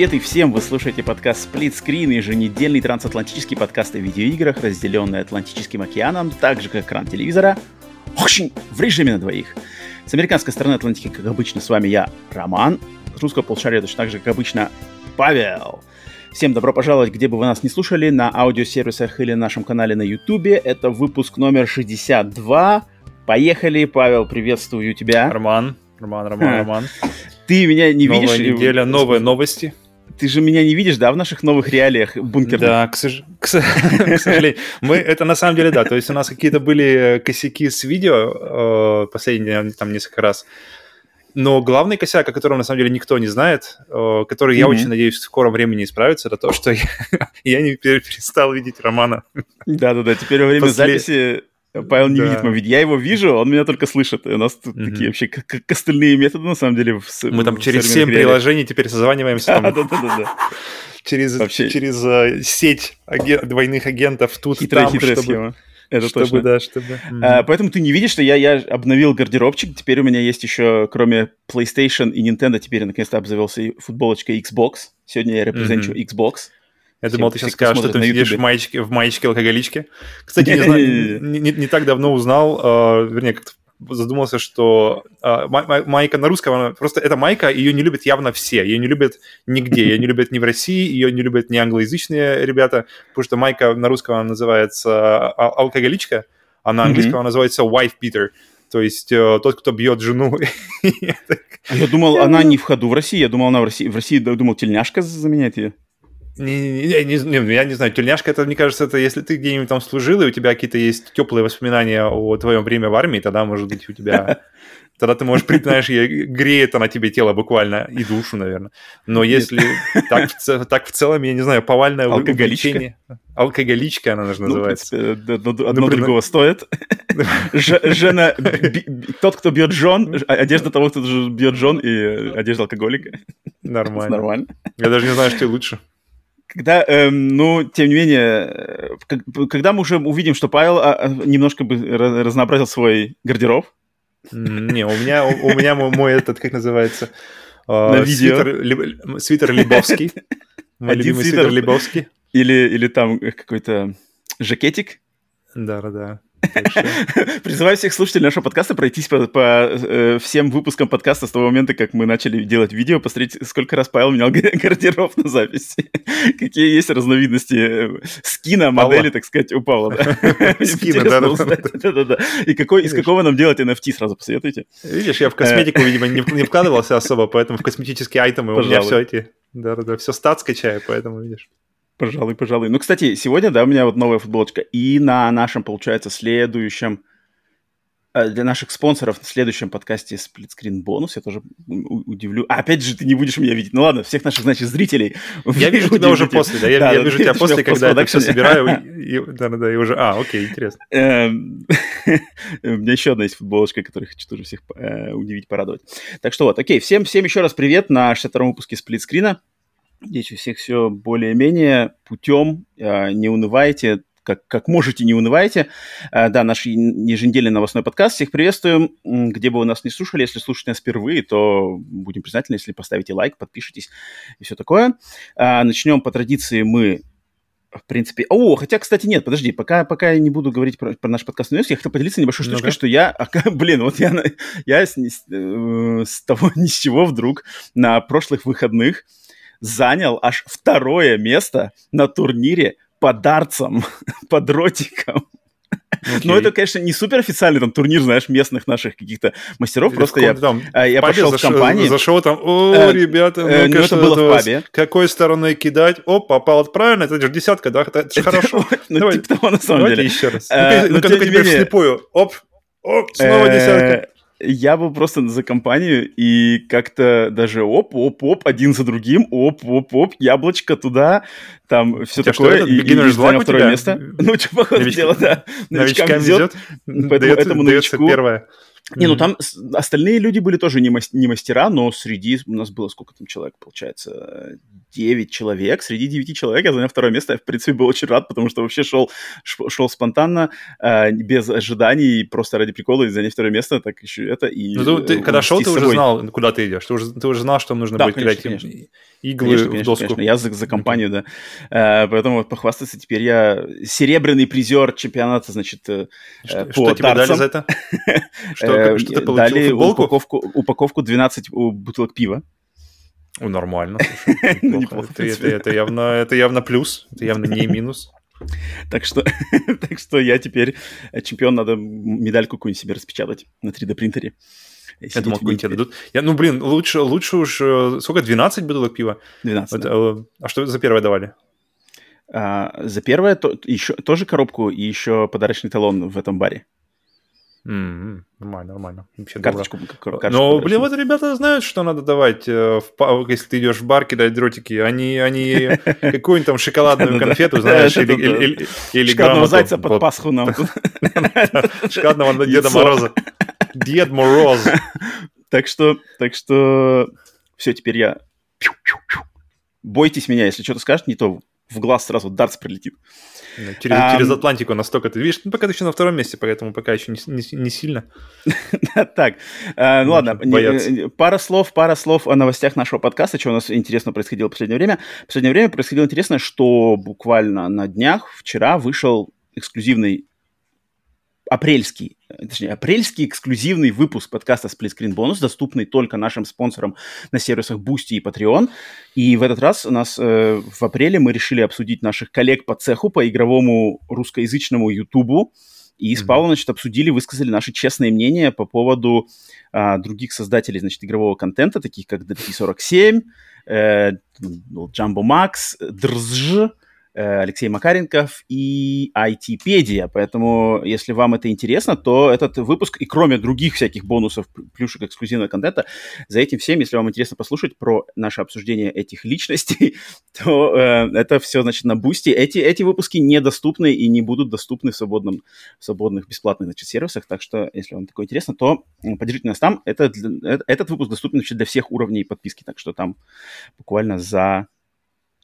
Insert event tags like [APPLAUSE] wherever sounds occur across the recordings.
Привет и всем! Вы слушаете подкаст Split Screen, еженедельный трансатлантический подкаст о видеоиграх, разделенный Атлантическим океаном, так же как экран телевизора, в режиме на двоих. С американской стороны Атлантики, как обычно, с вами я, Роман. С русского полушария точно так же, как обычно, Павел. Всем добро пожаловать, где бы вы нас не слушали, на аудиосервисах или нашем канале на Ютубе. Это выпуск номер 62. Поехали, Павел, приветствую тебя. Роман, Роман, Роман, Роман. Ты меня не Новая видишь? неделя, новые новости. Ты же меня не видишь, да, в наших новых реалиях бункерных? Да, к, сож... [LAUGHS] к, сожалению. Мы, это на самом деле, да, то есть у нас какие-то были косяки с видео э, последние там несколько раз. Но главный косяк, о котором на самом деле никто не знает, э, который я mm-hmm. очень надеюсь в скором времени исправится, это то, что я, [LAUGHS] я не перестал видеть Романа. Да-да-да, теперь во время После... записи Павел не да. видит мой видео. Я его вижу, он меня только слышит. И у нас тут mm-hmm. такие вообще остальные методы, на самом деле. В, Мы там через семь приложений теперь созваниваемся. [LAUGHS] Да-да-да. Через, вообще... через uh, сеть аген... двойных агентов тут хитрая, там, хитрая чтобы... схема. Это чтобы, точно. да, чтобы... А, поэтому ты не видишь, что я, я обновил гардеробчик. Теперь у меня есть еще, кроме PlayStation и Nintendo, теперь я наконец-то обзавелся футболочкой Xbox. Сегодня я репрезенчу mm-hmm. Xbox. Я Всем думал, ты сейчас скажешь, что ты сидишь в маечке, в маечке алкоголичке. Кстати, не, знаю, [LAUGHS] не, так давно узнал, э, вернее, как-то задумался, что э, майка на русском, она, просто эта майка, ее не любят явно все, ее не любят нигде, ее не любят ни в России, ее не любят ни англоязычные ребята, потому что майка на русском она называется а, алкоголичка, а на английском mm-hmm. она называется wife beater. То есть э, тот, кто бьет жену. [LAUGHS] я думал, она не в ходу в России. Я думал, она в России. В России думал, тельняшка заменяет ее. Не, не, не, не, я не знаю, тельняшка, это, мне кажется, это если ты где-нибудь там служил, и у тебя какие-то есть теплые воспоминания о твоем время в армии, тогда, может быть, у тебя... [LAUGHS] Тогда ты можешь, знаешь, греет она тебе тело буквально и душу, наверное. Но если так, в, так в целом, я не знаю, повальное Алкоголичка? Алкоголичка она даже называется. Ну, одно другого стоит. [LAUGHS] Жена... Тот, кто бьет жен, одежда того, кто бьет жен, и одежда алкоголика. Нормально. [LAUGHS] Нормально. Я даже не знаю, что лучше. Когда, эм, ну, тем не менее, как, когда мы уже увидим, что Павел а, немножко бы разнообразил свой гардероб. Не, у меня, у, у меня мой, мой этот, как называется, На э, видео. свитер, ли, свитер Лебовский. [LAUGHS] Мой Один любимый свитер свитер Лебовский. Или, или там какой-то жакетик. Да-да-да. [LAUGHS] Призываю всех слушателей нашего подкаста пройтись по, по э, всем выпускам подкаста с того момента, как мы начали делать видео, посмотреть, сколько раз Павел менял [LAUGHS] гардероб на записи. [LAUGHS] Какие есть разновидности э, скина, модели, так сказать, у Павла. Скина, да-да-да. И какой, из какого нам делать NFT, сразу посоветуйте. Видишь, я в косметику, видимо, не, не вкладывался особо, поэтому в косметические айтемы у меня все эти... Да-да-да, все стат скачаю, поэтому, видишь. Пожалуй, пожалуй. Ну, кстати, сегодня, да, у меня вот новая футболочка. И на нашем, получается, следующем э, для наших спонсоров в следующем подкасте сплитскрин бонус. Я тоже удивлю. А, опять же, ты не будешь меня видеть. Ну ладно, всех наших, значит, зрителей. Я вижу тебя уже после, да? Я, да, я вижу тебя после, когда я все собираю. Да-да-да, и уже... А, окей, интересно. Эм, [LAUGHS] у меня еще одна есть футболочка, которую хочу тоже всех э, удивить, порадовать. Так что вот, окей, всем, всем еще раз привет на 62-м выпуске сплитскрина. Здесь у всех все более-менее путем, э, не унывайте, как, как можете, не унывайте. Э, да, наш еженедельный новостной подкаст. Всех приветствуем. Где бы вы нас не слушали, если слушаете нас впервые, то будем признательны, если поставите лайк, подпишитесь и все такое. Э, начнем по традиции мы в принципе... О, хотя, кстати, нет, подожди, пока, пока я не буду говорить про, про наш подкаст я хотел поделиться небольшой штучкой, ну что я, [LAUGHS] блин, вот я, я с, с того [LAUGHS] ни с чего вдруг на прошлых выходных занял аж второе место на турнире по дарцам, [LAUGHS] по дротикам. Okay. Но это, конечно, не супер официальный там турнир, знаешь, местных наших каких-то мастеров. Или просто я, там, а, я пошел в компании. Зашел там, о, э, ребята, э, ну, это было в пабе. Какой стороной кидать? О, попал правильно, это же десятка, да? Это же хорошо. Ну, Давай, типа того, на самом Давайте деле. еще раз. Ну-ка, ну-ка, теперь вслепую. Оп, оп, снова э, десятка. Я был просто за компанию, и как-то даже оп-оп-оп, один за другим, оп-оп-оп, яблочко туда, там все такое, и, и, и занял второе место. [LAUGHS] Ну, что, походу дела, да. Новичкам везет, поэтому этому новичку... первое. Не, ну там остальные люди были тоже не, мас- не мастера, но среди у нас было сколько там человек, получается, 9 человек. Среди 9 человек я занял второе место. Я, в принципе, был очень рад, потому что вообще шел, шел спонтанно, э, без ожиданий, просто ради прикола, и занять второе место, так еще это. И, ну, ты, ты, когда шел, ты уже знал, куда ты идешь. Ты уже, ты уже знал, что нужно да, будет конечно, кидать конечно. иглы конечно, в конечно, доску. Конечно. Я за, за компанию, да. Э, поэтому вот похвастаться теперь я серебряный призер чемпионата, значит, э, что, по что тебе дали за это? [LAUGHS] Что, что ты получил? Дали упаковку, упаковку 12 бутылок пива. Нормально. [LAUGHS] Это явно, это явно плюс, это явно не минус. Так что, [LAUGHS] так что я теперь чемпион, надо медальку какую-нибудь себе распечатать на 3D принтере. Я думал, какую-нибудь тебе дадут. Я, ну, блин, лучше, лучше уж... э, Сколько? 12 бутылок пива? 12, вот, да. э, А что за первое давали? А, за первое то, еще, тоже коробку и еще подарочный талон в этом баре. Mm-hmm. Нормально, нормально. Вообще карточку, карточку. Но, блин, вот ребята знают, что надо давать, э, в, если ты идешь в бар кидать дротики. Они, они [LAUGHS] какую-нибудь там шоколадную конфету, знаешь, или Шоколадного зайца под Пасху нам. [LAUGHS] Шоколадного Деда Мороза. Дед Мороз. Так что, так что, все, теперь я... Бойтесь меня, если что-то скажешь, не то в глаз сразу дартс прилетит. Через, а, через Атлантику настолько ты видишь, ну, пока ты еще на втором месте, поэтому пока еще не, не, не сильно. [LAUGHS] Так, э, ну ладно, не, пара слов, пара слов о новостях нашего подкаста, что у нас интересно происходило в последнее время. В последнее время происходило интересное, что буквально на днях, вчера вышел эксклюзивный апрельский, точнее, апрельский эксклюзивный выпуск подкаста Split Screen Bonus, доступный только нашим спонсорам на сервисах Boosty и Patreon. И в этот раз у нас э, в апреле мы решили обсудить наших коллег по цеху, по игровому русскоязычному Ютубу. И с Павлом, значит, обсудили, высказали наши честные мнения по поводу а, других создателей, значит, игрового контента, таких как DT47, э, Jumbo Max, Дрзж, Алексей Макаренков и IT-педия. Поэтому, если вам это интересно, то этот выпуск, и кроме других всяких бонусов, плюшек, эксклюзивного контента, за этим всем, если вам интересно послушать про наше обсуждение этих личностей, [LAUGHS] то э, это все, значит, на бусте. Эти, эти выпуски недоступны и не будут доступны в, свободном, в свободных бесплатных, значит, сервисах. Так что, если вам такое интересно, то поддержите нас там. Это, этот выпуск доступен вообще для всех уровней подписки. Так что там буквально за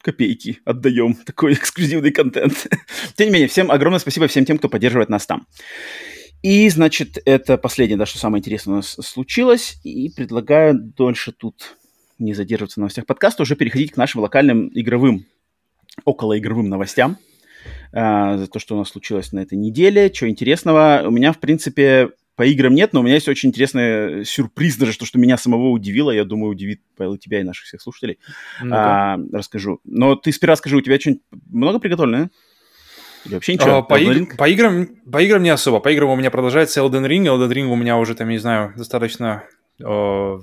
копейки отдаем [LAUGHS] такой эксклюзивный контент. [LAUGHS] Тем не менее, всем огромное спасибо всем тем, кто поддерживает нас там. И, значит, это последнее, да, что самое интересное у нас случилось. И предлагаю дольше тут не задерживаться на новостях подкаста, уже переходить к нашим локальным игровым, околоигровым новостям. А, за то, что у нас случилось на этой неделе, что интересного. У меня, в принципе, по играм нет, но у меня есть очень интересный сюрприз, даже то, что меня самого удивило. Я думаю, удивит, Павел, тебя и наших всех слушателей. ну а, расскажу. Но ты сперва скажи, у тебя что-нибудь много приготовлено? Или вообще ничего? А, по, иг... по, играм, по играм не особо. По играм у меня продолжается Elden Ring. Elden Ring у меня уже там, не знаю, достаточно... Э...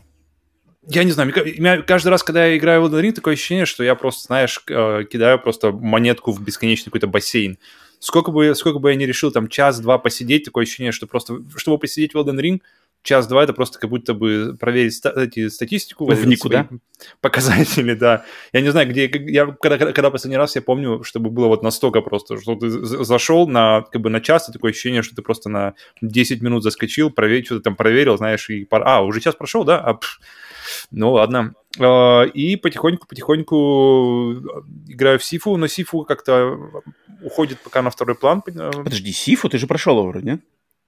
Я не знаю, меня каждый раз, когда я играю в Elden Ring, такое ощущение, что я просто, знаешь, кидаю просто монетку в бесконечный какой-то бассейн сколько бы, сколько бы я не решил там час-два посидеть, такое ощущение, что просто, чтобы посидеть в Elden Ring, час-два это просто как будто бы проверить ста- эти, статистику. В никуда. [LAUGHS] Показатели, да. Я не знаю, где... Я, когда, когда последний раз я помню, чтобы было вот настолько просто, что ты зашел на, как бы на час, и такое ощущение, что ты просто на 10 минут заскочил, проверить, что-то там проверил, знаешь, и... А, уже час прошел, да? А, пф. Ну, ладно. И потихоньку-потихоньку играю в Сифу, но Сифу как-то уходит пока на второй план. Подожди, Сифу? Ты же прошел его вроде, нет?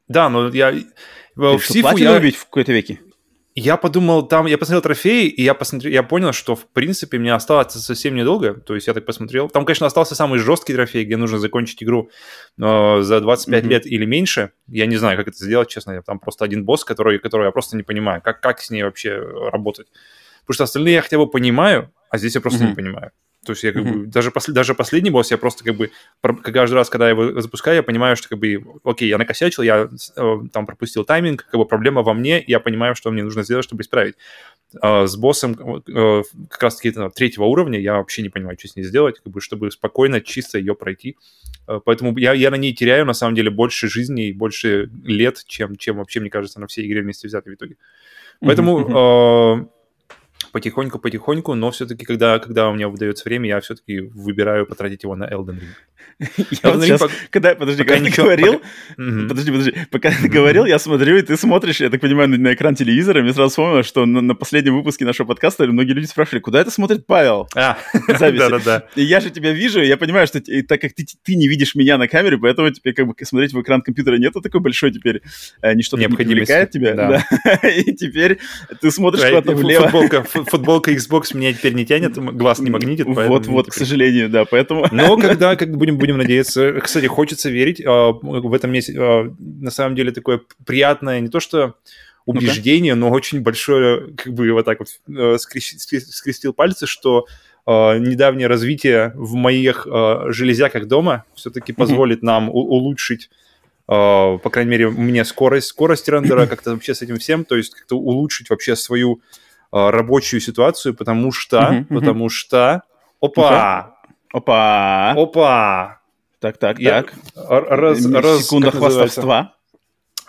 Да, но я... Ты в Сифу я... убить в какой-то веке? Я подумал, там, я посмотрел трофеи, и я посмотрел, я понял, что, в принципе, мне осталось совсем недолго, то есть я так посмотрел. Там, конечно, остался самый жесткий трофей, где нужно закончить игру но за 25 mm-hmm. лет или меньше. Я не знаю, как это сделать, честно. Там просто один босс, который, который я просто не понимаю, как, как с ней вообще работать. Потому что остальные я хотя бы понимаю, а здесь я просто mm-hmm. не понимаю. То есть я как mm-hmm. бы, даже, пос, даже последний босс, я просто как бы, каждый раз, когда я его запускаю, я понимаю, что как бы, окей, я накосячил, я э, там пропустил тайминг, как бы проблема во мне, я понимаю, что мне нужно сделать, чтобы исправить. Э, с боссом э, как раз-таки ну, третьего уровня я вообще не понимаю, что с ней сделать, как бы, чтобы спокойно, чисто ее пройти. Э, поэтому я, я на ней теряю, на самом деле, больше жизни и больше лет, чем, чем вообще, мне кажется, на всей игре вместе взятой в итоге. Поэтому... Mm-hmm потихоньку-потихоньку, но все-таки, когда, когда у меня выдается время, я все-таки выбираю потратить его на Elden Ring. Я вот сейчас, когда, подожди, когда ты говорил, подожди, подожди, пока ты говорил, я смотрю, и ты смотришь, я так понимаю, на, экран телевизора, мне сразу вспомнило, что на, последнем выпуске нашего подкаста многие люди спрашивали, куда это смотрит Павел? А, [LAUGHS] да-да-да. И я же тебя вижу, и я понимаю, что так как ты, ты не видишь меня на камере, поэтому тебе как бы смотреть в экран компьютера нету такой большой теперь, э, ничто не привлекает тебя. Да. [LAUGHS] И теперь ты смотришь куда-то влево. Футболка, футболка Xbox меня теперь не тянет, глаз не магнитит. Вот-вот, к сожалению, да, поэтому... Но когда, как будем, будем надеяться, кстати, хочется верить, а, в этом месте а, на самом деле такое приятное, не то что убеждение, но очень большое, как бы вот так вот э, скрестил пальцы, что Uh, недавнее развитие в моих uh, железяках дома все-таки позволит mm-hmm. нам улучшить, uh, по крайней мере, мне скорость, скорость рендера, как-то вообще с этим всем, то есть как-то улучшить вообще свою рабочую ситуацию, потому что, uh-huh, uh-huh. потому что, опа, опа, опа, так, так, Я... так, раз, раз, секунда хвастовства,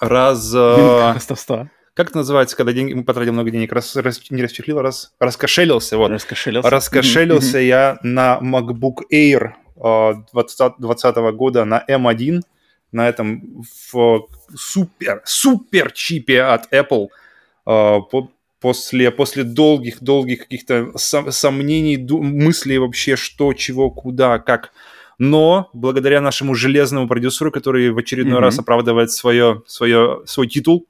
раз, а, хвастовства. Как это называется, когда деньги, мы потратили много денег? Раз, раз, не расчехлил, раз раскошелился. Вот. Раскошелился. Раскошелился mm-hmm. я на MacBook Air 2020 года на M1, на этом в супер, супер чипе от Apple после, после долгих-долгих каких-то сомнений, мыслей вообще, что, чего, куда, как. Но благодаря нашему железному продюсеру, который в очередной mm-hmm. раз оправдывает свое, свое, свой титул,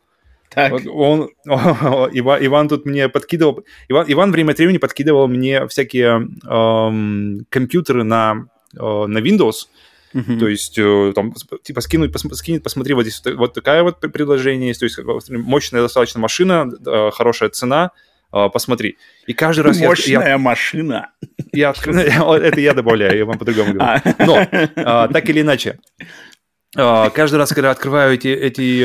так. Он, [LAUGHS] Иван, Иван тут мне подкидывал, Иван, Иван время от времени подкидывал мне всякие эм, компьютеры на, э, на Windows, Uh-huh. То есть, э, там, типа, скинуть, пос, скинуть, посмотри, вот здесь вот такая вот предложение есть, то есть, мощная достаточно машина, хорошая цена, э, посмотри. И каждый раз Мощная [LAUGHS] я... машина. Я, это я добавляю, я вам по-другому говорю. А. Но, так или иначе, каждый раз, когда открываю эти, эти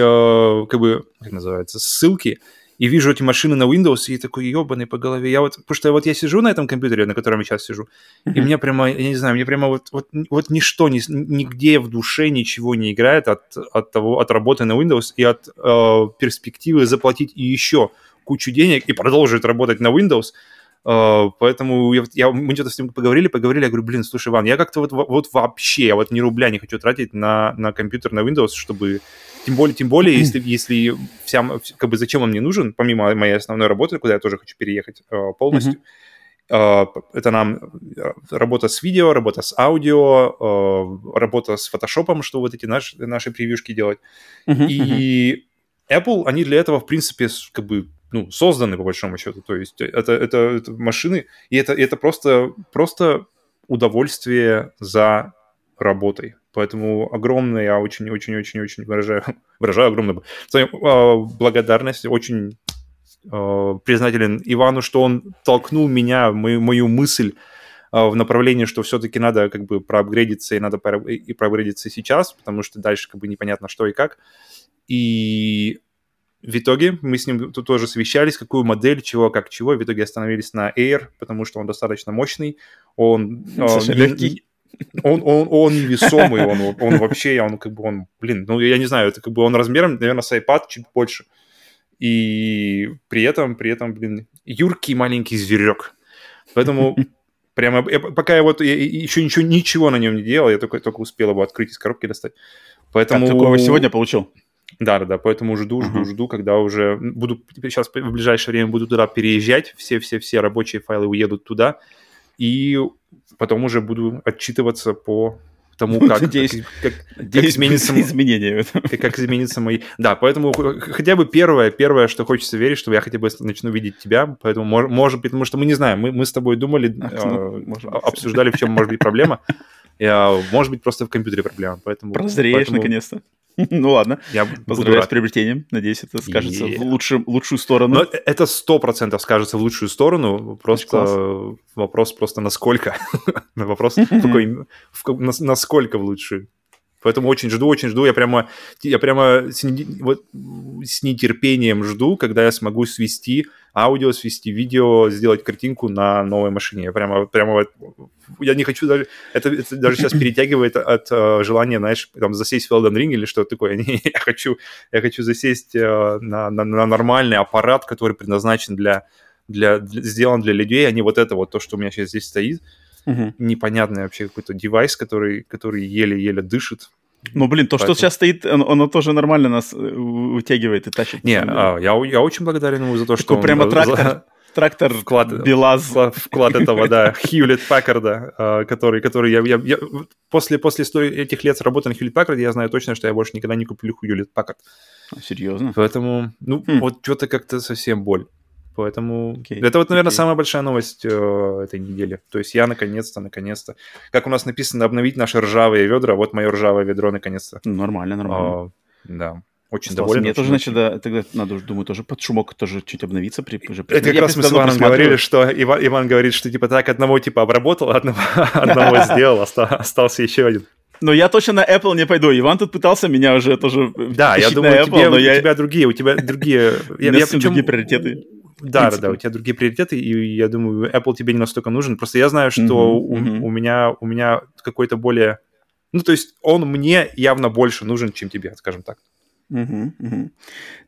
как бы, как называется, ссылки, и вижу эти машины на Windows, и такой ебаный по голове. Я вот, потому что вот я сижу на этом компьютере, на котором я сейчас сижу, mm-hmm. и мне прямо, я не знаю, мне прямо вот, вот, вот ничто, ни, нигде в душе ничего не играет от, от того, от работы на Windows и от э, перспективы заплатить еще кучу денег и продолжить работать на Windows. Uh, поэтому я, я, мы что-то с ним поговорили, поговорили, я говорю, блин, слушай, Иван, я как-то вот, вот вообще, я вот ни рубля не хочу тратить на, на компьютер, на Windows, чтобы тем более, тем более, если, если вся, как бы зачем он мне нужен, помимо моей основной работы, куда я тоже хочу переехать э, полностью, mm-hmm. э, это нам э, работа с видео, работа с аудио, э, работа с фотошопом, что вот эти наши, наши превьюшки делать. Mm-hmm. И Apple, они для этого, в принципе, как бы ну, созданы, по большому счету. То есть это, это, это машины, и это, это просто, просто удовольствие за работой. Поэтому огромное, я очень-очень-очень-очень выражаю, [LAUGHS] выражаю огромную свою э, благодарность, очень э, признателен Ивану, что он толкнул меня, мою, мою мысль э, в направлении, что все-таки надо как бы проапгрейдиться и надо и проапгрейдиться сейчас, потому что дальше как бы непонятно что и как. И в итоге мы с ним тут тоже совещались, какую модель, чего, как чего. В итоге остановились на Air, потому что он достаточно мощный. Он [LAUGHS] э, легкий он, он, он невесомый, он, он вообще, он как бы, он, блин, ну, я не знаю, это как бы он размером, наверное, с iPad чуть больше. И при этом, при этом, блин, юркий маленький зверек. Поэтому [LAUGHS] прямо, я, пока я вот я еще ничего, ничего на нем не делал, я только, только успел его открыть из коробки достать. Поэтому... Как такого сегодня получил? Да, да, да, поэтому жду, жду, uh-huh. жду, когда уже буду сейчас в ближайшее время буду туда переезжать, все-все-все рабочие файлы уедут туда, и потом уже буду отчитываться по тому, как, надеюсь, как, как, как изменится изменения. Как, как изменится мои... Да, поэтому хотя бы первое, первое, что хочется верить, что я хотя бы начну видеть тебя, поэтому может, может быть, потому что мы не знаем, мы, мы с тобой думали, Ах, ну, э, обсуждали, в чем может быть проблема. [LAUGHS] Может быть, просто в компьютере проблема. Поэтому, Прозреешь наконец-то. [LAUGHS] Ну ладно, я поздравляю с приобретением. Надеюсь, это скажется в лучшую, лучшую сторону. Но это сто процентов скажется в лучшую сторону. Просто вопрос просто насколько. [LAUGHS] Вопрос [LAUGHS] такой, насколько в лучшую. Поэтому очень жду, очень жду. Я прямо, я прямо с, вот, с нетерпением жду, когда я смогу свести аудио, свести видео, сделать картинку на новой машине. Я прямо, прямо я не хочу даже... Это, это даже сейчас [LAUGHS] перетягивает от uh, желания, знаешь, там, засесть в Elden Ring или что-то такое. [LAUGHS] я, хочу, я хочу засесть uh, на, на, на нормальный аппарат, который предназначен для, для, для... сделан для людей, а не вот это вот то, что у меня сейчас здесь стоит. Угу. Непонятный вообще какой-то девайс, который, который еле-еле дышит. Ну, блин, то, Поэтому... что сейчас стоит, оно, оно тоже нормально нас вытягивает и тащит. Не, а, я, я очень благодарен ему за то, что он... прямо трактор, [LAUGHS] трактор вклад, Белаз. Вклад, вклад этого, да, [LAUGHS] Хьюлет Паккарда, который, который я, я, я после, после этих лет работы на Хьюлет Паккарде я знаю точно, что я больше никогда не куплю Хьюлет Паккард. Серьезно? Поэтому, ну, хм. вот что-то как-то совсем боль. Поэтому okay. это вот, наверное, okay. самая большая новость э, этой недели. То есть я наконец-то, наконец-то, как у нас написано, обновить наши ржавые ведра. Вот мое ржавое ведро наконец-то. Ну, нормально, нормально. А, да. Очень Остался. доволен. Мне тоже, значит, да, тогда надо, думаю, тоже под шумок тоже чуть обновиться. При, уже, это как раз мы с Иваном говорили, что Иван, Иван говорит, что типа так одного типа обработал, одного, [LAUGHS] одного [LAUGHS] сделал, остался еще один. Но я точно на Apple не пойду. Иван тут пытался меня уже тоже Да, я думаю, Apple, у тебя другие, у тебя другие... [LAUGHS] У меня другие приоритеты. Да, да, да, у тебя другие приоритеты, и я думаю, Apple тебе не настолько нужен. Просто я знаю, что uh-huh, у, uh-huh. у меня у меня какой-то более, ну то есть он мне явно больше нужен, чем тебе, скажем так. Uh-huh, uh-huh.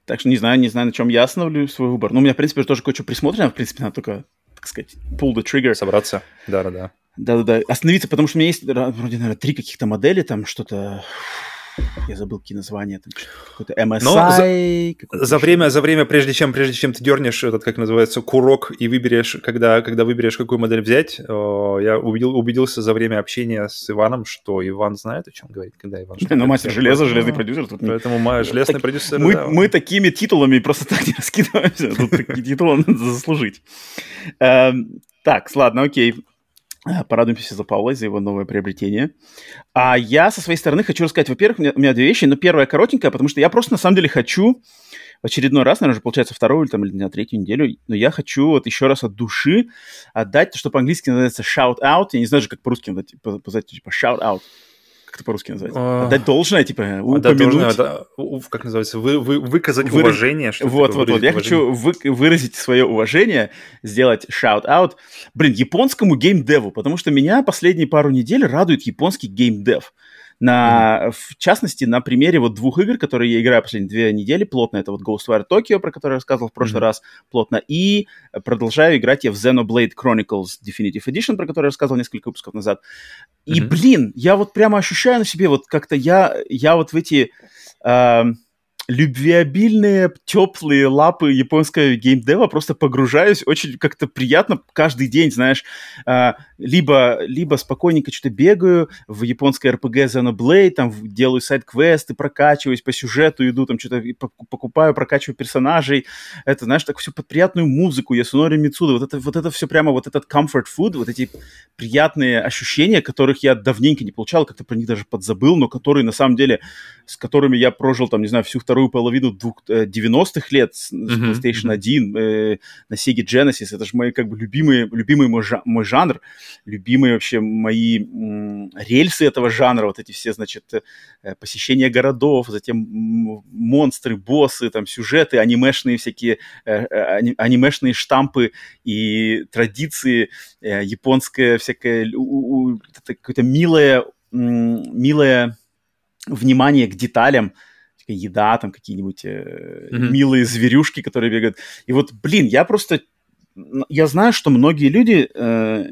Так что не знаю, не знаю, на чем я остановлю свой выбор. Ну, у меня, в принципе, тоже кое-что присмотрено. В принципе, надо только, так сказать, pull the trigger. Собраться, да-да-да. Да-да-да, остановиться, потому что у меня есть вроде, наверное, три каких-то модели, там что-то я забыл какие названия, там какой-то MSI. За, за время, за время, прежде чем, прежде чем ты дернешь этот, как называется, курок и выберешь, когда, когда выберешь, какую модель взять, я убедил, убедился за время общения с Иваном, что Иван знает, о чем говорит, когда Иван. [LAUGHS] Ну, мастер железа, железный продюсер. Тут Поэтому мы железный продюсер. Мы, да. мы такими титулами просто [LAUGHS] так не раскидываемся. Тут такие титулы надо заслужить. Эм, так, ладно, окей. [CLEARS THROAT] Порадуемся за Паула, за его новое приобретение. А я со своей стороны хочу рассказать, во-первых, у меня, у меня две вещи, но первая коротенькая, потому что я просто на самом деле хочу в очередной раз, наверное, уже получается вторую или, там, или на третью неделю, но я хочу вот еще раз от души отдать то, что по-английски называется shout out, я не знаю же, как по-русски назвать, типа shout out как это по-русски называется? А... Отдать должное, типа, упомянуть. Должное, да, как называется, вы, вы, выказать Вы... уважение. Что вот, вот, вот. Я хочу вы, выразить свое уважение, сделать shout-out, блин, японскому геймдеву, потому что меня последние пару недель радует японский геймдев на, mm-hmm. в частности, на примере вот двух игр, которые я играю последние две недели плотно. Это вот Ghostwire Tokyo, про который я рассказывал в прошлый mm-hmm. раз, плотно. И продолжаю играть я в Xenoblade Chronicles Definitive Edition, про который я рассказывал несколько выпусков назад. И, mm-hmm. блин, я вот прямо ощущаю на себе вот как-то я, я вот в эти... Э, любвеобильные, теплые лапы японского геймдева, просто погружаюсь, очень как-то приятно каждый день, знаешь, а, либо, либо спокойненько что-то бегаю в японской RPG Xenoblade, там делаю сайт-квесты, прокачиваюсь по сюжету, иду там что-то покупаю, прокачиваю персонажей, это, знаешь, так все под приятную музыку, Ясунори Мицуда, вот это, вот это все прямо, вот этот comfort food, вот эти приятные ощущения, которых я давненько не получал, как-то про них даже подзабыл, но которые на самом деле, с которыми я прожил там, не знаю, всю вторую половину двух, 90-х э, лет с, mm-hmm. PlayStation 1 э, на Sega Genesis. Это же мои как бы любимые, любимый мой, жа- мой жанр, любимые вообще мои м- рельсы этого жанра, вот эти все, значит, э, посещения городов, затем монстры, боссы, там сюжеты, анимешные всякие, э, э ани- анимешные штампы и традиции, э, японское всякое, какое-то милое, милое внимание к деталям, еда, там какие-нибудь э, mm-hmm. милые зверюшки, которые бегают. И вот, блин, я просто... Я знаю, что многие люди, э,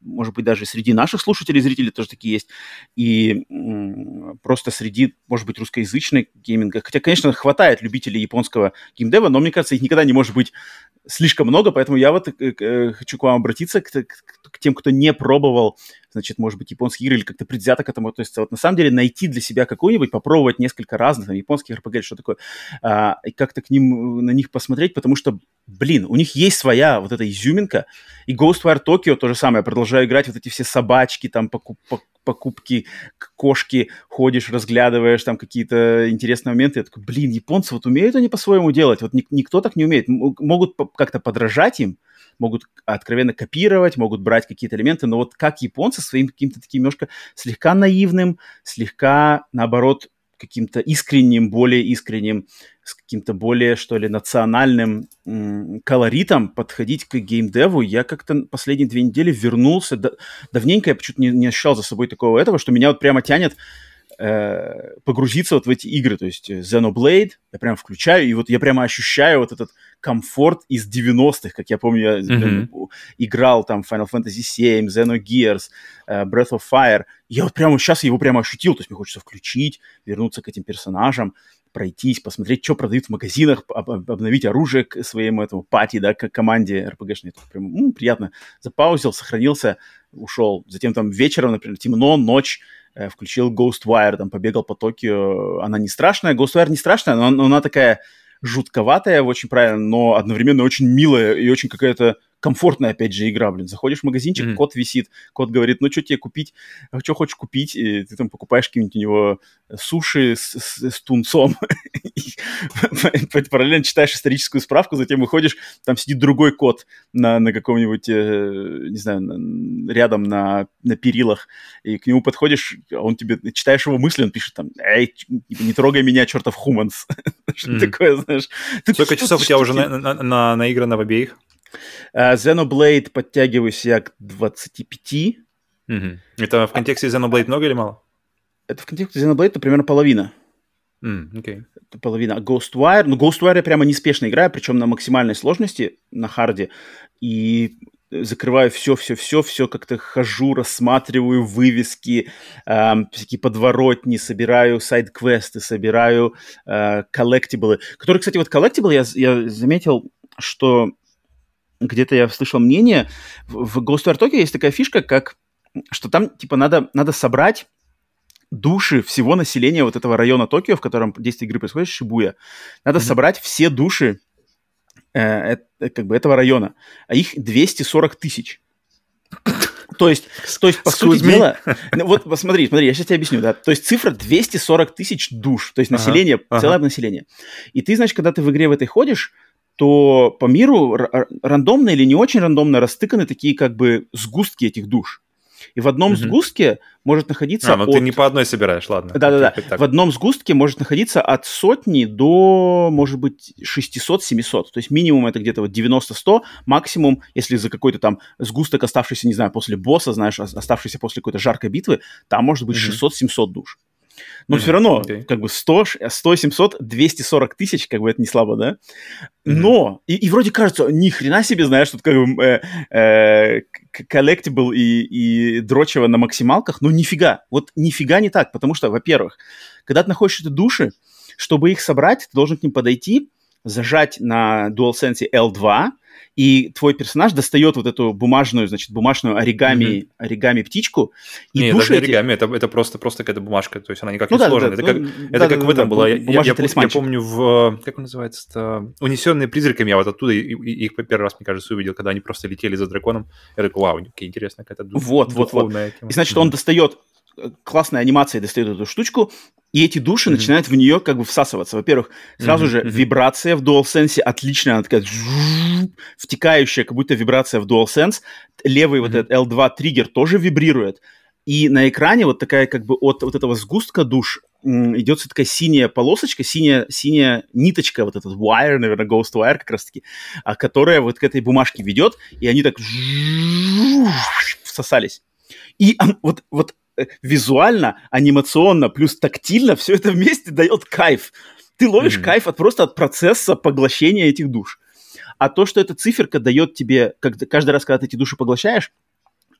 может быть, даже среди наших слушателей, зрителей тоже такие есть, и э, просто среди, может быть, русскоязычной гейминга. Хотя, конечно, хватает любителей японского геймдева, но мне кажется, их никогда не может быть слишком много, поэтому я вот э, э, хочу к вам обратиться, к, к, к тем, кто не пробовал значит, может быть, японские игры или как-то предвзято к этому относится. Вот на самом деле найти для себя какую-нибудь, попробовать несколько разных там, японских RPG, что такое, а, и как-то к ним, на них посмотреть, потому что, блин, у них есть своя вот эта изюминка, и Ghostwire Tokyo то же самое, я продолжаю играть вот эти все собачки, там, покуп, покупки кошки, ходишь, разглядываешь там какие-то интересные моменты. Я такой, блин, японцы вот умеют они по-своему делать, вот никто так не умеет. Могут как-то подражать им, могут откровенно копировать, могут брать какие-то элементы, но вот как японцы своим каким-то таким немножко слегка наивным, слегка, наоборот, каким-то искренним, более искренним, с каким-то более, что ли, национальным м- колоритом подходить к геймдеву. Я как-то последние две недели вернулся. Да, давненько я почему-то не, не ощущал за собой такого этого, что меня вот прямо тянет э, погрузиться вот в эти игры. То есть э, Xenoblade я прям включаю, и вот я прямо ощущаю вот этот комфорт из 90-х, как я помню, я mm-hmm. играл там Final Fantasy VII, Xenogears, uh, Breath of Fire. Я вот прямо сейчас его прямо ощутил, то есть мне хочется включить, вернуться к этим персонажам, пройтись, посмотреть, что продают в магазинах, об, обновить оружие к своему этому пати, да, к команде RPG-шной. Прям ну, приятно. Запаузил, сохранился, ушел. Затем там вечером, например, темно, ночь, э, включил Ghostwire, там побегал по Токио. Она не страшная, Ghostwire не страшная, но, но она такая жутковатая, очень правильно, но одновременно очень милая и очень какая-то комфортная, опять же, игра, блин. Заходишь в магазинчик, mm-hmm. кот висит, кот говорит, ну, что тебе купить, а что хочешь купить, и ты там покупаешь какие-нибудь у него суши с, с, с тунцом, [LAUGHS] параллельно читаешь историческую справку, затем выходишь, там сидит другой кот на, на каком-нибудь, э, не знаю, рядом на, на перилах, и к нему подходишь, а он тебе, читаешь его мысли, он пишет там, эй, не трогай меня, чертов хуманс. [LAUGHS] Что такое, знаешь? Сколько часов у тебя уже наиграно в обеих? Uh, Xenoblade подтягиваюсь я к 25. Угу. Это в контексте Xenoblade много или мало? Это в контексте Xenoblade это примерно половина. Mm, okay. Это половина. Ghostwire, ну, Ghostwire я прямо неспешно играю, причем на максимальной сложности, на харде, и закрываю все-все-все, все как-то хожу, рассматриваю вывески, э, всякие подворотни, собираю сайд-квесты, собираю э, коллектиблы, которые, кстати, вот коллектиблы я, я заметил, что где-то я слышал мнение, в Ghostwire Tokyo есть такая фишка, как что там, типа, надо, надо собрать души всего населения вот этого района Токио, в котором действие игры происходит, Шибуя. Надо mm-hmm. собрать все души э, э, как бы этого района, а их 240 тысяч. То есть, то есть, по сути дела, ну, вот посмотри, смотри, я сейчас тебе объясню, да, то есть цифра 240 тысяч душ, то есть население, ага, целое ага. население. И ты, значит, когда ты в игре в этой ходишь, то по миру рандомно или не очень рандомно растыканы такие как бы сгустки этих душ. И в одном mm-hmm. сгустке может находиться... А, ну от... ты не по одной собираешь, ладно. Да-да-да. В одном сгустке может находиться от сотни до, может быть, 600-700. То есть минимум это где-то вот 90-100, максимум, если за какой-то там сгусток, оставшийся, не знаю, после босса, знаешь, оставшийся после какой-то жаркой битвы, там может быть mm-hmm. 600-700 душ. Но mm-hmm. все равно, okay. как бы 100, 100, 700, 240 тысяч, как бы это не слабо, да? Mm-hmm. Но, и, и вроде кажется, ни хрена себе, знаешь, тут как бы э, э, коллектибл и, и дрочево на максималках, но нифига, вот нифига не так, потому что, во-первых, когда ты находишь эти души, чтобы их собрать, ты должен к ним подойти, зажать на DualSense L2, и твой персонаж достает вот эту бумажную, значит, бумажную оригами, mm-hmm. оригами птичку. И Нет, это не оригами, это, это просто, просто какая-то бумажка, то есть она никак ну, не да, сложена. Да, это ну, как, да, это да, как да, в этом да, было. Я, я, я, помню в, как он называется, «Унесенные призраками», я вот оттуда их первый раз, мне кажется, увидел, когда они просто летели за драконом. Я такой, вау, какая интересная какая-то Вот, вот, вот. И значит, mm-hmm. он достает классной анимацией достает эту штучку, и эти души mm-hmm. начинают в нее как бы всасываться. Во-первых, сразу mm-hmm. же вибрация в DualSense отличная, она такая втекающая, как будто вибрация в DualSense. Левый mm-hmm. вот этот L2 триггер тоже вибрирует. И на экране вот такая как бы от вот этого сгустка душ идет такая синяя полосочка, синяя, синяя ниточка, вот этот wire, наверное, ghost wire как раз-таки, а, которая вот к этой бумажке ведет, и они так всосались. И вот, вот визуально, анимационно, плюс тактильно, все это вместе дает кайф. Ты ловишь mm-hmm. кайф от просто от процесса поглощения этих душ. А то, что эта циферка дает тебе, когда, каждый раз, когда ты эти души поглощаешь,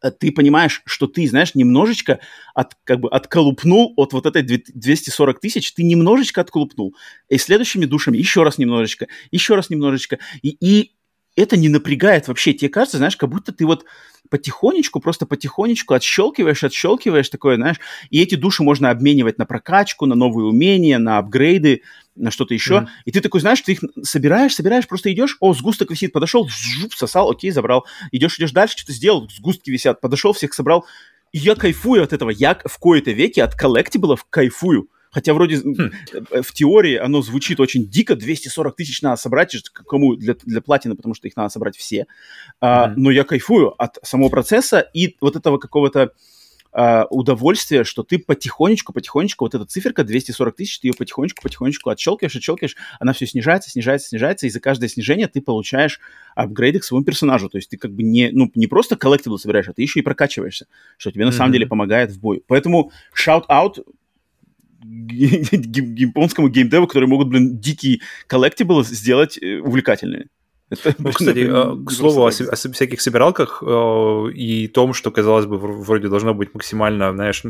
э, ты понимаешь, что ты, знаешь, немножечко от, как бы отколупнул от вот этой 240 тысяч, ты немножечко отколупнул. И следующими душами еще раз немножечко, еще раз немножечко. И, и это не напрягает вообще. Тебе кажется, знаешь, как будто ты вот потихонечку, просто потихонечку отщелкиваешь, отщелкиваешь такое, знаешь, и эти души можно обменивать на прокачку, на новые умения, на апгрейды, на что-то еще. Mm-hmm. И ты такой, знаешь, ты их собираешь, собираешь, просто идешь, о, сгусток висит, подошел, жуп, сосал, окей, забрал. Идешь, идешь дальше, что-то сделал, сгустки висят, подошел, всех собрал, И я кайфую от этого. Я в кои-то веке от коллектиблов кайфую. Хотя вроде хм. Э, в теории оно звучит очень дико, 240 тысяч надо собрать, кому для, для платины, потому что их надо собрать все. Mm-hmm. А, но я кайфую от самого процесса и вот этого какого-то а, удовольствия, что ты потихонечку, потихонечку, вот эта циферка 240 тысяч, ты ее потихонечку, потихонечку отщелкиваешь, отщелкиваешь, она все снижается, снижается, снижается, и за каждое снижение ты получаешь апгрейды к своему персонажу. То есть ты как бы не, ну, не просто коллективы собираешь, а ты еще и прокачиваешься, что тебе на mm-hmm. самом деле помогает в бою. Поэтому shout-out японскому геймдеву, которые могут, блин, дикие коллектибл сделать э, увлекательные. Это, ну, кстати, э, к слову о, о всяких собиралках э, и том, что, казалось бы, вроде должно быть максимально, знаешь,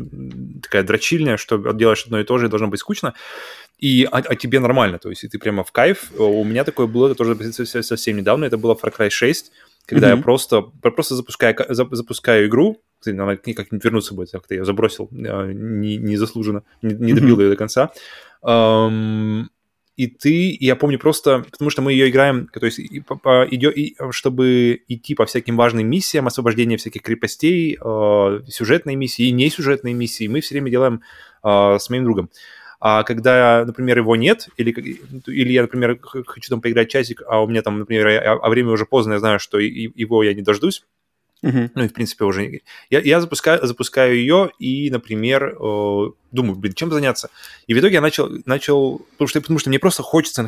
такая дрочильня, что делаешь одно и то же, и должно быть скучно, и, а, а тебе нормально, то есть и ты прямо в кайф. У меня такое было, это тоже совсем недавно, это было Far Cry 6, когда mm-hmm. я просто, просто запускаю, запускаю игру, кстати, надо никак не вернуться будет, как-то я забросил не, не заслуженно, не, не добил ее до конца. Um, и ты, я помню просто, потому что мы ее играем, то есть и, по, идет, и, чтобы идти по всяким важным миссиям, освобождение всяких крепостей, э, сюжетные миссии и несюжетные миссии, мы все время делаем э, с моим другом. А когда, например, его нет, или, или я, например, хочу там поиграть часик, а у меня там, например, а, а время уже поздно, я знаю, что его я не дождусь, Uh-huh. Ну и, в принципе, уже... Я, я запускаю, запускаю ее и, например, э, думаю, блин, чем заняться? И в итоге я начал, начал потому, что, потому что мне просто хочется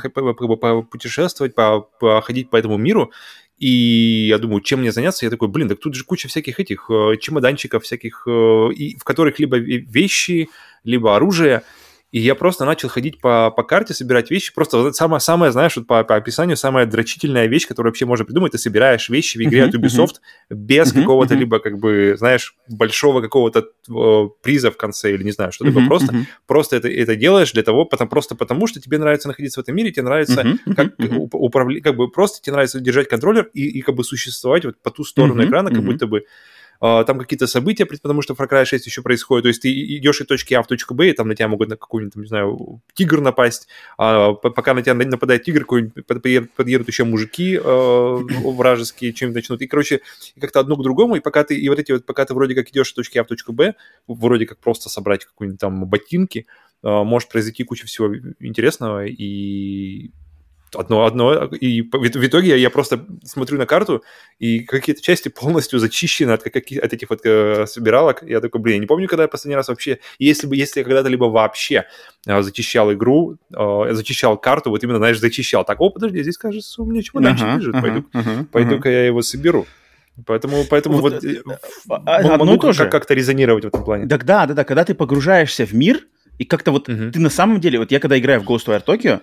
путешествовать, походить по этому миру, и я думаю, чем мне заняться? Я такой, блин, так тут же куча всяких этих э, чемоданчиков всяких, э, и, в которых либо вещи, либо оружие, и я просто начал ходить по, по карте, собирать вещи. Просто вот самое, самое знаешь, вот по, по описанию, самая дрочительная вещь, которую вообще можно придумать. Ты собираешь вещи в игре uh-huh, от Ubisoft uh-huh. без uh-huh, какого-то либо, как бы, знаешь, большого какого-то э, приза в конце или не знаю, uh-huh, просто. Просто это, это делаешь для того, потом, просто потому, что тебе нравится находиться в этом мире, тебе нравится как управлять, как бы просто тебе нравится держать контроллер и, и как бы существовать вот по ту сторону экрана, как будто бы там какие-то события, потому что в Far Cry 6 еще происходит, то есть ты идешь из точки А в точку Б, и там на тебя могут на какой-нибудь, не знаю, тигр напасть, а пока на тебя нападает тигр, какой-нибудь подъедут, еще мужики э, [LAUGHS] вражеские, чем-то начнут, и, короче, как-то одно к другому, и пока ты, и вот эти вот, пока ты вроде как идешь из точки А в точку Б, вроде как просто собрать какие-нибудь там ботинки, э, может произойти куча всего интересного, и одно, одно, и в итоге я просто смотрю на карту, и какие-то части полностью зачищены от, каких, от этих вот э, собиралок. Я такой, блин, я не помню, когда я последний раз вообще, если бы, если я когда-то либо вообще э, зачищал игру, э, зачищал карту, вот именно, знаешь, зачищал. Так, о, подожди, здесь, кажется, у меня чемоданчик uh-huh, лежит, uh-huh, пойду, uh-huh, пойду-ка uh-huh. я его соберу. Поэтому, поэтому вот, вот э, а, могу тоже. Как- как-то резонировать в этом плане. Так да, да, да, когда ты погружаешься в мир, и как-то вот uh-huh. ты на самом деле, вот я когда играю в Ghostwire Tokyo,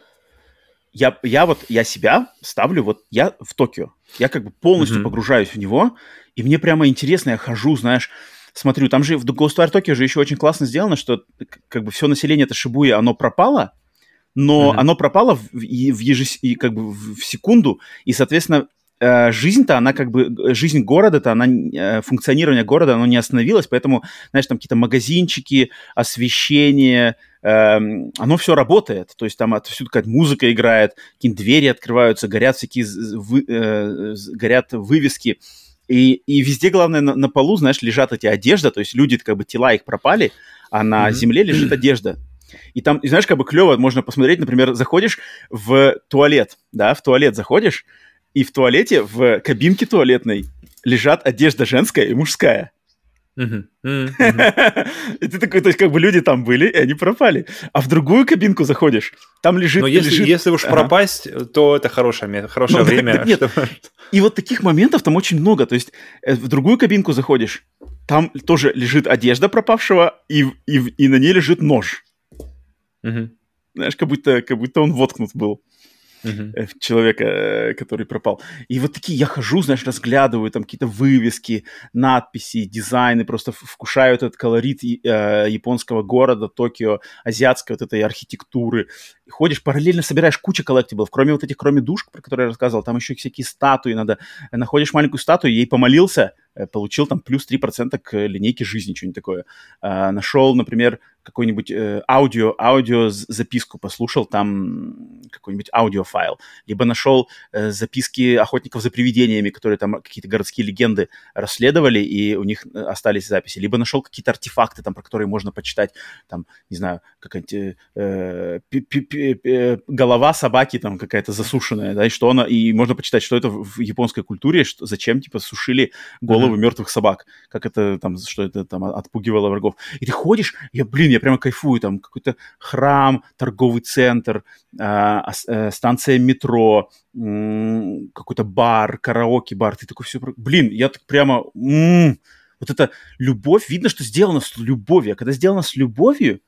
я, я вот, я себя ставлю, вот я в Токио. Я как бы полностью mm-hmm. погружаюсь в него, и мне прямо интересно, я хожу, знаешь, смотрю, там же в Ghostwire Tokyo же еще очень классно сделано, что как бы все население это Шибуя, оно пропало, но mm-hmm. оно пропало в, в, ежес, и как бы в секунду, и, соответственно, э, жизнь-то, она как бы, жизнь города-то, она, э, функционирование города, оно не остановилось, поэтому, знаешь, там какие-то магазинчики, освещение, оно все работает. То есть там отсюда какая-то музыка играет, какие-то двери открываются, горят всякие, вы, э, горят вывески. И, и везде, главное, на, на полу, знаешь, лежат эти одежда, то есть люди, как бы тела их пропали, а на mm-hmm. земле лежит одежда. И там, и знаешь, как бы клево, можно посмотреть, например, заходишь в туалет, да, в туалет заходишь, и в туалете, в кабинке туалетной лежат одежда женская и мужская. [LAUGHS] И ты такой, то есть как бы люди там были, и они пропали. А в другую кабинку заходишь, там лежит... Но если, лежит... если уж ага. пропасть, то это хорошее, хорошее ну, время. Так, нет. Чтобы... И вот таких моментов там очень много. То есть э, в другую кабинку заходишь, там тоже лежит одежда пропавшего, и, и, и на ней лежит нож. Угу. Знаешь, как будто, как будто он воткнут был uh-huh. человека, э, который пропал. И вот такие я хожу, знаешь, разглядываю там какие-то вывески, надписи, дизайны, просто вкушаю этот колорит э, японского города, Токио, азиатской вот этой архитектуры. Ходишь, параллельно собираешь кучу коллектиблов, кроме вот этих, кроме душ, про которые я рассказывал, там еще всякие статуи надо. Находишь маленькую статую, ей помолился, Э, получил там плюс 3% к линейке жизни, что-нибудь такое. А, нашел, например, какой-нибудь э, аудио, аудио записку послушал, там какой-нибудь аудиофайл, либо нашел э, записки охотников за привидениями, которые там какие-то городские легенды расследовали, и у них э, остались записи, либо нашел какие-то артефакты, там, про которые можно почитать, там, не знаю, какая-нибудь э, э, голова собаки там какая-то засушенная, да, и что она, и можно почитать, что это в японской культуре, что, зачем, типа, сушили головы mm-hmm. мертвых собак, как это там, что это там отпугивало врагов. И ты ходишь, я, блин, я прямо кайфую, там какой-то храм, торговый центр, э, э, станция метро, э, какой-то бар, караоке-бар, ты такой все, блин, я так прямо, м-м, вот эта любовь, видно, что сделано с любовью, а когда сделано с любовью,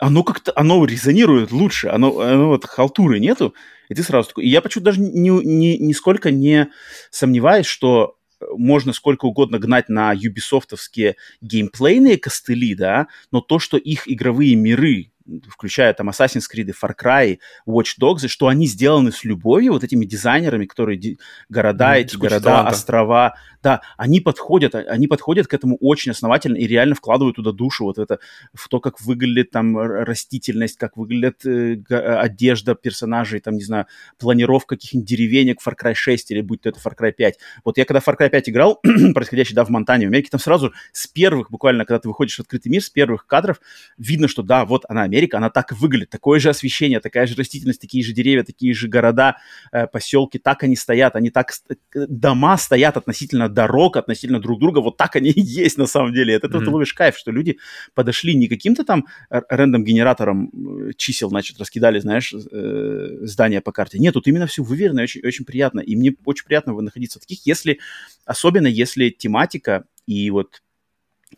оно как-то, оно резонирует лучше, оно, оно вот халтуры нету, и ты сразу такой... И я почему-то даже ни, ни, нисколько не сомневаюсь, что можно сколько угодно гнать на юбисофтовские геймплейные костыли, да, но то, что их игровые миры включая там Assassin's Creed, Far Cry, Watch Dogs, что они сделаны с любовью, вот этими дизайнерами, которые ди- города, mm, эти города, таланта. острова, да, они подходят, они подходят к этому очень основательно и реально вкладывают туда душу, вот это, в то, как выглядит там растительность, как выглядит э, одежда персонажей, там, не знаю, планировка каких-нибудь деревенек Far Cry 6 или будь то это Far Cry 5. Вот я когда Far Cry 5 играл, [CLEARS THROAT] происходящий, да, в Монтане, в Америке, там сразу с первых, буквально, когда ты выходишь в открытый мир, с первых кадров видно, что да, вот она Америка, она так и выглядит, такое же освещение, такая же растительность, такие же деревья, такие же города, э, поселки, так они стоят, они так, э, дома стоят относительно дорог, относительно друг друга, вот так они и есть на самом деле. Это mm-hmm. ты ловишь кайф, что люди подошли не каким-то там рандом-генератором э, чисел, значит, раскидали, знаешь, э, здания по карте. Нет, тут именно все выверено, очень, очень приятно. И мне очень приятно находиться в таких, если, особенно если тематика и вот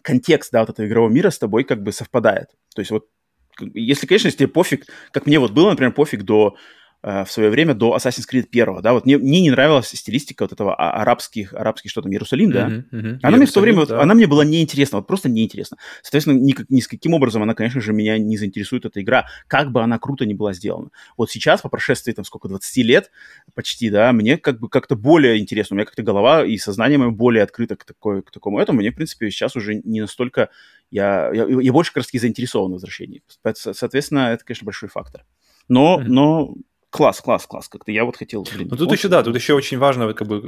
контекст, да, вот этого игрового мира с тобой как бы совпадает. То есть вот если, конечно, если тебе пофиг, как мне вот было, например, пофиг до в свое время до Assassin's Creed 1, да, вот мне, мне не нравилась стилистика вот этого а, арабских, арабских, что там, Иерусалим, да, uh-huh, uh-huh. она Иерусалим, мне в то время, да. вот, она мне была неинтересна, вот просто неинтересна. Соответственно, ни, ни с каким образом она, конечно же, меня не заинтересует эта игра, как бы она круто не была сделана. Вот сейчас, по прошествии, там, сколько, 20 лет почти, да, мне как бы как-то более интересно, у меня как-то голова и сознание мое более открыто к, такой, к такому этому, мне, в принципе, сейчас уже не настолько, я, я, я больше как раз заинтересован в возвращении. Соответственно, это, конечно, большой фактор. Но, mm-hmm. но класс, класс, класс. Как-то я вот хотел... Блин, ну, тут еще, да, тут еще очень важно, как бы,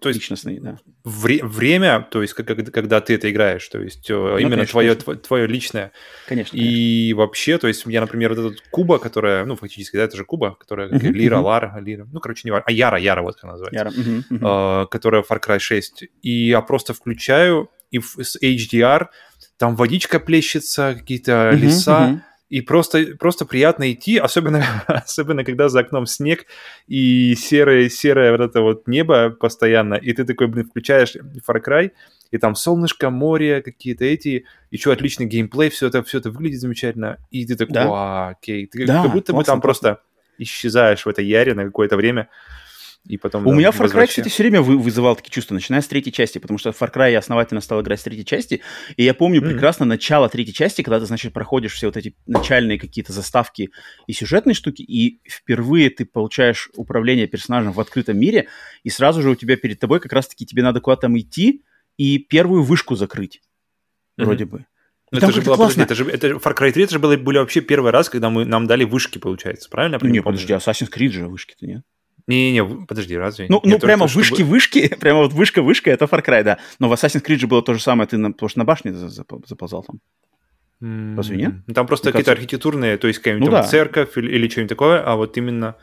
то есть... Личностный, да. Вре- время, то есть, когда, когда ты это играешь, то есть, ну, именно конечно, твое, конечно. твое личное. Конечно. И конечно. вообще, то есть, я, например, вот этот Куба, которая, ну, фактически, да, это же Куба, которая uh-huh, Лира, uh-huh. Лара, Лира, ну, короче, не важно, а Яра, Яра, вот как она называется. Яра. Uh-huh, uh-huh. Uh, которая Far Cry 6. И я просто включаю, и с HDR там водичка плещется, какие-то uh-huh, леса, uh-huh и просто, просто приятно идти, особенно, [LAUGHS] особенно когда за окном снег и серое, серое вот это вот небо постоянно, и ты такой, блин, включаешь Far Cry, и там солнышко, море, какие-то эти, еще отличный геймплей, все это, все это выглядит замечательно, и ты такой, да. окей, ты да, как будто бы там просто исчезаешь в этой яре на какое-то время, и потом... У да, меня Far Cry, кстати, все время вы, вызывал такие чувства, начиная с третьей части, потому что Far Cry я основательно стал играть с третьей части, и я помню mm-hmm. прекрасно начало третьей части, когда ты, значит, проходишь все вот эти начальные какие-то заставки и сюжетные штуки, и впервые ты получаешь управление персонажем в открытом мире, и сразу же у тебя перед тобой как раз-таки тебе надо куда-то там идти и первую вышку закрыть, mm-hmm. вроде бы. Ну, это же было, классно. подожди, это же это Far Cry 3, это же были, были вообще первый раз, когда мы, нам дали вышки, получается, правильно? Ну, не, подожди, Assassin's Creed же вышки-то нет. Не-не-не, подожди, разве? Ну, ну прямо вышки-вышки, чтобы... [LAUGHS] прямо вот вышка-вышка, это Far Cry, да. Но в Assassin's Creed же было то же самое, ты на, потому что на башне заползал там. Разве нет? Там просто какие-то архитектурные, то есть какая-нибудь ну, да. церковь или, или что-нибудь такое, а вот именно...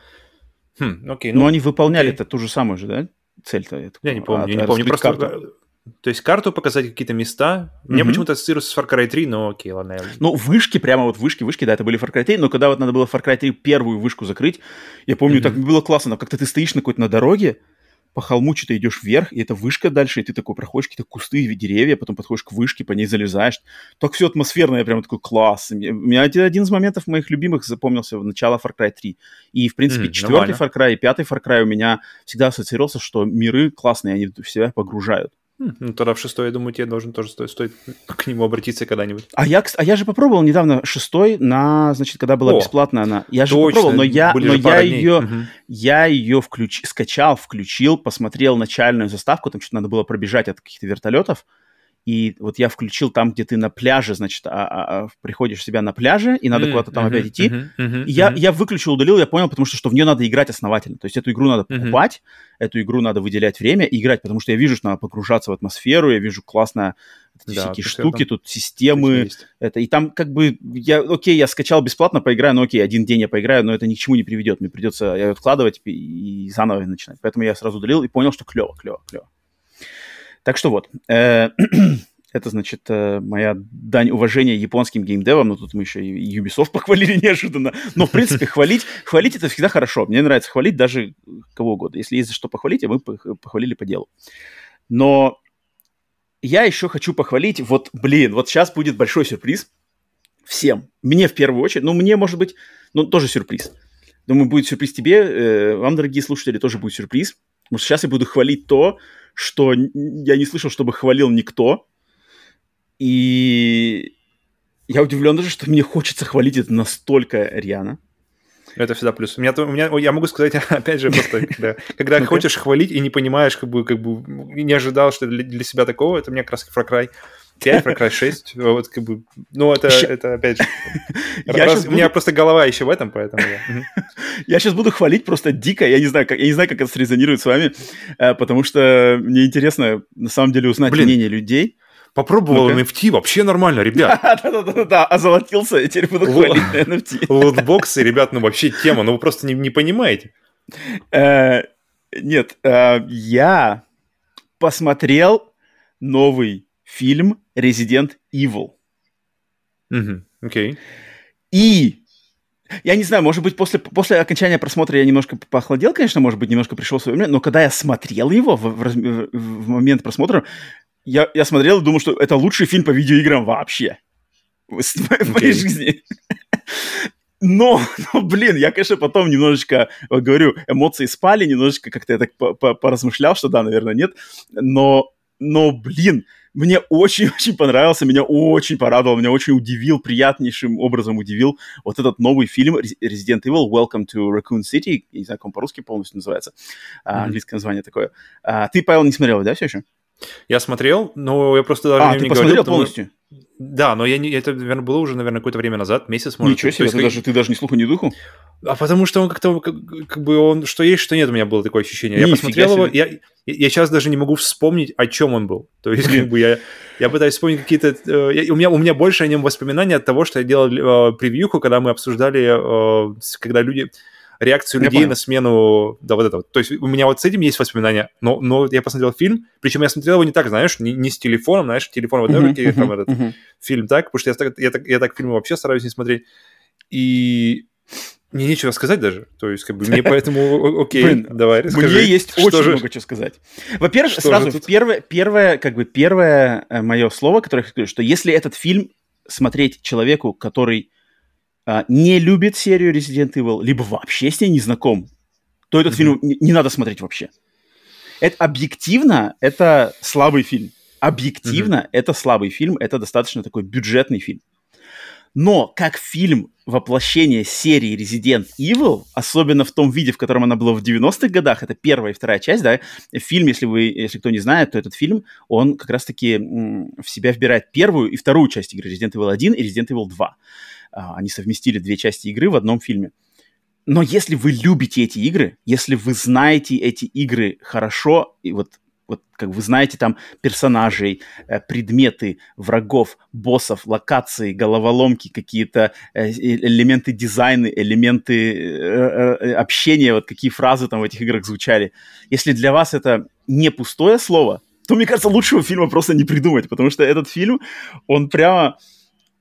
Хм, окей, ну, Но они выполняли-то ту же самую же, да? Цель-то. Я, я не помню, а, я не помню. Просто карту. То есть карту показать какие-то места. Mm-hmm. Мне почему-то ассоциируется с Far Cry 3, но окей, ладно. Я... Ну, вышки, прямо вот вышки, вышки, да, это были Far Cry 3, но когда вот надо было Far Cry 3 первую вышку закрыть, я помню, mm-hmm. так было классно, но как-то ты стоишь на какой-то на дороге, по холму что-то идешь вверх, и это вышка дальше, и ты такой проходишь какие-то кусты, деревья, потом подходишь к вышке, по ней залезаешь. Так все атмосферное, прям такой класс. У меня один из моментов моих любимых запомнился в начало Far Cry 3. И, в принципе, mm, четвертый Far Cry и пятый Far Cry у меня всегда ассоциировался, что миры классные, они в себя погружают. Ну, тогда в шестой, я думаю, тебе должен тоже стоит, стоит к нему обратиться когда-нибудь. А я, а я же попробовал недавно шестой на, значит, когда была О, бесплатная она. Я же попробовал, но я, но я ее, угу. я ее включ, скачал, включил, посмотрел начальную заставку, там что-то надо было пробежать от каких-то вертолетов, и вот я включил там, где ты на пляже, значит, а, а, а, приходишь себя на пляже, и надо mm, куда-то там uh-huh, опять идти. Uh-huh, и я, я выключил, удалил, я понял, потому что, что в нее надо играть основательно. То есть эту игру надо покупать, uh-huh. эту игру надо выделять время и играть, потому что я вижу, что надо погружаться в атмосферу, я вижу классно эти да, всякие штуки, это, тут системы. Это, и там как бы, я, окей, я скачал бесплатно, поиграю, ну окей, один день я поиграю, но это ни к чему не приведет. Мне придется я откладывать и, и заново начинать. Поэтому я сразу удалил и понял, что клево, клево, клево. Так что вот. Э, [CLEARS THROAT] это, значит, э, моя дань уважения японским геймдевам. Ну, тут мы еще и Ubisoft [LAUGHS] похвалили неожиданно. Но, в принципе, [LAUGHS] хвалить, хвалить это всегда хорошо. Мне нравится хвалить даже кого угодно. Если есть за что похвалить, а мы похвалили по делу. Но я еще хочу похвалить, вот, блин, вот сейчас будет большой сюрприз всем. Мне в первую очередь, ну, мне, может быть, ну, тоже сюрприз. Думаю, будет сюрприз тебе, э, вам, дорогие слушатели, тоже будет сюрприз. Потому что сейчас я буду хвалить то, что я не слышал, чтобы хвалил никто. И я удивлен даже, что мне хочется хвалить это настолько рьяно. Это всегда плюс. У меня, у меня, я могу сказать, [LAUGHS] опять же, просто, когда, когда хочешь хвалить и не понимаешь, как бы, как бы не ожидал, что для, для себя такого, это у меня раз Far Cry 5, Far Cry 6, вот как бы, ну, это, это опять же, [LAUGHS] я раз, у меня просто голова еще в этом, поэтому я... [LAUGHS] Я сейчас буду хвалить просто дико, я не знаю, как, я не знаю, как это срезонирует с вами, э, потому что мне интересно, на самом деле, узнать Блин. мнение людей. Попробовал ну NFT, вообще нормально, [LAUGHS] ребят. Да-да-да, озолотился, и теперь буду хвалить на NFT. Лотбоксы, ребят, ну вообще тема, ну вы просто не, не понимаете. Э, нет, э, я посмотрел новый фильм Resident Evil. Угу, окей. И я не знаю, может быть, после, после окончания просмотра я немножко похолодел, конечно, может быть, немножко пришел в свое время, но когда я смотрел его в, в, в, момент просмотра, я, я смотрел и думал, что это лучший фильм по видеоиграм вообще в, в моей жизни. [LAUGHS] Но, но, блин, я, конечно, потом немножечко, вот говорю, эмоции спали, немножечко как-то я так поразмышлял, что да, наверное, нет. Но, но, блин, мне очень-очень [LAUGHS] понравился, меня очень порадовал, меня очень удивил, приятнейшим образом удивил вот этот новый фильм Resident Evil Welcome to Raccoon City. Я не знаю, как он по-русски полностью называется. Mm-hmm. английское название такое. А, ты, Павел, не смотрел, да, все еще? Я смотрел, но я просто даже а, не ты посмотрел говорил, полностью? Да, но я не, это, наверное, было уже, наверное, какое-то время назад, месяц, может. Ничего себе, ты, даже, ты даже ни слуху, ни духу? А потому что он как-то, как, как бы он, что есть, что нет, у меня было такое ощущение. Я посмотрел его, я, я сейчас даже не могу вспомнить, о чем он был. То есть, как бы я, я пытаюсь вспомнить какие-то... Э, у, меня, у меня больше о нем воспоминаний от того, что я делал э, превьюху, когда мы обсуждали, э, когда люди реакцию я людей понял. на смену, да, вот этого. То есть у меня вот с этим есть воспоминания, но, но я посмотрел фильм, причем я смотрел его не так, знаешь, не, не с телефоном, знаешь, телефон в одной руке, там этот фильм так, потому что я так, я, так, я так фильмы вообще стараюсь не смотреть. И мне нечего сказать даже. То есть, как бы, мне поэтому окей, Блин, давай, расскажи. Мне есть очень же... много чего сказать. Во-первых, что сразу, тут... первое, первое, как бы, первое э, мое слово, которое я скажу, что если этот фильм смотреть человеку, который а, не любит серию Resident Evil, либо вообще с ней не знаком, то этот mm-hmm. фильм не, не надо смотреть вообще. Это объективно это слабый фильм. Объективно mm-hmm. это слабый фильм, это достаточно такой бюджетный фильм. Но как фильм воплощение серии Resident Evil, особенно в том виде, в котором она была в 90-х годах, это первая и вторая часть, да, фильм, если вы, если кто не знает, то этот фильм, он как раз-таки в себя вбирает первую и вторую часть игры Resident Evil 1 и Resident Evil 2. А, они совместили две части игры в одном фильме. Но если вы любите эти игры, если вы знаете эти игры хорошо, и вот, вот как вы знаете там персонажей, э, предметы, врагов, боссов, локации, головоломки, какие-то э, элементы дизайна, элементы э, общения, вот какие фразы там в этих играх звучали. Если для вас это не пустое слово, то, мне кажется, лучшего фильма просто не придумать, потому что этот фильм, он прямо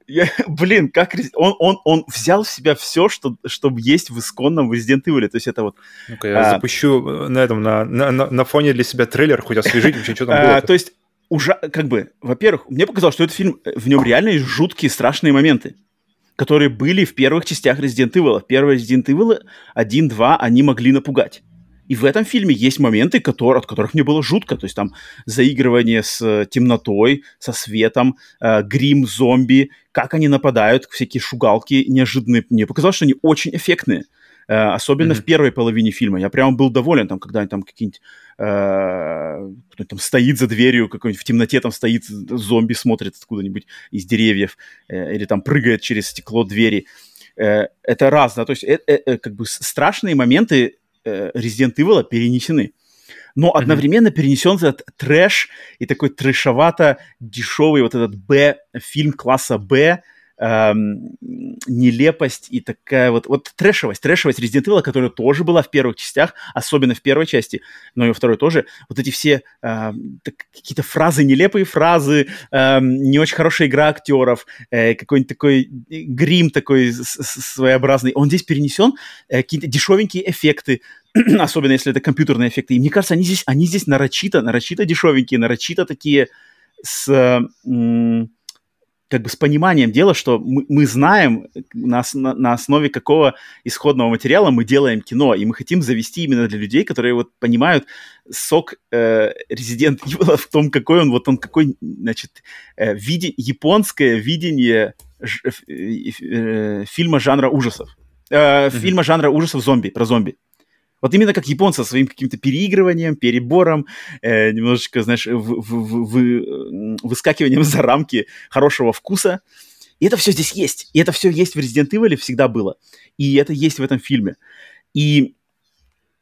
я, [LAUGHS] блин, как он, он, он взял в себя все, что, что есть в исконном Resident Evil. То есть это вот... Ну-ка, я а, запущу э, на этом, на, на, на фоне для себя трейлер, хоть освежить вообще, что там было. [LAUGHS] А, то есть, уже, как бы, во-первых, мне показалось, что этот фильм, э, в нем реально есть жуткие, страшные моменты, которые были в первых частях Resident Evil. В первой Resident Evil 1-2 они могли напугать. И в этом фильме есть моменты, которые, от которых мне было жутко. То есть там заигрывание с э, темнотой, со светом, э, грим зомби, как они нападают, всякие шугалки неожиданные. Мне показалось, что они очень эффектные. Э, особенно mm-hmm. в первой половине фильма. Я прямо был доволен, там, когда там какие-нибудь э, там стоит за дверью, какой-нибудь в темноте там стоит зомби, смотрит откуда-нибудь из деревьев, э, или там прыгает через стекло двери. Э, это раз, да, то есть э, э, э как бы страшные моменты э, Resident Evil перенесены. Но mm-hmm. одновременно перенесен этот трэш и такой трэшовато дешевый вот этот Б, фильм класса Б, эм, нелепость и такая вот, вот трэшевость, трэшевость Resident Evil, которая тоже была в первых частях, особенно в первой части, но и во второй тоже, вот эти все э, какие-то фразы, нелепые фразы, э, не очень хорошая игра актеров, э, какой-нибудь такой грим такой своеобразный, он здесь перенесен, э, какие-то дешевенькие эффекты, [CLEARS THROAT] особенно если это компьютерные эффекты. И мне кажется, они здесь, они здесь нарочито, нарочито дешевенькие, нарочито такие с... М- как бы с пониманием дела, что мы, мы знаем, на, на, на основе какого исходного материала мы делаем кино, и мы хотим завести именно для людей, которые вот понимают сок э, Resident [LAUGHS] Evil в том, какой он, вот он какой, значит, э, види, японское видение ж, э, э, фильма жанра ужасов. Э, mm-hmm. Фильма жанра ужасов зомби, про зомби. Вот именно как японцы со своим каким-то переигрыванием, перебором, э, немножечко, знаешь, в, в, в, выскакиванием за рамки хорошего вкуса. И это все здесь есть. И это все есть в Resident Evil, всегда было. И это есть в этом фильме. И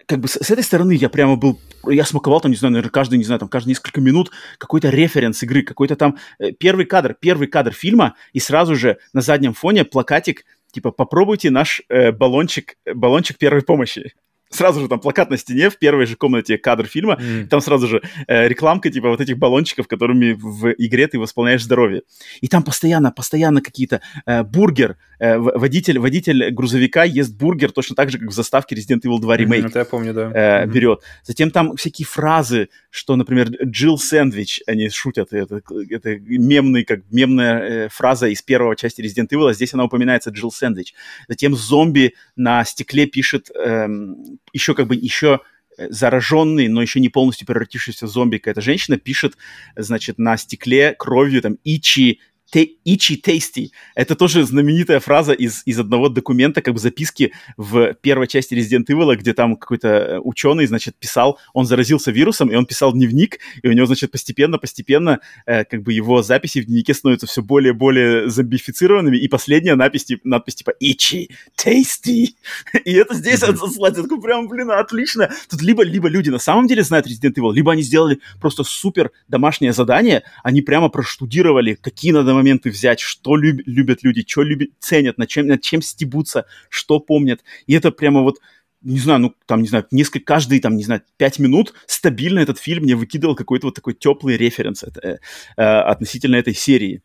как бы с, с этой стороны я прямо был, я смаковал там, не знаю, наверное, каждый, не знаю, там, каждые несколько минут какой-то референс игры, какой-то там э, первый кадр, первый кадр фильма, и сразу же на заднем фоне плакатик, типа, попробуйте наш э, баллончик, баллончик первой помощи сразу же там плакат на стене в первой же комнате кадр фильма, mm. там сразу же э, рекламка типа вот этих баллончиков, которыми в игре ты восполняешь здоровье. И там постоянно, постоянно какие-то э, бургер, э, водитель, водитель грузовика ест бургер точно так же, как в заставке Resident Evil 2 ремейк. Mm, это я помню, да. Э, mm. Берет. Затем там всякие фразы, что, например, Джилл Сэндвич, они шутят, это, это мемный, как мемная э, фраза из первого части Resident Evil, а здесь она упоминается Джилл Сэндвич. Затем зомби на стекле пишет эм, еще как бы еще э, зараженный, но еще не полностью превратившийся в зомби какая-то женщина пишет, значит, на стекле кровью там «Ичи Ичи Tasty. Это тоже знаменитая фраза из, из одного документа, как бы записки в первой части Resident Evil, где там какой-то э, ученый, значит, писал, он заразился вирусом, и он писал дневник, и у него, значит, постепенно-постепенно э, как бы его записи в дневнике становятся все более-более зомбифицированными, и последняя надпись, типа, надпись типа Ичи Tasty. [LAUGHS] И это здесь отсылать, я такой, прям, блин, отлично. Тут либо, либо люди на самом деле знают Resident Evil, либо они сделали просто супер домашнее задание, они прямо проштудировали, какие надо моменты взять, что люб, любят люди, что любят, ценят, над чем, над чем стебутся, что помнят. И это прямо вот не знаю, ну, там, не знаю, несколько, каждые, там, не знаю, пять минут стабильно этот фильм мне выкидывал какой-то вот такой теплый референс это, э, э, относительно этой серии.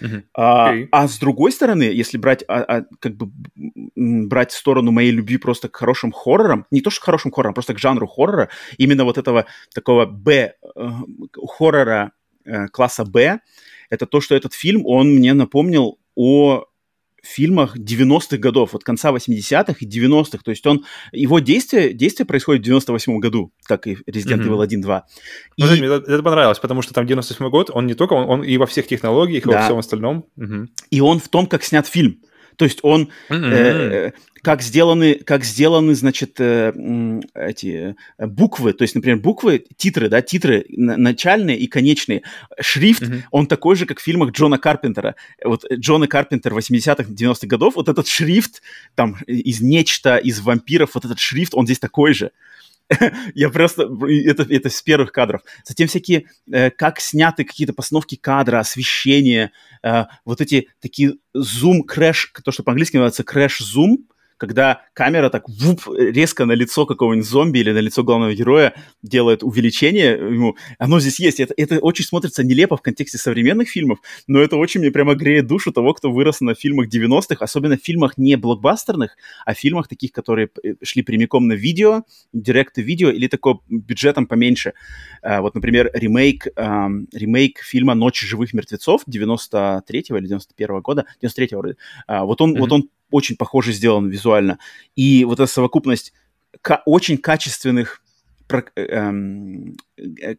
Uh-huh. А, okay. а с другой стороны, если брать, а, а, как бы брать сторону моей любви просто к хорошим хоррорам, не то что к хорошим хоррорам, просто к жанру хоррора, именно вот этого такого Б э, хоррора э, класса Б, это то, что этот фильм, он мне напомнил о фильмах 90-х годов, от конца 80-х и 90-х. То есть он, его действие, действие происходит в 98-м году, как и Resident mm-hmm. Evil 1-2. И... мне это понравилось, потому что там 98-й год, он не только, он, он и во всех технологиях, и да. во всем остальном. Mm-hmm. И он в том, как снят фильм. То есть он, mm-hmm. э, как сделаны, как сделаны, значит, э, эти э, буквы, то есть, например, буквы, титры, да, титры начальные и конечные. Шрифт, mm-hmm. он такой же, как в фильмах Джона Карпентера. Вот Джона Карпентер 80-х, 90-х годов, вот этот шрифт, там, из нечто, из вампиров, вот этот шрифт, он здесь такой же. [LAUGHS] Я просто... Это, это с первых кадров. Затем всякие... Э, как сняты какие-то постановки кадра, освещение, э, вот эти такие zoom-crash, то, что по-английски называется crash-zoom, когда камера так вуп, резко на лицо какого-нибудь зомби или на лицо главного героя делает увеличение ему, оно здесь есть. Это, это очень смотрится нелепо в контексте современных фильмов, но это очень мне прямо греет душу того, кто вырос на фильмах 90-х, особенно в фильмах не блокбастерных, а фильмах таких, которые шли прямиком на видео, директ-видео или такой бюджетом поменьше. А, вот, например, ремейк, ремейк фильма «Ночь живых мертвецов» 93-го или 91-го года, 93-го вроде. А, вот он, mm-hmm. вот он очень похоже сделан визуально. И вот эта совокупность очень качественных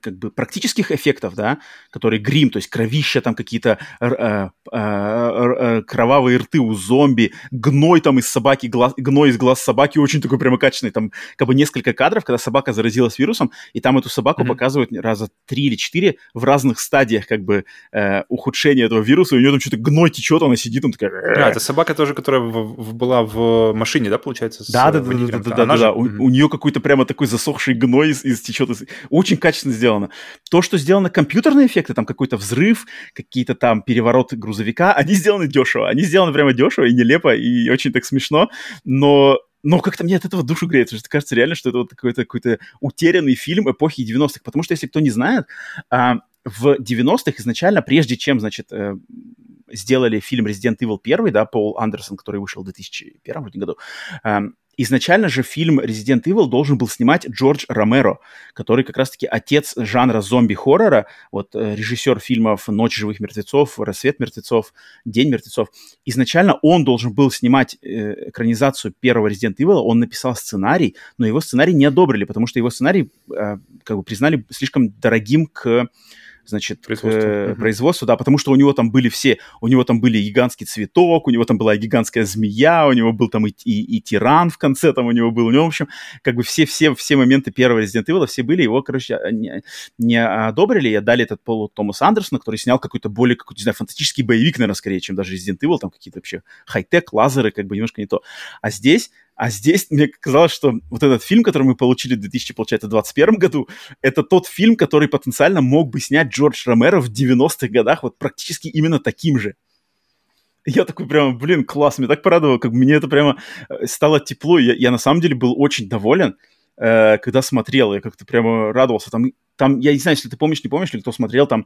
как бы практических эффектов, да, которые грим, то есть кровища, там какие-то э, э, кровавые рты у зомби, гной там из собаки, глаз, гной из глаз собаки очень такой прямо качественный, там как бы несколько кадров, когда собака заразилась вирусом, и там эту собаку mm-hmm. показывают раза три или четыре в разных стадиях как бы э, ухудшения этого вируса, и у нее там что-то гной течет, она сидит, он такая... А, это собака тоже, которая в, в, была в машине, да, получается? Да, да, да, да, да, да, да, да. У нее какой-то прямо такой засохший гной из, из течет. Очень качественно сделано. То, что сделано компьютерные эффекты, там какой-то взрыв, какие-то там перевороты грузовика, [LAUGHS] они сделаны дешево. Они сделаны прямо дешево и нелепо, и очень так смешно, но но как-то мне от этого душу греет, потому что кажется реально, что это вот какой-то какой утерянный фильм эпохи 90-х. Потому что, если кто не знает, а, в 90-х изначально, прежде чем, значит, э, сделали фильм Resident Evil 1, да, Пол Андерсон, который вышел в 2001 году, эм, Изначально же фильм Resident Evil должен был снимать Джордж Ромеро, который как раз-таки отец жанра зомби-хоррора, вот э, режиссер фильмов «Ночь живых мертвецов», «Рассвет мертвецов», «День мертвецов». Изначально он должен был снимать э, экранизацию первого Resident Evil, он написал сценарий, но его сценарий не одобрили, потому что его сценарий э, как бы признали слишком дорогим к значит, производству. Uh-huh. производству, да, потому что у него там были все, у него там были гигантский цветок, у него там была гигантская змея, у него был там и, и, и тиран в конце там у него был, у него, в общем, как бы все-все все моменты первого Resident Evil, все были, его, короче, а, не, не одобрили и отдали этот Полу Томас Андерсона, который снял какой-то более, какой-то, не знаю, фантастический боевик, наверное, скорее, чем даже Resident Evil, там какие-то вообще хай-тек, лазеры, как бы немножко не то. А здесь а здесь мне казалось, что вот этот фильм, который мы получили в 2021 году, это тот фильм, который потенциально мог бы снять Джордж Ромеро в 90-х годах, вот практически именно таким же. Я такой прямо, блин, класс, мне так порадовало, как мне это прямо э, стало тепло. Я, я на самом деле был очень доволен, э, когда смотрел, я как-то прямо радовался. Там, там, я не знаю, если ты помнишь, не помнишь, или кто смотрел, там,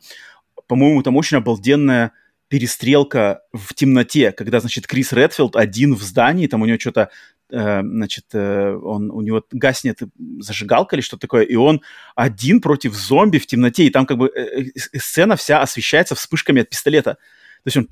по-моему, там очень обалденная перестрелка в темноте, когда, значит, Крис Редфилд один в здании, там у него что-то значит, э, он, у него гаснет зажигалка или что-то такое, и он один против зомби в темноте, и там как бы э, сцена вся освещается вспышками от пистолета. То есть он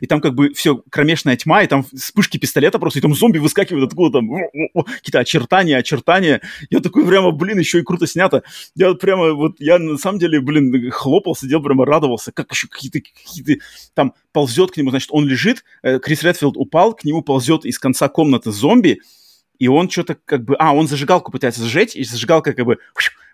и там как бы все кромешная тьма, и там вспышки пистолета просто, и там зомби выскакивают откуда там, какие-то очертания, очертания. Я такой прямо, блин, еще и круто снято. Я прямо вот, я на самом деле, блин, хлопал, сидел, прямо радовался, как еще какие-то, какие-то там ползет к нему, значит, он лежит, э, Крис Редфилд упал, к нему ползет из конца комнаты зомби, и он что-то как бы... А, он зажигалку пытается сжечь, и зажигалка как бы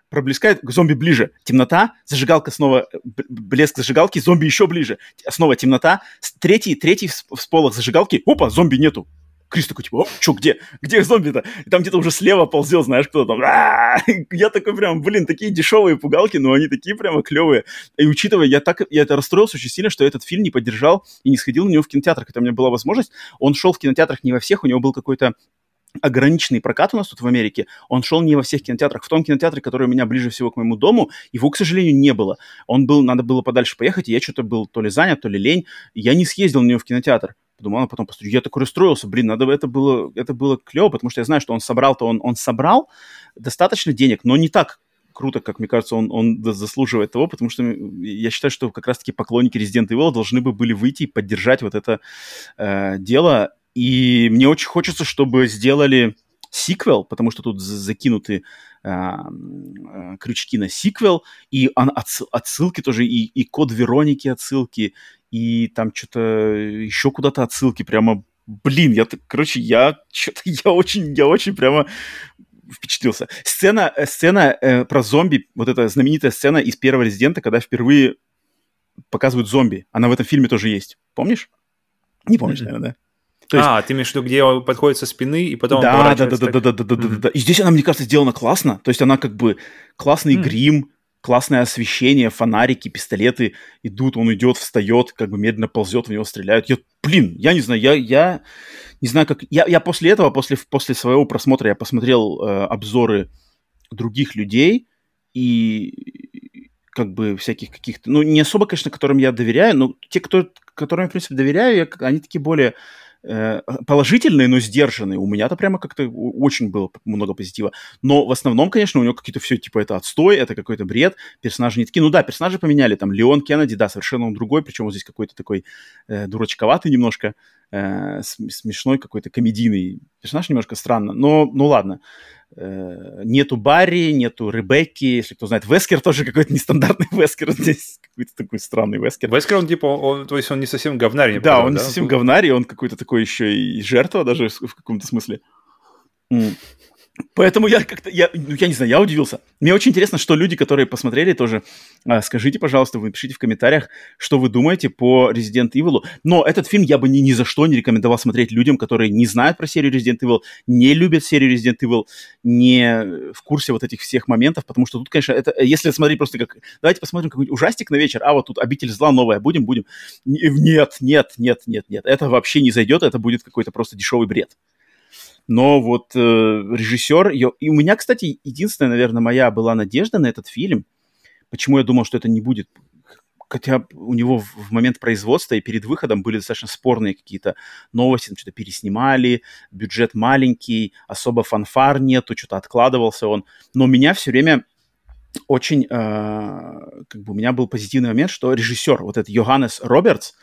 проблескает зомби ближе. Темнота, зажигалка снова, блеск зажигалки, зомби еще ближе. Снова темнота, третий, третий всполох зажигалки, опа, зомби нету. Крис такой, типа, о, что, где? Где зомби-то? И там где-то уже слева ползет, знаешь, кто там. [LAUGHS] Я такой прям, блин, такие дешевые пугалки, но они такие прямо клевые. И учитывая, я так, я это расстроился очень сильно, что этот фильм не поддержал и не сходил на него в кинотеатрах. Хотя у меня была возможность. Он шел в кинотеатрах не во всех, у него был какой-то ограниченный прокат у нас тут в Америке, он шел не во всех кинотеатрах. В том кинотеатре, который у меня ближе всего к моему дому, его, к сожалению, не было. Он был, надо было подальше поехать, и я что-то был то ли занят, то ли лень. Я не съездил на него в кинотеатр. Подумал, а потом посмотрю. Я такой расстроился, блин, надо это было, это было клево, потому что я знаю, что он собрал-то, он, он собрал достаточно денег, но не так круто, как мне кажется, он, он заслуживает того, потому что я считаю, что как раз-таки поклонники Resident Evil должны бы были выйти и поддержать вот это э, дело. И мне очень хочется, чтобы сделали сиквел, потому что тут закинуты э, э, крючки на сиквел, и отсылки тоже, и, и код Вероники отсылки, и там что-то еще куда-то отсылки, прямо, блин, я, короче, я что-то, [LAUGHS] я очень, я очень прямо впечатлился. Сцена, э, сцена э, про зомби, вот эта знаменитая сцена из первого Резидента, когда впервые показывают зомби, она в этом фильме тоже есть. Помнишь? Не помнишь, mm-hmm. наверное, да? То есть... А, ты имеешь в виду, где он подходит со спины и потом да, да, да, да, да, да, да, да, да, да. И здесь она, мне кажется, сделана классно. То есть она как бы классный mm. грим, классное освещение, фонарики, пистолеты идут, он идет, встает, как бы медленно ползет, в него стреляют. Я, блин, я не знаю, я, я не знаю, как... Я, я после этого, после, после своего просмотра, я посмотрел э, обзоры других людей и как бы всяких каких-то... Ну, не особо, конечно, которым я доверяю, но те, кто, которым я, в принципе, доверяю, я, они такие более положительные, но сдержанные. У меня-то прямо как-то очень было много позитива. Но в основном, конечно, у него какие-то все, типа, это отстой, это какой-то бред, персонажи не такие. Ну да, персонажи поменяли, там, Леон Кеннеди, да, совершенно он другой, причем вот здесь какой-то такой э, дурачковатый немножко, э, смешной какой-то комедийный персонаж, немножко странно, но, ну ладно. Э, нету Барри, нету Ребекки, если кто знает, Вескер тоже какой-то нестандартный [LAUGHS] Вескер здесь, какой-то такой странный Вескер. Вескер, он типа, он, то есть он не совсем говнарь. Да, правда, он не совсем говнарь, он какой-то такой еще и жертва даже в каком-то смысле. Mm. Поэтому я как-то, я, ну, я не знаю, я удивился. Мне очень интересно, что люди, которые посмотрели тоже, а, скажите, пожалуйста, вы напишите в комментариях, что вы думаете по Resident Evil. Но этот фильм я бы ни, ни за что не рекомендовал смотреть людям, которые не знают про серию Resident Evil, не любят серию Resident Evil, не в курсе вот этих всех моментов, потому что тут, конечно, это, если смотреть просто как, давайте посмотрим какой-нибудь ужастик на вечер, а вот тут «Обитель зла» новая, будем, будем. Нет, нет, нет, нет, нет, это вообще не зайдет, это будет какой-то просто дешевый бред но вот э, режиссер... Ее... И у меня, кстати, единственная, наверное, моя была надежда на этот фильм. Почему я думал, что это не будет хотя у него в момент производства и перед выходом были достаточно спорные какие-то новости, что-то переснимали, бюджет маленький, особо фанфар нету, что-то откладывался он. Но меня все время очень, э, как бы у меня был позитивный момент, что режиссер, вот этот Йоханнес Робертс,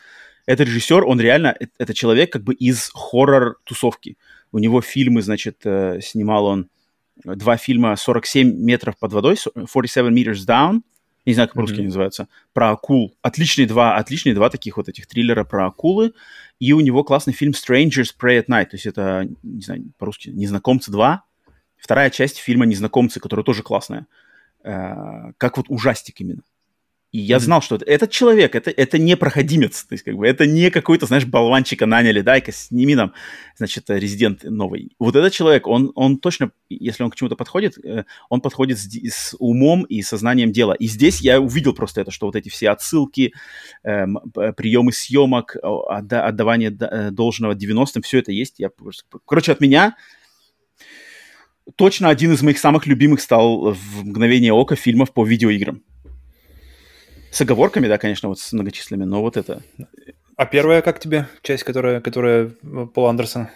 этот режиссер, он реально, это человек как бы из хоррор-тусовки. У него фильмы, значит, э, снимал он два фильма «47 метров под водой», «47 meters down», не знаю, как по-русски mm-hmm. называется, про акул. Отличные два, отличные два таких вот этих триллера про акулы. И у него классный фильм «Strangers Pray at Night», то есть это, не знаю, по-русски «Незнакомцы 2». Вторая часть фильма «Незнакомцы», которая тоже классная. Э, как вот ужастик именно. И я знал, что это, этот человек, это, это не проходимец, то есть как бы это не какой-то, знаешь, болванчика наняли, дай-ка сними нам, значит, резидент новый. Вот этот человек, он, он точно, если он к чему-то подходит, э, он подходит с, с умом и сознанием дела. И здесь я увидел просто это, что вот эти все отсылки, э, приемы съемок, отда, отдавание э, должного 90-м, все это есть. Я, короче, от меня точно один из моих самых любимых стал в мгновение ока фильмов по видеоиграм. С оговорками, да, конечно, вот с многочисленными, но вот это... А первая как тебе? Часть, которая, которая Пол Андерсон?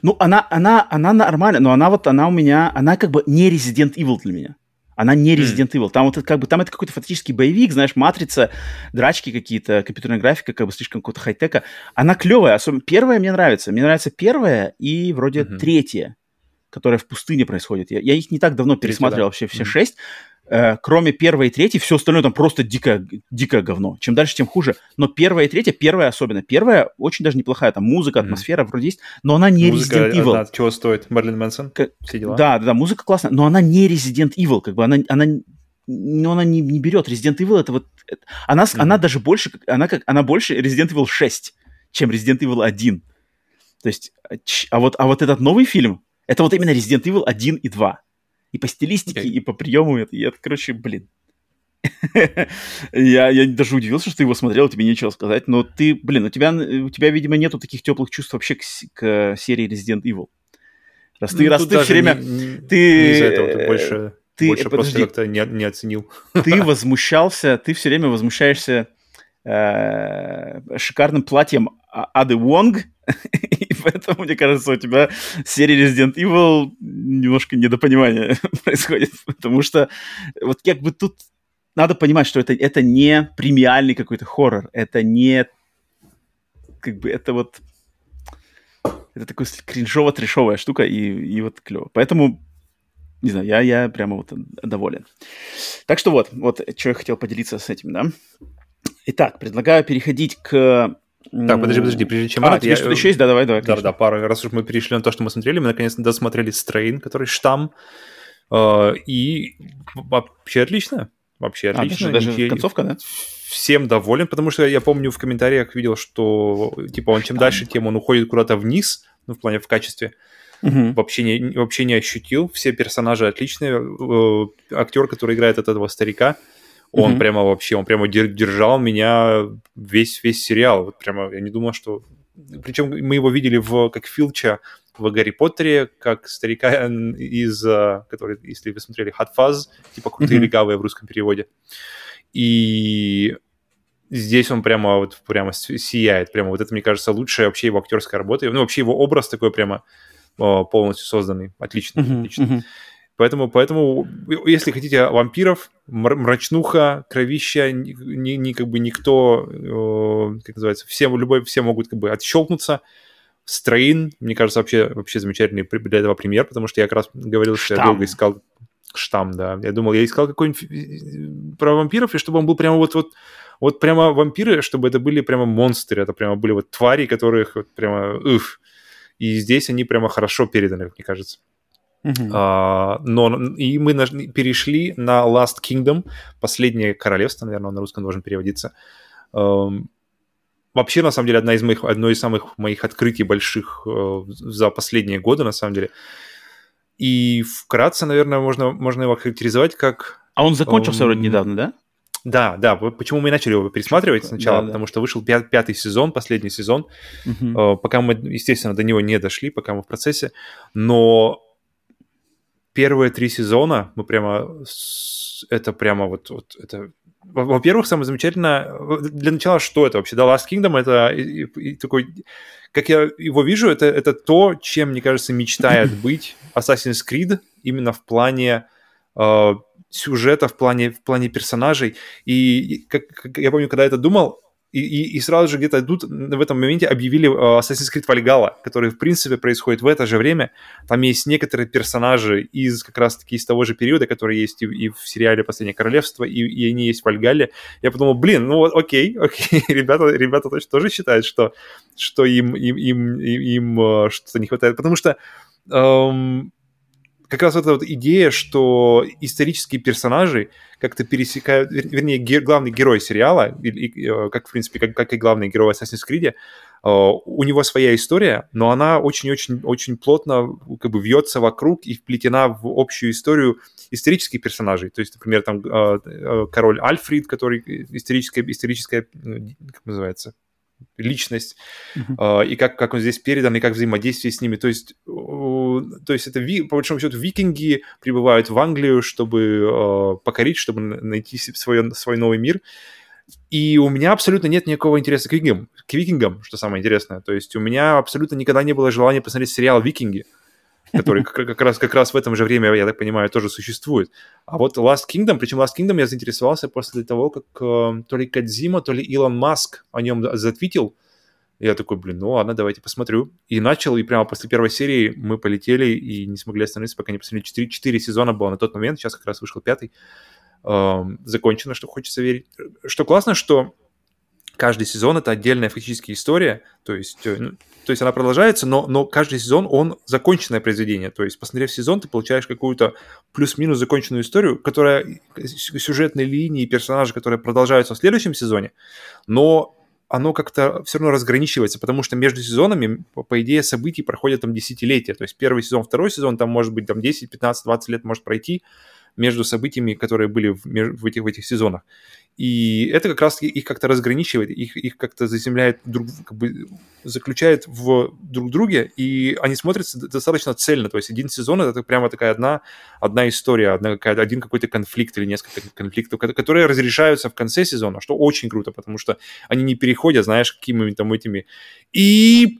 Ну, она, она, она нормальная, но она вот, она у меня, она как бы не Resident Evil для меня. Она не Resident. Evil. Там вот как бы, там это какой-то фантастический боевик, знаешь, матрица, драчки какие-то, компьютерная графика, как бы слишком какого-то хай-тека. Она клевая, особенно первая мне нравится. Мне нравится первая и вроде mm-hmm. третья, которая в пустыне происходит. Я, я их не так давно пересматривал да. вообще все mm-hmm. шесть. Э, кроме первой и третьей, все остальное там просто дикое, дикое говно. Чем дальше, тем хуже. Но первая и третья, первая особенно. Первая очень даже неплохая. Там музыка, атмосфера mm-hmm. вроде есть, но она не музыка, Resident Evil. Она чего стоит? Мерлин Мэнсон? К... Все дела? Да, да, да, музыка классная, но она не Resident Evil. Как бы она, она но она не, не берет. Resident Evil это вот... Это, она, mm-hmm. она даже больше... Она, как, она больше Resident Evil 6, чем Resident Evil 1. То есть... А вот, а вот этот новый фильм, это вот именно Resident Evil 1 и 2 и по стилистике, и по приему. Это, и это, короче, блин. [LAUGHS] я, я даже удивился, что ты его смотрел, тебе нечего сказать. Но ты, блин, у тебя, у тебя видимо, нету таких теплых чувств вообще к, к серии Resident Evil. Раз ты, ну, раз ты все время... Не, ты, не из-за этого, ты больше, ты, больше подожди, просто как-то не, не оценил. ты [LAUGHS] возмущался, ты все время возмущаешься э, шикарным платьем а, Ады Вонг, [LAUGHS] и поэтому, мне кажется, у тебя серия Resident Evil немножко недопонимание [LAUGHS] происходит, потому что вот как бы тут надо понимать, что это, это не премиальный какой-то хоррор, это не как бы это вот это такой кринжово-трешовая штука, и, и вот клево. Поэтому, не знаю, я, я прямо вот доволен. Так что вот, вот, что я хотел поделиться с этим, да. Итак, предлагаю переходить к так, подожди, подожди, прежде чем... А, тебе что-то еще есть? Да, давай, давай. Да, да, пару. Раз уж мы перешли на то, что мы смотрели, мы наконец-то досмотрели Стрейн, который штамм. Э, и вообще отлично. Вообще а, отлично. А, даже, даже концовка, да? Всем доволен, потому что я помню в комментариях видел, что типа он чем дальше, тем он уходит куда-то вниз, ну, в плане в качестве. Угу. Вообще, не, вообще не ощутил. Все персонажи отличные. Э, актер, который играет от этого старика, он mm-hmm. прямо вообще, он прямо держал меня весь, весь сериал. Вот прямо, я не думал, что... Причем мы его видели в, как Филча в Гарри Поттере, как старика из, э, который, если вы смотрели, Hot Fuzz, типа крутые mm-hmm. легавые в русском переводе. И здесь он прямо вот прямо сияет. Прямо вот это, мне кажется, лучшая вообще его актерская работа. Ну, вообще его образ такой прямо полностью созданный. Отлично, mm-hmm. отлично. Mm-hmm. Поэтому, поэтому, если хотите вампиров, мрачнуха, кровища, ни, ни, как бы никто, э, как называется, все, любой, все могут как бы отщелкнуться. Стрейн, мне кажется, вообще, вообще замечательный для этого пример, потому что я как раз говорил, что я долго искал штамм, да. Я думал, я искал какой-нибудь про вампиров, и чтобы он был прямо вот, вот, вот прямо вампиры, чтобы это были прямо монстры, это прямо были вот твари, которых вот прямо, уф. И здесь они прямо хорошо переданы, мне кажется. Uh-huh. А, но и мы перешли на Last Kingdom, последнее королевство, наверное, на русском должен переводиться. Um, вообще, на самом деле, одна из моих, одно из самых моих открытий больших uh, за последние годы, на самом деле. И вкратце, наверное, можно, можно его характеризовать как... А он закончился um, вроде недавно, да? Да, да. Почему мы и начали его пересматривать сначала? Да, потому да. что вышел пят, пятый сезон, последний сезон. Угу. Пока мы, естественно, до него не дошли, пока мы в процессе. Но первые три сезона мы прямо... Это прямо вот, вот это... Во-первых, самое замечательное... Для начала, что это вообще? Да, Last Kingdom — это и, и такой... Как я его вижу, это, это то, чем, мне кажется, мечтает [LAUGHS] быть Assassin's Creed именно в плане э, сюжета, в плане, в плане персонажей. И как, как я помню, когда я это думал, и, и, сразу же где-то тут в этом моменте объявили uh, Assassin's Creed Valhalla, который, в принципе, происходит в это же время. Там есть некоторые персонажи из как раз-таки из того же периода, которые есть и, и в сериале «Последнее королевство», и, и они есть в Вальгалле. Я подумал, блин, ну вот окей, [LAUGHS] окей, ребята, ребята точно тоже считают, что, что им, им, им, им, им uh, что-то не хватает. Потому что um, как раз эта вот идея, что исторические персонажи как-то пересекают, вернее, гер, главный герой сериала, и, и, э, как, в принципе, как, как и главный герой Assassin's Creed, Uh, у него своя история, но она очень-очень-очень плотно как бы вьется вокруг и вплетена в общую историю исторических персонажей. То есть, например, там uh, король Альфрид, который историческая, историческая, как называется, личность, uh-huh. и как, как он здесь передан, и как взаимодействие с ними. То есть, то есть это, по большому счету, викинги прибывают в Англию, чтобы покорить, чтобы найти свой, свой новый мир. И у меня абсолютно нет никакого интереса к викингам, к викингам, что самое интересное. То есть у меня абсолютно никогда не было желания посмотреть сериал «Викинги», который как, как, раз, как раз в этом же время, я так понимаю, тоже существует. А вот Last Kingdom, причем Last Kingdom я заинтересовался после того, как э, то ли Кадзима, то ли Илон Маск о нем затвитил. Я такой, блин, ну ладно, давайте посмотрю. И начал, и прямо после первой серии мы полетели и не смогли остановиться, пока не посмотрели. Четыре, четыре сезона было на тот момент, сейчас как раз вышел пятый. Эм, закончено, что хочется верить. Что классно, что каждый сезон это отдельная фактически история, то есть, э, ну, то есть она продолжается, но, но каждый сезон он законченное произведение, то есть посмотрев сезон, ты получаешь какую-то плюс-минус законченную историю, которая сюжетные линии, персонажи, которые продолжаются в следующем сезоне, но оно как-то все равно разграничивается, потому что между сезонами, по, идее, событий проходят там десятилетия. То есть первый сезон, второй сезон, там может быть там 10, 15, 20 лет может пройти между событиями, которые были в, в, этих, в этих сезонах. И это как раз их как-то разграничивает, их, их как-то заземляет, друг, как бы заключает в друг друге, и они смотрятся достаточно цельно. То есть один сезон — это прямо такая одна, одна история, одна, один какой-то конфликт или несколько конфликтов, которые разрешаются в конце сезона, что очень круто, потому что они не переходят, знаешь, какими-то там этими и...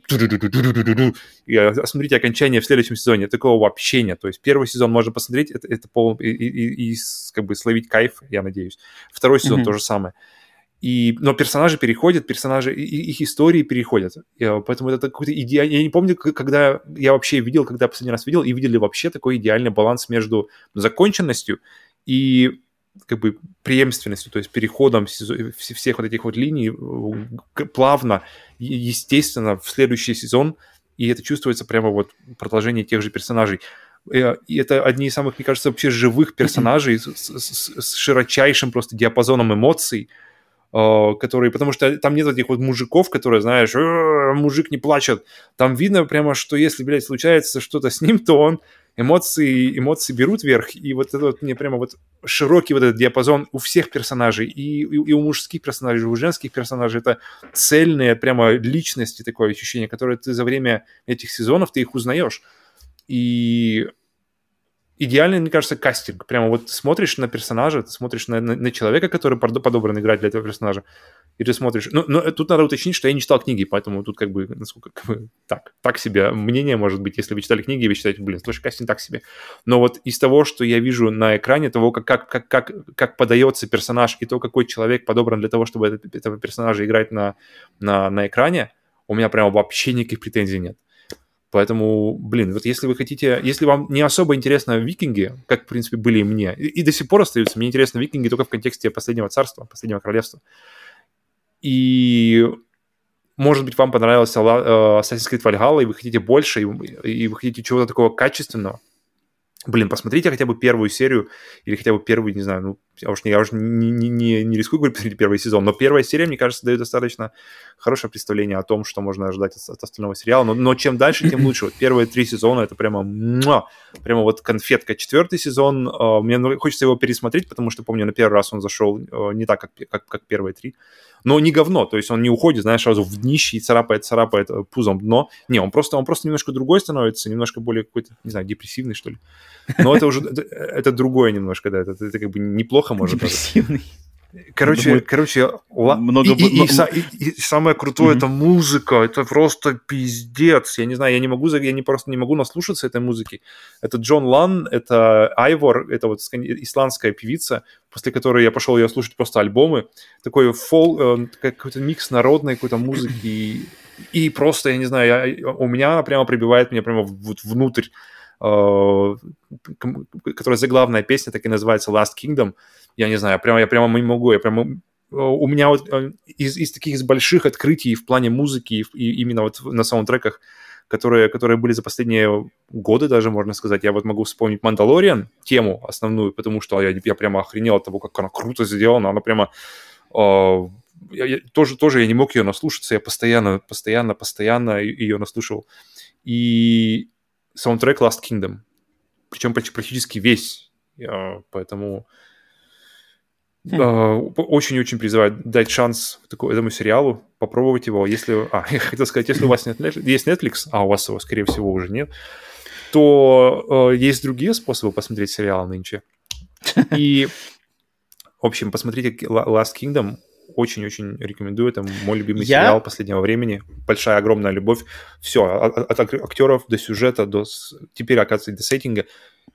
и смотрите окончание в следующем сезоне. Такого вообще нет. То есть первый сезон можно посмотреть, это, это пол... и, и, и как бы словить кайф, я надеюсь. Второй сезон то же самое. И, но персонажи переходят, персонажи, их истории переходят. И, поэтому это какой-то идеальный... Я не помню, когда я вообще видел, когда последний раз видел, и видели вообще такой идеальный баланс между законченностью и как бы преемственностью, то есть переходом всех вот этих вот линий плавно, естественно, в следующий сезон, и это чувствуется прямо вот продолжение тех же персонажей. Э, и это одни из самых, мне кажется, вообще живых персонажей с, с, с широчайшим просто диапазоном эмоций, э, которые, потому что там нет этих вот мужиков, которые, знаешь, «Э, мужик не плачет. Там видно прямо, что если, блядь, случается что-то с ним, то он эмоции, эмоции берут вверх, и вот это вот мне прямо вот широкий вот этот диапазон у всех персонажей, и, и, и у мужских персонажей, и у женских персонажей, это цельные прямо личности, такое ощущение, которое ты за время этих сезонов, ты их узнаешь. И идеальный, мне кажется, кастинг. Прямо вот смотришь на персонажа, ты смотришь на, на, на человека, который подобран играть для этого персонажа, и ты смотришь... Ну, но тут надо уточнить, что я не читал книги, поэтому тут как бы, насколько, как бы, так, так себе мнение может быть, если вы читали книги, вы считаете, блин, слушай, кастинг так себе. Но вот из того, что я вижу на экране, того, как, как, как, как, как подается персонаж и то, какой человек подобран для того, чтобы этот, этого персонажа играть на, на, на экране, у меня прямо вообще никаких претензий нет. Поэтому, блин, вот если вы хотите, если вам не особо интересно викинги, как, в принципе, были и мне, и, и до сих пор остаются, мне интересны викинги только в контексте последнего царства, последнего королевства. И, может быть, вам понравился э, Assassin's Creed Valhalla, и вы хотите больше, и, и вы хотите чего-то такого качественного, блин, посмотрите хотя бы первую серию или хотя бы первый, не знаю, ну, я уж я уж не, не, не, рискую говорить, первый сезон, но первая серия, мне кажется, дает достаточно хорошее представление о том, что можно ожидать от, от остального сериала, но, но чем дальше, тем лучше. Вот первые три сезона это прямо, муа, прямо вот конфетка. Четвертый сезон, э, мне хочется его пересмотреть, потому что, помню, на первый раз он зашел э, не так, как, как, как первые три но не говно, то есть он не уходит, знаешь, сразу в днище и царапает, царапает э, пузом дно. Не, он просто, он просто немножко другой становится, немножко более какой-то, не знаю, депрессивный, что ли. Но это уже, это, другое немножко, да, это, это как бы неплохо может Депрессивный. Даже. Короче, Думаю, короче, много... и, и, и, и, и самое крутое mm-hmm. это музыка, это просто пиздец. Я не знаю, я не могу, я не просто не могу наслушаться этой музыки. Это Джон Лан, это Айвор, это вот исландская певица, после которой я пошел ее слушать просто альбомы. Такой фол, э, какой-то микс народной какой-то музыки и, и просто, я не знаю, я, у меня прямо прибивает меня прямо вот внутрь которая заглавная песня так и называется Last Kingdom. Я не знаю, прямо, я прямо не могу, я прямо э, у меня вот э, из, из таких из больших открытий в плане музыки и именно вот на саундтреках, которые, которые были за последние годы даже, можно сказать, я вот могу вспомнить «Мандалориан», тему основную, потому что я, я прямо охренел от того, как она круто сделана, она прямо... Э, я, я, тоже, тоже я не мог ее наслушаться, я постоянно, постоянно, постоянно ее наслушал. И саундтрек Last Kingdom. Причем практически весь. Поэтому хм. очень-очень призываю дать шанс этому сериалу, попробовать его. Если, а, [LAUGHS] я хотел сказать, если у вас нет, есть Netflix, а у вас его, скорее всего, уже нет, то э, есть другие способы посмотреть сериал нынче. [LAUGHS] И, в общем, посмотрите Last Kingdom очень-очень рекомендую. Это мой любимый я... сериал последнего времени. Большая, огромная любовь. Все, от, от актеров до сюжета, до теперь, оказывается, до сеттинга,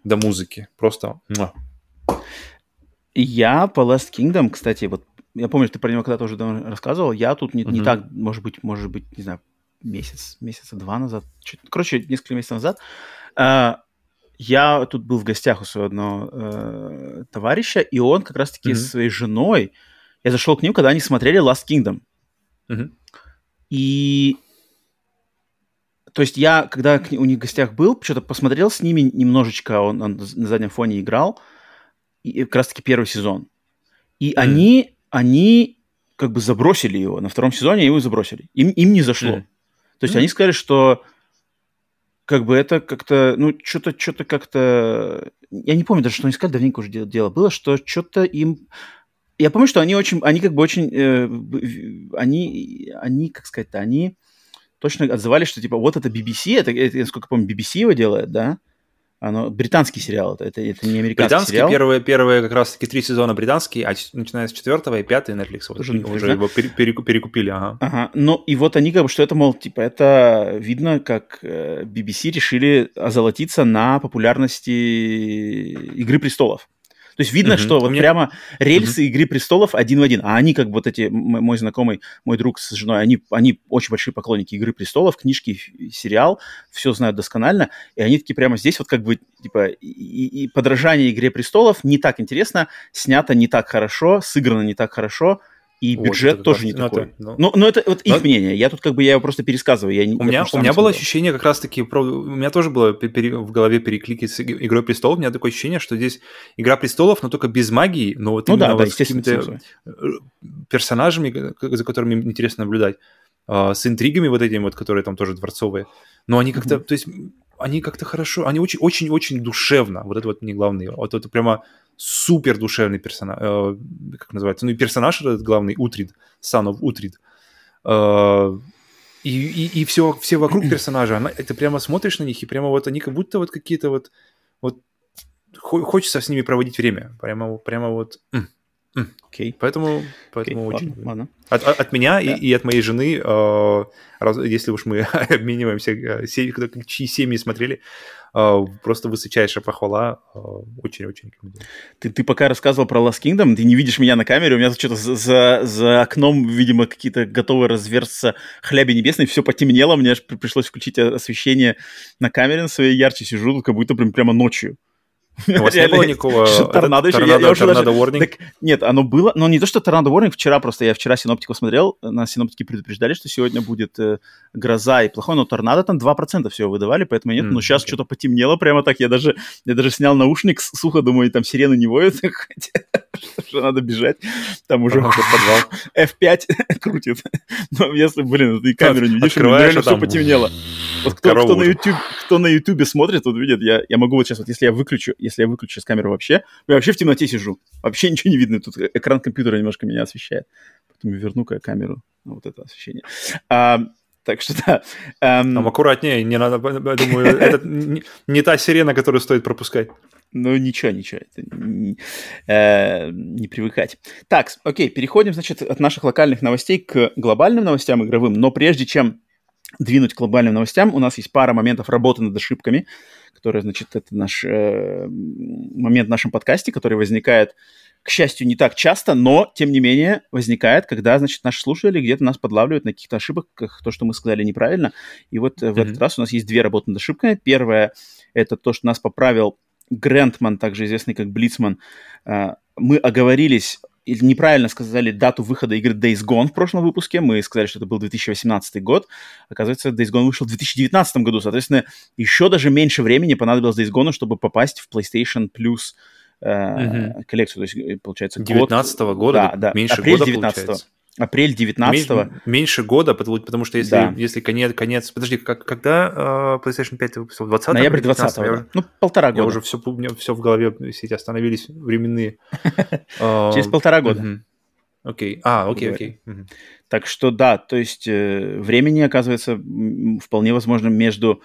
до музыки. Просто... Я по Last Kingdom, кстати, вот я помню, ты про него когда-то уже рассказывал. Я тут не, mm-hmm. не так, может быть, может быть, не знаю, месяц, месяца два назад, чуть, короче, несколько месяцев назад. Э, я тут был в гостях у своего одного э, товарища, и он как раз-таки mm-hmm. с своей женой я зашел к ним, когда они смотрели Last Kingdom. Uh-huh. И то есть я, когда у них в гостях был, что-то посмотрел с ними немножечко, он, он на заднем фоне играл, и как раз-таки первый сезон. И mm. они, они как бы забросили его. На втором сезоне его забросили. Им, им не зашло. Mm. То есть mm. они сказали, что как бы это как-то, ну, что-то, что-то как-то... Я не помню даже, что они сказали, давненько уже дело было, что что-то им я помню, что они очень, они как бы очень, э, они, они, как сказать-то, они точно отзывались, что типа вот это BBC, это, это насколько помню, BBC его делает, да? Оно, британский сериал, это, это, не американский британский, сериал. Первые, первые как раз-таки три сезона британские, а начиная с четвертого и пятый Netflix вот, уже, уже да? его перекупили. Ага. ага. Ну и вот они как бы, что это, мол, типа, это видно, как э, BBC решили озолотиться на популярности Игры престолов. То есть видно, uh-huh. что вот меня... прямо рельсы uh-huh. Игры престолов один в один. А они, как вот эти, мой знакомый, мой друг с женой, они, они очень большие поклонники Игры престолов, книжки, сериал, все знают досконально. И они такие прямо здесь вот как бы, типа, и, и подражание Игре престолов не так интересно, снято не так хорошо, сыграно не так хорошо, и бюджет вот, тоже не ну, такой. Это, ну, но, но это вот их но... мнение. Я тут как бы я его просто пересказываю. Я, у меня, у меня было ощущение как раз-таки, про, у меня тоже было пере, в голове переклики с Игрой престолов. У меня такое ощущение, что здесь Игра престолов, но только без магии, но вот ну, именно да, вот да, с какими-то э, персонажами, за которыми интересно наблюдать, а, с интригами вот этими вот, которые там тоже дворцовые. Но они как-то, mm-hmm. то есть они как-то хорошо, они очень-очень-очень душевно. Вот это вот мне главное. Вот это прямо супер душевный персонаж, э, как называется, ну и персонаж этот главный, Утрид, of Утрид. Э, и, и, и все, все вокруг [CLEARS THROAT] персонажа, она, ты прямо смотришь на них, и прямо вот они как будто вот какие-то вот, вот хочется с ними проводить время. Прямо, прямо вот... Окей. Okay. Поэтому, поэтому okay. очень... Ладно, ладно. От, от, меня да. и, и от моей жены, э, раз, если уж мы [LAUGHS] обмениваемся, э, чьи семьи смотрели, э, просто высочайшая похвала. Э, очень-очень рекомендую. Ты, ты пока рассказывал про Last Kingdom, ты не видишь меня на камере, у меня что-то за, за, за окном, видимо, какие-то готовы разверзться хляби небесные, все потемнело, мне аж пришлось включить освещение на камере на своей ярче, сижу, как будто прям прямо ночью. [LAUGHS] У вас не было никакого торнадо еще? Торнадо, warning? Нет, оно было, но не то, что торнадо warning, вчера просто, я вчера синоптику смотрел, на синоптики предупреждали, что сегодня будет э, гроза и плохой, но торнадо там 2% всего выдавали, поэтому нет, но сейчас okay. что-то потемнело прямо так, я даже, я даже снял наушник, сухо думаю, там сирены не воют, [LAUGHS] что надо бежать, там уже подвал. F5 [LAUGHS] крутит. Но если, блин, ты камеру не видишь, реально все потемнело. Вот кто, кто, на YouTube, кто на YouTube смотрит, вот видит, я, я могу вот сейчас, вот если я выключу, если я выключу с камеры вообще, я вообще в темноте сижу, вообще [LAUGHS] ничего не видно, тут экран компьютера немножко меня освещает. Потом верну-ка камеру на вот это освещение. А, так что да. Эм... Там аккуратнее, не надо, я думаю, [LAUGHS] это не, не та сирена, которую стоит пропускать. Ну, ничего, ничего, это не, э, не привыкать. Так, окей, переходим, значит, от наших локальных новостей к глобальным новостям игровым, но прежде чем двинуть к глобальным новостям, у нас есть пара моментов работы над ошибками, которые, значит, это наш э, момент в нашем подкасте, который возникает, к счастью, не так часто, но, тем не менее, возникает, когда, значит, наши слушатели где-то нас подлавливают на каких-то ошибках, то, что мы сказали неправильно. И вот mm-hmm. в этот раз у нас есть две работы над ошибками. Первое — это то, что нас поправил Грентман, также известный как Блицман. Э, мы оговорились или неправильно сказали дату выхода игры Days Gone в прошлом выпуске. Мы сказали, что это был 2018 год. Оказывается, Days Gone вышел в 2019 году. Соответственно, еще даже меньше времени понадобилось Days Gone, чтобы попасть в PlayStation Plus э, uh-huh. коллекцию. То есть, э, получается, 19 -го года, да, да. меньше Апрель года 19 получается. Апрель 19 -го. Меньше года, потому что если, да. если конец, конец... Подожди, как, когда uh, PlayStation 5 выпустил? 20 Ноябрь 20 -го, да. Ну, полтора года. Я уже все, все в голове, эти остановились временные. [LAUGHS] Через полтора года. Окей. А, окей, окей. Так что да, то есть э, времени, оказывается, вполне возможно между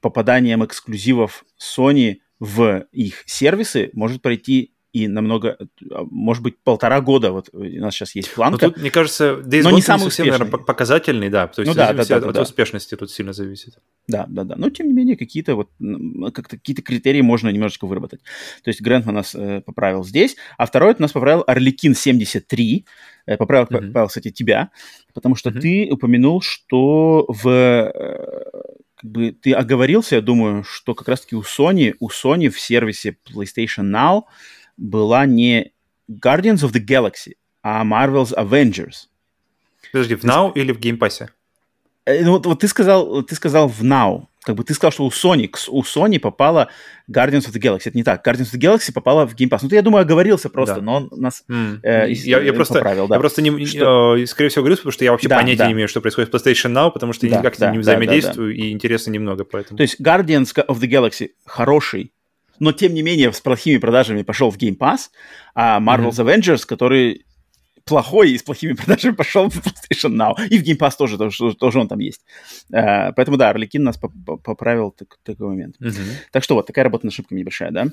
попаданием эксклюзивов Sony в их сервисы может пройти и намного, а, может быть, полтора года. Вот у нас сейчас есть планка. Но тут, мне кажется, Days но не самый совсем, наверное, показательный, да. То есть ну, да, да, да, от, да, от успешности тут сильно зависит. Да, да, да. Но, тем не менее, какие-то вот как-то какие-то критерии можно немножечко выработать. То есть Грэнтман нас э, поправил здесь, а второй это нас поправил Орликин 73. Э, поправил, mm-hmm. поправил, кстати, тебя, потому что mm-hmm. ты упомянул, что в э, как бы ты оговорился, я думаю, что как раз-таки у Sony, у Sony в сервисе PlayStation Now была не Guardians of the Galaxy, а Marvel's Avengers. Подожди, в Now или в Game Pass? Э, ну, вот, вот ты сказал, ты сказал в Now. Как бы ты сказал, что у Sony, у Sony попала Guardians of the Galaxy. Это не так. Guardians of the Galaxy попала в Game Pass. Ну, ты, я думаю, оговорился просто, да. но он нас mm. э, я, я, просто, поправил. Да. Я просто, не, что... э, скорее всего, говорю, потому что я вообще да, понятия да. не имею, что происходит в PlayStation Now, потому что да, я никак да, не взаимодействую, да, да, да. и интересно немного, поэтому... То есть Guardians of the Galaxy хороший но тем не менее с плохими продажами пошел в Game Pass, а Marvel's mm-hmm. Avengers, который плохой и с плохими [LAUGHS] продажами пошел в PlayStation Now. И в Game Pass тоже, тоже, тоже он там есть. Uh, поэтому, да, Орликин нас поправил так, такой момент. Mm-hmm. Так что вот, такая работа над ошибками небольшая, да.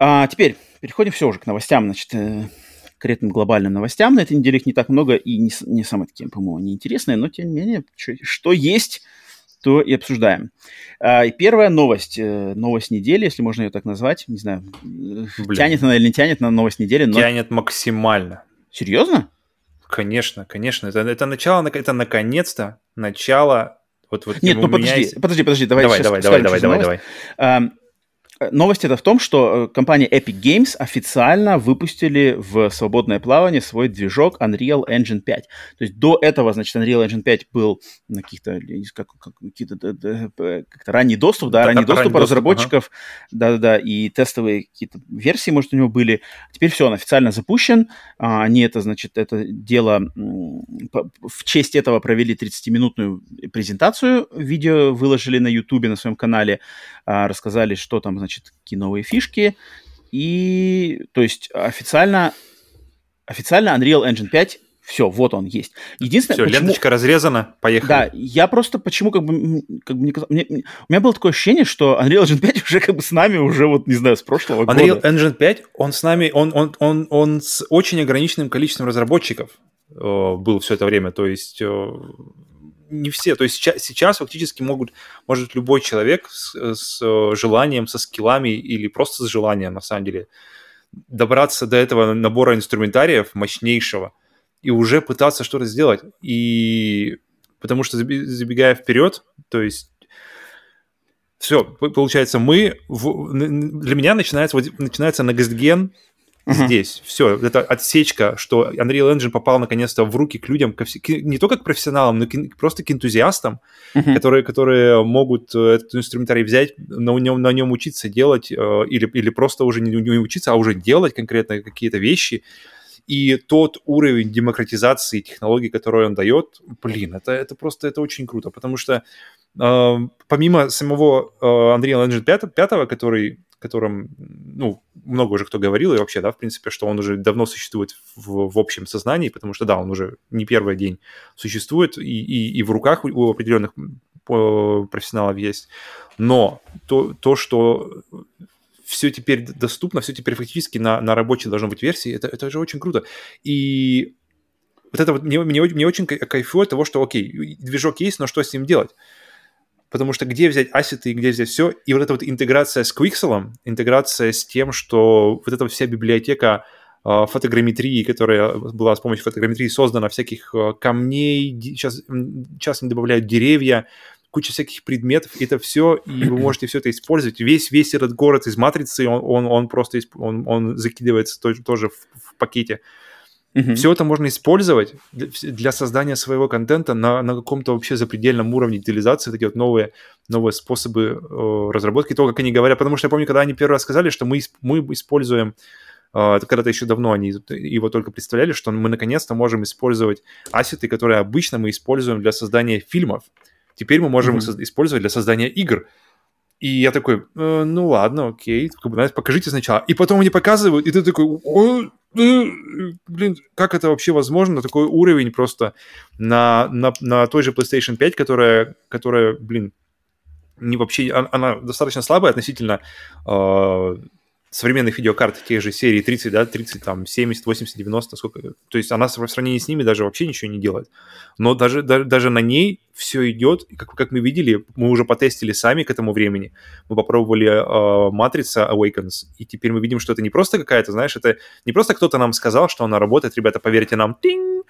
А, теперь переходим все уже к новостям, значит, э, конкретным глобальным новостям. На этой неделе их не так много и не, не самые такие, по-моему, неинтересные, но тем не менее, что, что есть, то и обсуждаем. А, и первая новость, э, новость недели, если можно ее так назвать, не знаю, Блин. тянет она или не тянет на новость недели, но... Тянет максимально. Серьезно? Конечно, конечно. Это, это начало, это наконец-то начало вот, вот Нет, ну подожди, есть... подожди, подожди, давай давай, давай, давай, давай, давай, давай. Новость это в том, что э, компания Epic Games официально выпустили в свободное плавание свой движок Unreal Engine 5. То есть до этого, значит, Unreal Engine 5 был на каких-то, как, как, какие-то как-то ранний доступ, да, да ранний доступ ранний разработчиков, да-да-да, ага. и тестовые какие-то версии, может, у него были. Теперь все, он официально запущен. А, они это, значит, это дело в честь этого провели 30-минутную презентацию, видео выложили на YouTube на своем канале, а, рассказали, что там, значит, какие новые фишки. И, то есть, официально, официально Unreal Engine 5 Все, вот он есть. Единственное, Все, почему... ленточка разрезана, поехали. Да, я просто почему как бы, как бы мне, мне, у меня было такое ощущение, что Unreal Engine 5 уже как бы с нами уже вот, не знаю, с прошлого Unreal года. Unreal Engine 5, он с нами, он, он, он, он с очень ограниченным количеством разработчиков э, был все это время, то есть э, не все, то есть сейчас, сейчас фактически могут, может любой человек с, с э, желанием, со скиллами или просто с желанием, на самом деле, добраться до этого набора инструментариев мощнейшего – и уже пытаться что-то сделать. И потому что забегая вперед, то есть все, получается, мы в, для меня начинается начинается NextGen uh-huh. здесь. Все, это отсечка, что Unreal Engine попал наконец-то в руки к людям, ко вс... не только к профессионалам, но к... просто к энтузиастам, uh-huh. которые, которые могут э, этот инструментарий взять, на нем, на нем учиться делать, э, или, или просто уже не, не учиться, а уже делать конкретно какие-то вещи. И тот уровень демократизации технологий, который он дает, блин, это, это просто это очень круто, потому что э, помимо самого э, Unreal Engine 5, 5 который котором, ну, много уже кто говорил, и вообще, да, в принципе, что он уже давно существует в, в общем сознании, потому что, да, он уже не первый день существует, и, и, и в руках у определенных профессионалов есть. Но то, то что все теперь доступно, все теперь фактически на, на рабочей должно быть версии, это, это же очень круто. И вот это вот мне, мне, мне очень кайфует того, что, окей, движок есть, но что с ним делать? Потому что где взять ассеты и где взять все? И вот эта вот интеграция с Quixel, интеграция с тем, что вот эта вся библиотека э, фотограмметрии, которая была с помощью фотограмметрии создана, всяких э, камней, сейчас, сейчас они добавляют деревья, куча всяких предметов, это все, и вы [CLEARS THROAT] можете все это использовать. Весь, весь этот город из матрицы, он, он, он просто он, он закидывается тоже, тоже в, в пакете. Mm-hmm. Все это можно использовать для создания своего контента на, на каком-то вообще запредельном уровне детализации, такие вот новые, новые способы э, разработки, то, как они говорят. Потому что я помню, когда они первый раз сказали, что мы, мы используем э, это когда-то еще давно они его только представляли, что мы наконец-то можем использовать ассеты, которые обычно мы используем для создания фильмов. Теперь мы можем mm-hmm. их использовать для создания игр. И я такой, э, ну ладно, окей, как бы, знаете, покажите сначала. И потом они показывают, и ты такой, О, э, блин, как это вообще возможно? Такой уровень просто на, на, на той же PlayStation 5, которая, которая блин, не вообще, она, она достаточно слабая относительно э, современных видеокарт тех же серии 30, да, 30, там, 70, 80, 90, сколько, то есть она в сравнении с ними даже вообще ничего не делает. Но даже, даже, даже на ней все идет, как, как мы видели, мы уже потестили сами к этому времени, мы попробовали э, Матрица Awakens, и теперь мы видим, что это не просто какая-то, знаешь, это не просто кто-то нам сказал, что она работает, ребята, поверьте нам, тинь,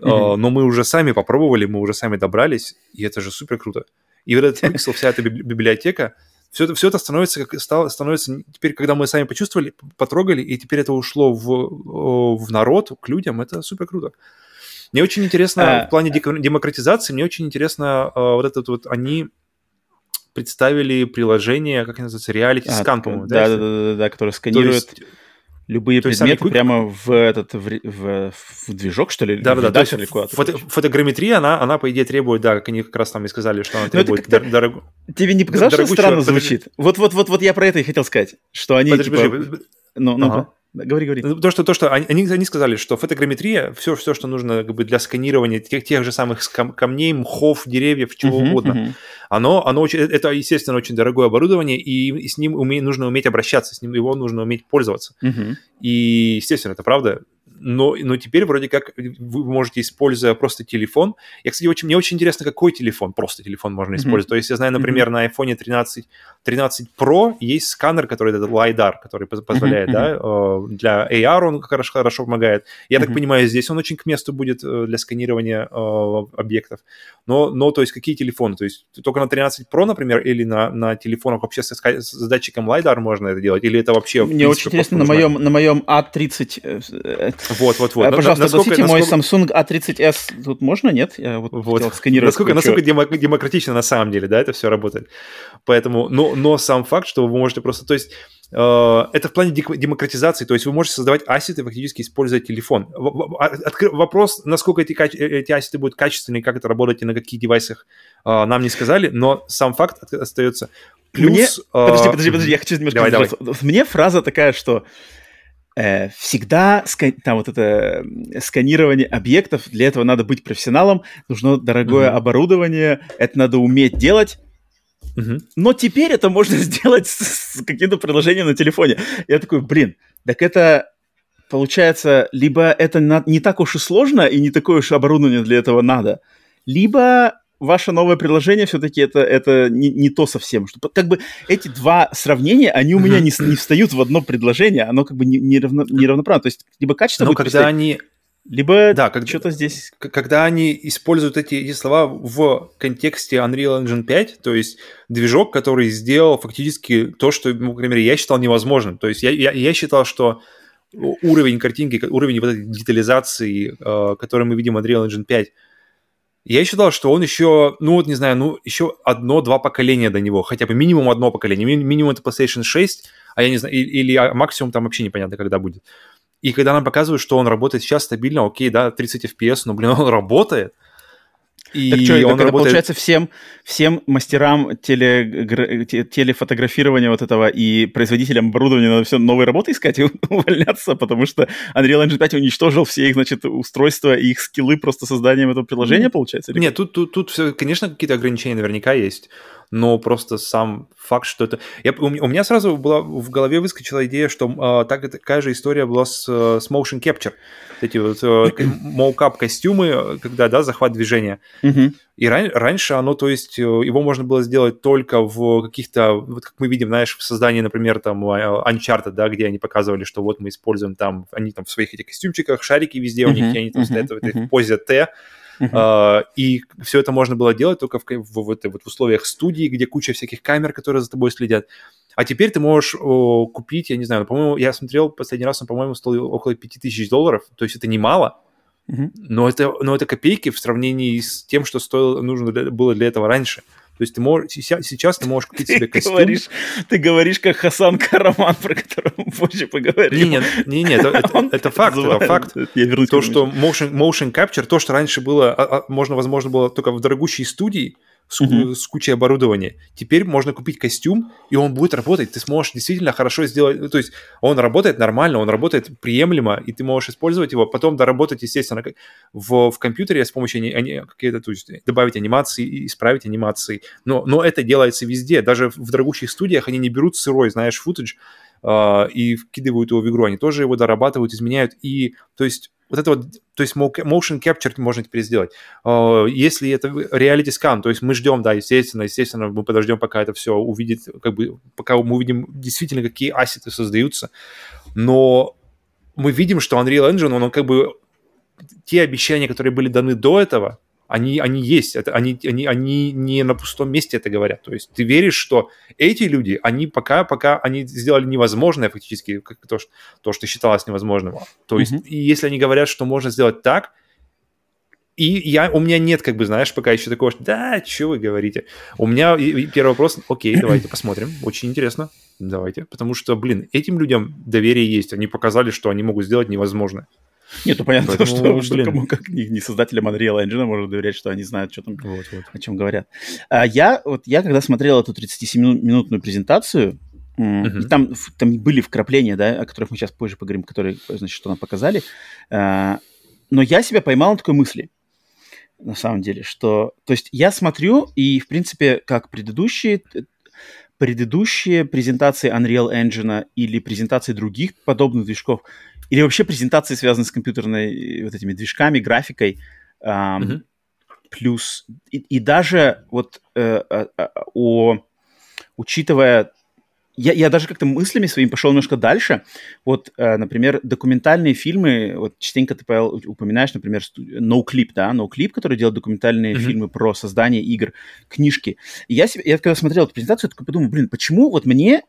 mm-hmm. э, но мы уже сами попробовали, мы уже сами добрались, и это же супер круто. И вот этот [LAUGHS] Pixel, вся эта библиотека, все это, все это становится, как, стало, становится теперь, когда мы сами почувствовали, потрогали, и теперь это ушло в, в народ, к людям, это супер круто. Мне очень интересно, а... в плане демократизации, мне очень интересно, а, вот этот вот, они представили приложение, как называется, реалити скан, а, по-моему, да? Да, да, да, да, которое сканирует есть, любые То предметы есть, прямо в этот в, в, в движок, что ли? Да, да, да. Фото, фотограмметрия, она, она, по идее, требует, да, как они как раз там и сказали, что она ну, требует дор- дорог... Тебе не показалось, что странно звучит? Вот, вот, вот, вот я про это и хотел сказать, что они подожди, типа... Подожди. Ну, ну, ага. Говори, говори. Ну, то, что, то, что они, они сказали, что фотограмметрия, все, все, что нужно как бы, для сканирования тех, тех же самых камней, мхов, деревьев, чего uh-huh, угодно, uh-huh. оно, оно очень, это, естественно, очень дорогое оборудование, и с ним уме, нужно уметь обращаться, с ним его нужно уметь пользоваться. Uh-huh. И, естественно, это правда но, но теперь вроде как вы можете, используя просто телефон. Я, кстати, очень, мне очень интересно, какой телефон, просто телефон можно использовать. Mm-hmm. То есть я знаю, например, mm-hmm. на iPhone 13, 13 Pro есть сканер, который этот LiDAR, который позволяет, mm-hmm. да, для AR он хорошо, хорошо помогает. Я mm-hmm. так понимаю, здесь он очень к месту будет э, для сканирования э, объектов. Но, но, то есть, какие телефоны? То есть только на 13 Pro, например, или на, на телефонах вообще с, с датчиком LiDAR можно это делать? Или это вообще... Мне принципе, очень интересно, на моем, на моем A30 вот, вот, вот. А, пожалуйста, насколько, насколько... мой Samsung A30s тут можно, нет? Я вот, вот. сканировать. Насколько, насколько демократично на самом деле, да, это все работает. Поэтому, но, но сам факт, что вы можете просто, то есть э, это в плане демократизации, то есть вы можете создавать ассеты, фактически используя телефон. А. Вопрос, насколько эти, э, эти ассеты будут качественные, как это работает и на каких девайсах, нам не сказали, но сам факт остается. Плюс... Мне... Подожди, подожди, подожди, я хочу немножко... Давай, давай. Мне фраза такая, что э, всегда там вот это сканирование объектов, для этого надо быть профессионалом, нужно дорогое mm-hmm. оборудование, это надо уметь делать. Mm-hmm. Но теперь это можно [LAUGHS] сделать с, с каким-то приложением на телефоне. Я такой, блин, так это получается, либо это на, не так уж и сложно, и не такое уж оборудование для этого надо, либо ваше новое приложение все-таки это, это не, не то совсем. Что, как бы эти два сравнения, они у меня не, не встают в одно предложение, оно как бы не, не, равно, не равноправно. То есть либо качество Но когда они... Либо да, как, что-то здесь... Когда они используют эти, эти слова в контексте Unreal Engine 5, то есть движок, который сделал фактически то, что, ну, по крайней мере, я считал невозможным. То есть я, я, я считал, что уровень картинки, уровень вот этой детализации, э, который мы видим в Unreal Engine 5, я считал, что он еще, ну вот не знаю, ну еще одно-два поколения до него, хотя бы минимум одно поколение. Ми- минимум это PlayStation 6, а я не знаю, или, или а, максимум там вообще непонятно, когда будет. И когда нам показывают, что он работает сейчас стабильно, окей, да, 30 FPS, но, блин, он работает – и так что, он так работает... получается всем, всем мастерам теле, телефотографирования вот этого и производителям оборудования надо все новые работы искать и [LAUGHS] увольняться, потому что Unreal Engine 5 уничтожил все их, значит, устройства и их скиллы просто созданием этого приложения, получается? Нет, тут, тут, тут все, конечно, какие-то ограничения наверняка есть но просто сам факт, что это... Я, у, у меня сразу была в голове выскочила идея, что э, так, такая же история была с, э, с motion capture. Эти вот э, моукап костюмы, когда, да, захват движения. И ран, раньше оно, то есть, э, его можно было сделать только в каких-то, вот как мы видим, знаешь, в создании, например, там Uncharted, да, где они показывали, что вот мы используем там, они там в своих этих костюмчиках, шарики везде у них, и они там стоят в этой позе Т, Uh-huh. и все это можно было делать только в, в, в, в, условиях студии, где куча всяких камер, которые за тобой следят. А теперь ты можешь о, купить, я не знаю, по-моему, я смотрел последний раз, он, по-моему, стоил около 5000 долларов, то есть это немало, uh-huh. но, это, но это копейки в сравнении с тем, что стоило, нужно для, было для этого раньше. То есть ты можешь, сейчас, ты можешь купить себе [LAUGHS] костюм. Говоришь, ты говоришь, как Хасан Караман, про которого мы позже поговорим. Не, не, не, это, это, это факт, это факт. Я вернусь то, что motion, motion capture, то, что раньше было, а, а, можно, возможно, было только в дорогущей студии, с, mm-hmm. с кучей оборудования. Теперь можно купить костюм, и он будет работать. Ты сможешь действительно хорошо сделать. То есть он работает нормально, он работает приемлемо, и ты можешь использовать его, потом доработать, естественно, в, в компьютере с помощью они, какие-то, то есть добавить анимации, исправить анимации. Но, но это делается везде. Даже в дорогущих студиях они не берут сырой, знаешь, футаж, Uh, и вкидывают его в игру, они тоже его дорабатывают, изменяют, и, то есть, вот это вот, то есть motion capture можно теперь сделать. А, если это reality scan, то есть мы ждем, да, естественно, естественно, мы подождем, пока это все увидит, как бы, пока мы увидим действительно, какие ассеты создаются, но мы видим, что Unreal Engine, он, он как бы те обещания, которые были даны до этого, они, они есть, это, они, они, они не на пустом месте это говорят. То есть ты веришь, что эти люди, они пока, пока они сделали невозможное фактически, как то, что, то, что считалось невозможным. То есть mm-hmm. и если они говорят, что можно сделать так, и я, у меня нет, как бы, знаешь, пока еще такого, что да, что вы говорите. У меня первый вопрос, окей, давайте [COUGHS] посмотрим, очень интересно, давайте, потому что, блин, этим людям доверие есть, они показали, что они могут сделать невозможное. Нет, ну понятно, Поэтому, что, что кому как не, не создателям Unreal Engine можно доверять, что они знают, что там, вот, вот. о чем говорят. А я, вот, я когда смотрел эту 37-минутную презентацию, Uh-huh. И там, там были вкрапления, да, о которых мы сейчас позже поговорим, которые, значит, что нам показали. А, но я себя поймал на такой мысли, на самом деле, что... То есть я смотрю, и, в принципе, как предыдущие предыдущие презентации Unreal Engine или презентации других подобных движков, или вообще презентации, связанные с компьютерной вот этими движками, графикой, эм, mm-hmm. плюс и, и даже вот э, э, э, о, учитывая я, я даже как-то мыслями своими пошел немножко дальше. Вот, э, например, документальные фильмы, вот частенько ты, Павел, упоминаешь, например, NoClip, да, NoClip, который делает документальные mm-hmm. фильмы про создание игр, книжки. И я, себе, я когда смотрел эту презентацию, я такой подумал, блин, почему вот мне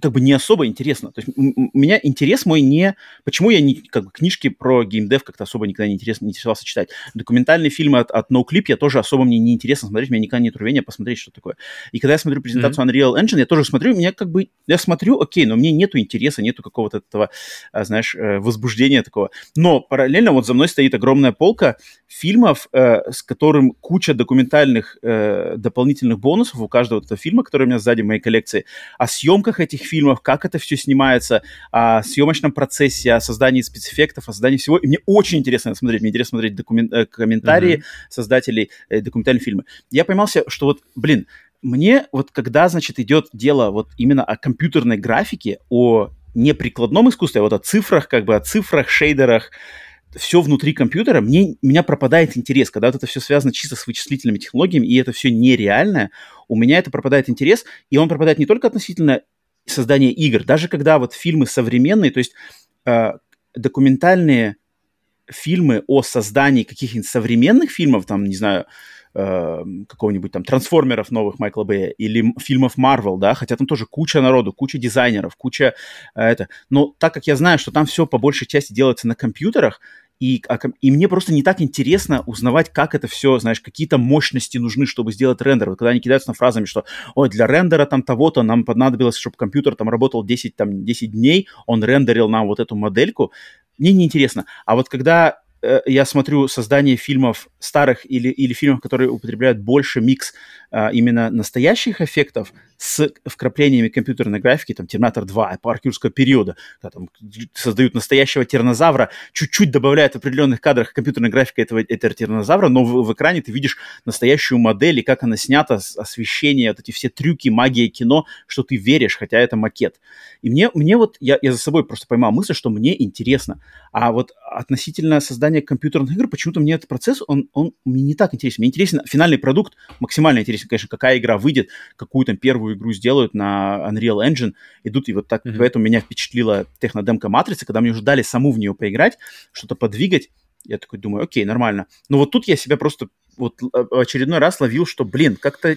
как бы не особо интересно. То есть у меня интерес мой не... Почему я не, как бы, книжки про геймдев как-то особо никогда не, интересно, не интересовался читать. Документальные фильмы от, от NoClip я тоже особо мне не интересно смотреть, у меня никогда нет рвения посмотреть, что такое. И когда я смотрю презентацию mm-hmm. Unreal Engine, я тоже смотрю, меня как бы... Я смотрю, окей, но мне нету интереса, нету какого-то этого, а, знаешь, э, возбуждения такого. Но параллельно вот за мной стоит огромная полка фильмов, э, с которым куча документальных э, дополнительных бонусов у каждого этого фильма, который у меня сзади в моей коллекции. О съемках этих этих фильмов, как это все снимается, о съемочном процессе, о создании спецэффектов, о создании всего. И мне очень интересно смотреть, мне интересно смотреть документ, э, комментарии mm-hmm. создателей э, документальных фильмов. Я поймался, что вот, блин, мне вот когда, значит, идет дело вот именно о компьютерной графике, о не прикладном искусстве, а вот о цифрах, как бы о цифрах, шейдерах, все внутри компьютера, мне, у меня пропадает интерес. Когда вот это все связано чисто с вычислительными технологиями, и это все нереальное, у меня это пропадает интерес, и он пропадает не только относительно создания игр, даже когда вот фильмы современные, то есть э, документальные фильмы о создании каких-нибудь современных фильмов, там, не знаю, э, какого-нибудь там трансформеров новых Майкла Бэя или фильмов Марвел, да, хотя там тоже куча народу, куча дизайнеров, куча э, это. Но так как я знаю, что там все по большей части делается на компьютерах, и, а, и мне просто не так интересно узнавать, как это все, знаешь, какие-то мощности нужны, чтобы сделать рендер. Вот когда они кидаются на фразами, что, ой, для рендера там того-то нам понадобилось, чтобы компьютер там работал 10, там, 10 дней, он рендерил нам вот эту модельку, мне неинтересно. А вот когда Э, я смотрю создание фильмов старых или, или фильмов, которые употребляют больше микс а, именно настоящих эффектов с вкраплениями компьютерной графики, там, Терминатор 2, парк юрского периода, когда там создают настоящего тиранозавра, чуть-чуть добавляют в определенных кадрах компьютерной графики этого, этого тиранозавра, но в, в экране ты видишь настоящую модель и как она снята, освещение, вот эти все трюки, магия кино, что ты веришь, хотя это макет. И мне, мне вот, я, я за собой просто поймал мысль, что мне интересно. А вот относительно создания компьютерных игр, почему-то мне этот процесс, он, он мне не так интересен. Мне интересен финальный продукт, максимально интересен, конечно, какая игра выйдет, какую там первую игру сделают на Unreal Engine, идут, и вот так, mm-hmm. поэтому меня впечатлила технодемка Матрицы, когда мне уже дали саму в нее поиграть, что-то подвигать, я такой думаю, окей, нормально. Но вот тут я себя просто вот очередной раз ловил, что, блин, как-то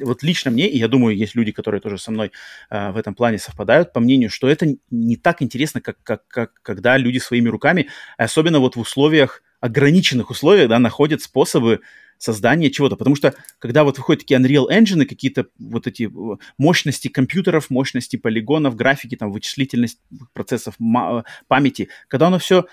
вот лично мне, и я думаю, есть люди, которые тоже со мной э, в этом плане совпадают, по мнению, что это не так интересно, как, как, как когда люди своими руками, особенно вот в условиях, ограниченных условиях, да, находят способы создания чего-то. Потому что, когда вот выходят такие Unreal Engine, какие-то вот эти э, мощности компьютеров, мощности полигонов, графики, там, вычислительность процессов памяти, когда оно все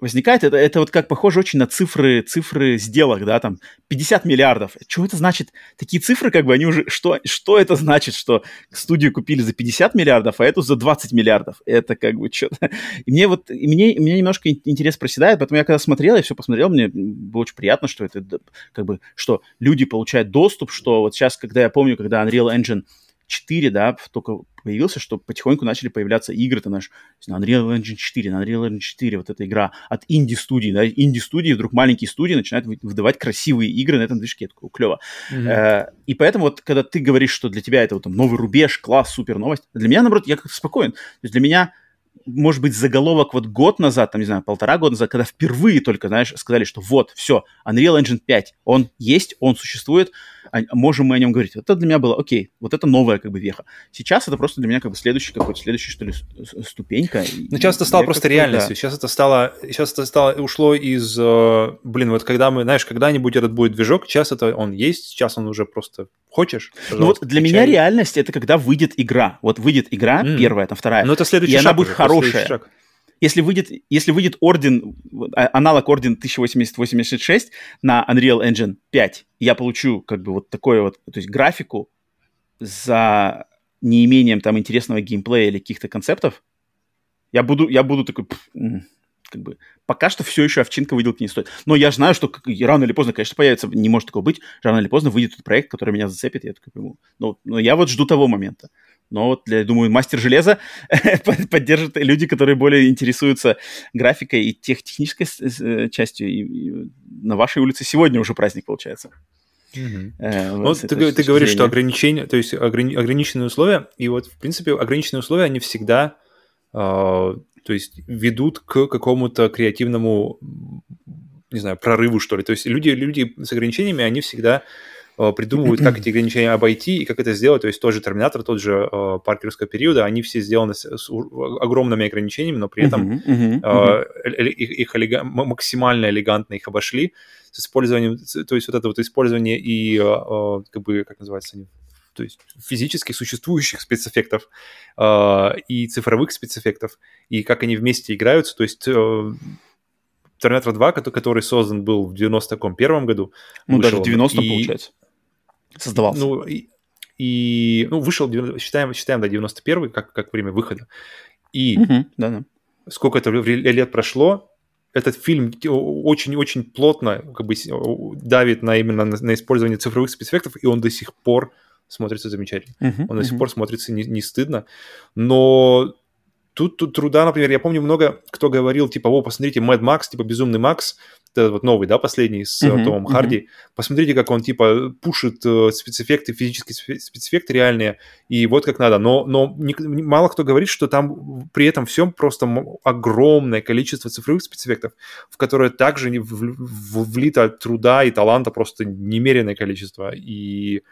возникает, это, это вот как похоже очень на цифры, цифры сделок, да, там 50 миллиардов. Что это значит? Такие цифры, как бы, они уже, что, что это значит, что студию купили за 50 миллиардов, а эту за 20 миллиардов? Это как бы что-то... [LAUGHS] И мне вот, и мне, мне немножко интерес проседает, поэтому я когда смотрел, я все посмотрел, мне было очень приятно, что это, как бы, что люди получают доступ, что вот сейчас, когда я помню, когда Unreal Engine 4, да, только появился, что потихоньку начали появляться игры, ты наш на Unreal Engine 4, на Unreal Engine 4, вот эта игра от инди-студии, да, инди-студии, вдруг маленькие студии начинают выдавать красивые игры на этом движке, такое клево. Mm-hmm. Э, и поэтому вот, когда ты говоришь, что для тебя это вот там новый рубеж, класс, супер новость, для меня, наоборот, я как-то спокоен. То есть для меня может быть, заголовок вот год назад, там, не знаю, полтора года назад, когда впервые только, знаешь, сказали, что вот, все, Unreal Engine 5, он есть, он существует, а, можем мы о нем говорить. Вот это для меня было, окей, вот это новая как бы веха. Сейчас это просто для меня как бы следующий какой-то, следующий, что ли, ступенька. Ну, сейчас это стало просто реальностью. Да. Сейчас это стало, сейчас это стало, ушло из, э, блин, вот когда мы, знаешь, когда-нибудь этот будет движок, сейчас это он есть, сейчас он уже просто хочешь. Ну вот для меня реальность это когда выйдет игра. Вот выйдет игра, mm. первая, там вторая. Ну это следующий и шаг она будет уже, хорошая если выйдет, если выйдет орден, а, аналог орден 1080-86 на Unreal Engine 5, я получу как бы вот такое вот, то есть графику за неимением там интересного геймплея или каких-то концептов, я буду, я буду такой, пфф, как бы, пока что все еще овчинка выделки не стоит. Но я знаю, что рано или поздно, конечно, появится, не может такого быть, рано или поздно выйдет этот проект, который меня зацепит, я такой пойму. Но, но я вот жду того момента. Но вот, я думаю, мастер железа [LAUGHS] поддержит люди, которые более интересуются графикой и тех, технической э, частью. И, и на вашей улице сегодня уже праздник получается. Mm-hmm. Э, ну, вот ты, ты говоришь, что ограничения, то есть ограни- ограниченные условия, и вот, в принципе, ограниченные условия, они всегда, э, то есть, ведут к какому-то креативному, не знаю, прорыву, что ли. То есть люди, люди с ограничениями, они всегда Э, придумывают, как эти ограничения обойти и как это сделать. То есть тот же Терминатор, тот же э, Паркерского периода, они все сделаны с, с огромными ограничениями, но при этом э, их, их элега- максимально элегантно их обошли с использованием, то есть вот это вот использование и э, как бы, как называется они, то есть физически существующих спецэффектов э, и цифровых спецэффектов, и как они вместе играются, то есть э, Терминатор 2, который создан был в 91 году. Ну, даже в 90 и... получается создавался. Ну, и, и, ну, вышел, считаем, считаем, да, 91 как, как время выхода. И угу, да, да. сколько это лет прошло, этот фильм очень-очень плотно как бы давит на именно на, на использование цифровых спецэффектов, и он до сих пор смотрится замечательно. Uh-huh, он до сих uh-huh. пор смотрится не, не стыдно. Но тут, тут труда, например, я помню много кто говорил, типа, о, посмотрите, Mad Max, типа, Безумный Макс, этот вот новый, да, последний с uh-huh, Томом uh-huh. Харди. Посмотрите, как он, типа, пушит э, спецэффекты, физические спецэффекты реальные, и вот как надо. Но, но не, мало кто говорит, что там при этом всем просто огромное количество цифровых спецэффектов, в которые также влито труда и таланта просто немеренное количество. И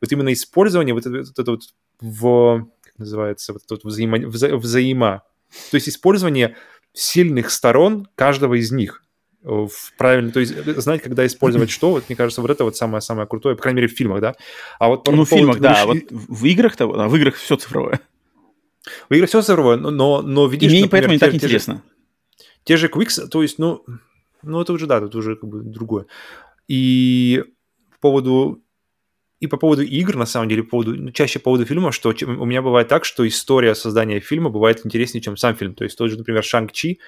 вот именно использование вот это вот, это вот в, как называется, вот это вот взаимо, вза, взаимо, то есть использование сильных сторон каждого из них в правильно, то есть э, знать, когда использовать [LAUGHS] что, вот мне кажется, вот это вот самое-самое крутое, по крайней мере, в фильмах, да. А вот ну, в фильмах, да, вот в играх-то, а в играх все цифровое. В играх все цифровое, но, но, но видишь, И мне например, поэтому не те, так интересно. Те же, те же Quicks, то есть, ну, ну, это уже, да, это уже как бы другое. И по поводу и по поводу игр, на самом деле, по поводу, ну, чаще по поводу фильма, что у меня бывает так, что история создания фильма бывает интереснее, чем сам фильм. То есть тот же, например, Шанг-Чи,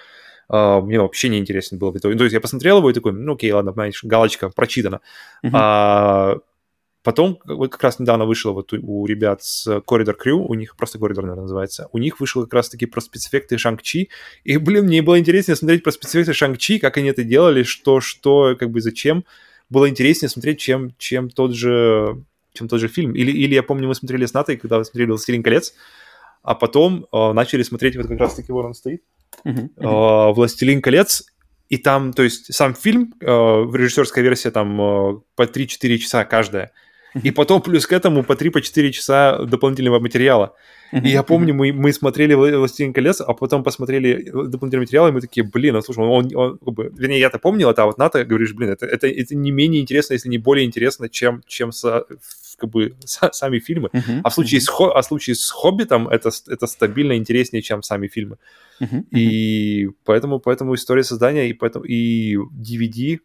Uh, мне вообще не интересно было. То есть я посмотрел его и такой, ну окей, ладно, знаешь, галочка прочитана. Uh-huh. А, потом, вот как раз недавно вышло вот у, у ребят с Corridor Crew, у них просто Corridor, наверное, называется, у них вышел как раз-таки про спецэффекты Шанг-Чи, и, блин, мне было интереснее смотреть про спецэффекты Шанг-Чи, как они это делали, что, что, как бы, зачем. Было интереснее смотреть, чем, чем тот же чем тот же фильм. Или, или я помню, мы смотрели с Натой, когда смотрели «Властелин колец», а потом э, начали смотреть, вот как раз-таки вот он стоит, uh-huh, uh-huh. «Властелин колец», и там, то есть сам фильм, э, режиссерская версия там э, по 3-4 часа каждая, и потом плюс к этому по 3-4 часа дополнительного материала. И я помню, мы, мы смотрели «Властелин колец», а потом посмотрели дополнительный материал, и мы такие, блин, ну слушай, он, он как бы, вернее, я-то помнил это, а вот Ната говоришь, блин, это, это, это не менее интересно, если не более интересно, чем, чем со, как бы сами фильмы. Uh-huh, а в случае, uh-huh. с, а в случае с «Хоббитом» это, это стабильно интереснее, чем сами фильмы. Uh-huh, И поэтому, поэтому история создания и, поэтому, и DVD,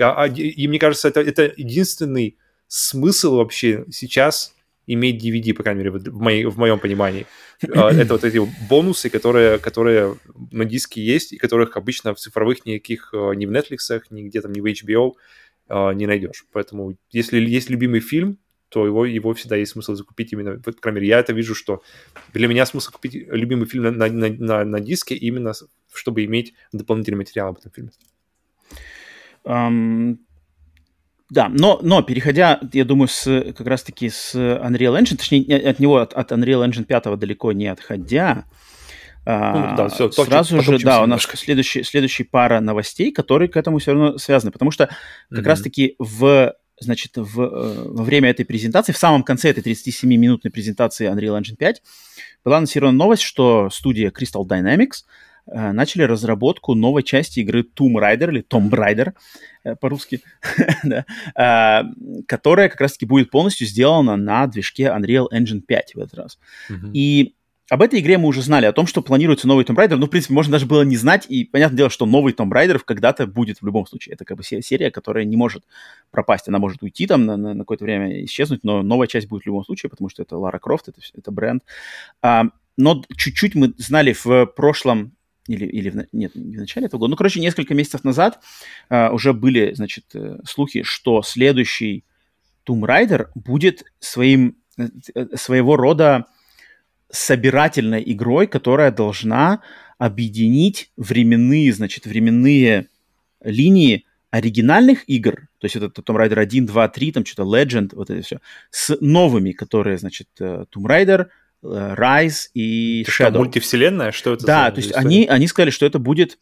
а, а, и мне кажется, это, это единственный смысл вообще сейчас иметь DVD, по крайней мере, в, моей, в моем понимании. А, [LAUGHS] это вот эти бонусы, которые, которые на диске есть, и которых обычно в цифровых никаких, э, ни в Netflix, ни где-то, ни в HBO э, не найдешь. Поэтому если есть любимый фильм, то его, его всегда есть смысл закупить именно, по крайней мере, я это вижу, что для меня смысл купить любимый фильм на, на, на, на диске именно, чтобы иметь дополнительный материал об этом фильме. Um, да, но, но переходя, я думаю, с, как раз-таки с Unreal Engine, точнее, от него, от, от Unreal Engine 5 далеко не отходя, ну, да, все, сразу потом, же, да, у нас следующий, следующий пара новостей, которые к этому все равно связаны, потому что как mm-hmm. раз-таки в значит, в, э, во время этой презентации, в самом конце этой 37-минутной презентации Unreal Engine 5 была анонсирована новость, что студия Crystal Dynamics начали разработку новой части игры Tomb Raider или Tomb Raider э, по-русски, [LAUGHS] да, э, которая как раз-таки будет полностью сделана на движке Unreal Engine 5 в этот раз. Mm-hmm. И об этой игре мы уже знали, о том, что планируется новый Tomb Raider. Ну, в принципе, можно даже было не знать. И понятное дело, что новый Tomb Raider когда-то будет в любом случае. Это как бы серия, которая не может пропасть. Она может уйти там на, на, на какое-то время, исчезнуть, но новая часть будет в любом случае, потому что это Лара Крофт, это, это бренд. А, но чуть-чуть мы знали в прошлом или, или в, нет, не в начале этого года, ну, короче, несколько месяцев назад uh, уже были, значит, э, слухи, что следующий Tomb Raider будет своим, э, своего рода собирательной игрой, которая должна объединить временные, значит, временные линии оригинальных игр, то есть это Tomb Raider 1, 2, 3, там что-то Legend, вот это все, с новыми, которые, значит, э, Tomb Raider, э, Rise и это Shadow. Что, мультивселенная? Что это Да, то есть они, они сказали, что это будет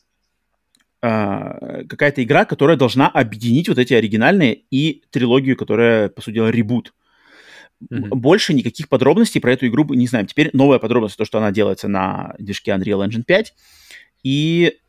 а, какая-то игра, которая должна объединить вот эти оригинальные и трилогию, которая, по сути дела, ребут. Mm-hmm. Больше никаких подробностей про эту игру не знаем. Теперь новая подробность, то, что она делается на движке Unreal Engine 5. И э,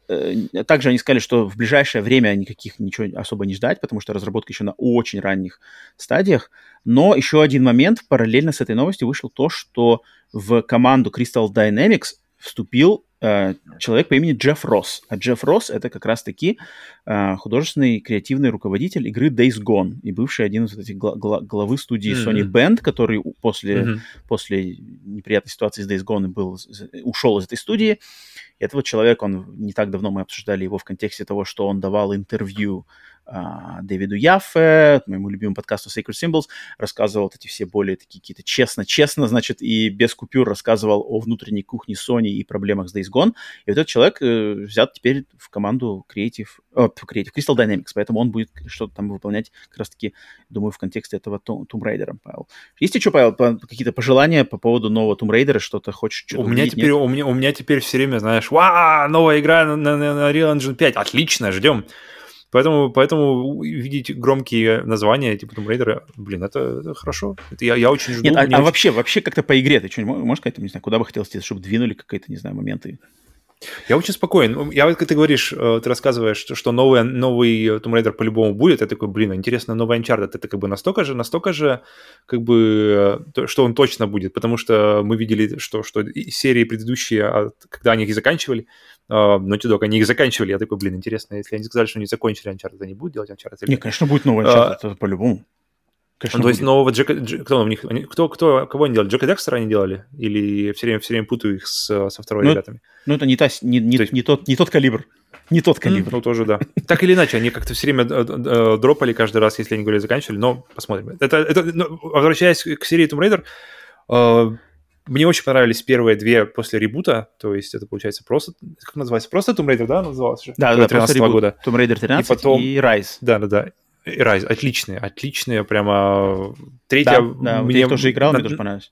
также они сказали, что в ближайшее время никаких ничего особо не ждать, потому что разработка еще на очень ранних стадиях. Но еще один момент, параллельно с этой новостью вышел то, что в команду Crystal Dynamics вступил э, человек по имени Джефф Росс. А Джефф Росс — это как раз-таки э, художественный креативный руководитель игры Days Gone и бывший один из этих гла- гла- главы студии mm-hmm. Sony Band, который после, mm-hmm. после неприятной ситуации с Days Gone был, ушел из этой студии. И этот вот человек, он не так давно мы обсуждали его в контексте того, что он давал интервью Дэвиду Яффе, моему любимому подкасту Sacred Symbols, рассказывал вот эти все более такие какие-то честно-честно, значит, и без купюр рассказывал о внутренней кухне Sony и проблемах с Days Gone. И вот этот человек э, взят теперь в команду Creative, э, Creative Crystal Dynamics, поэтому он будет что-то там выполнять как раз-таки, думаю, в контексте этого Tomb Raider, Павел. Есть еще, Павел, какие-то пожелания по поводу нового Tomb Raider, что-то хочешь что-то у меня увидеть, теперь у меня, у меня теперь все время, знаешь, ва, новая игра на, на, на Real Engine 5, отлично, ждем. Поэтому, поэтому видеть громкие названия, типа Tomb Raider, блин, это, это хорошо. Это я, я очень жду. Нет, а, а очень... вообще, вообще как-то по игре ты что-нибудь можешь сказать, не знаю, куда бы хотелось, чтобы двинули какие-то, не знаю, моменты? Я очень спокоен. Я вот, как ты говоришь, э, ты рассказываешь, что новый, новый Tomb Raider по-любому будет. Я такой, блин, интересно, новый Uncharted, это как бы настолько же, настолько же, как бы, что он точно будет, потому что мы видели, что, что серии предыдущие, когда они их заканчивали, Naughty Dog, они их заканчивали. Я такой, блин, интересно, если они сказали, что они закончили Uncharted, они будут делать Uncharted? Нет, конечно, будет новый Uncharted, uh, это по-любому. Конечно, то есть нового Джека... Кто у них... Кто, кто, кого они делали? Джека Декстера они делали? Или все время, все время путаю их с, со второй ну, ребятами? Ну, это не, та, не, не, есть... не, тот, не тот калибр. Не тот калибр. Ну, тоже, да. Так или иначе, они как-то все время э, э, дропали каждый раз, если они говорили, заканчивали, но посмотрим. Это, это, ну, возвращаясь к серии Tomb Raider, э, мне очень понравились первые две после ребута, то есть это получается просто, как называется, просто Tomb Raider, да, назывался? Да, да, 13 -го года. Tomb Raider 13 и, потом, и Rise. Да, да, да. Райз, отличные, отличные, прямо... Третья... Да, да мне я тоже играл, на, мне тоже понравилось.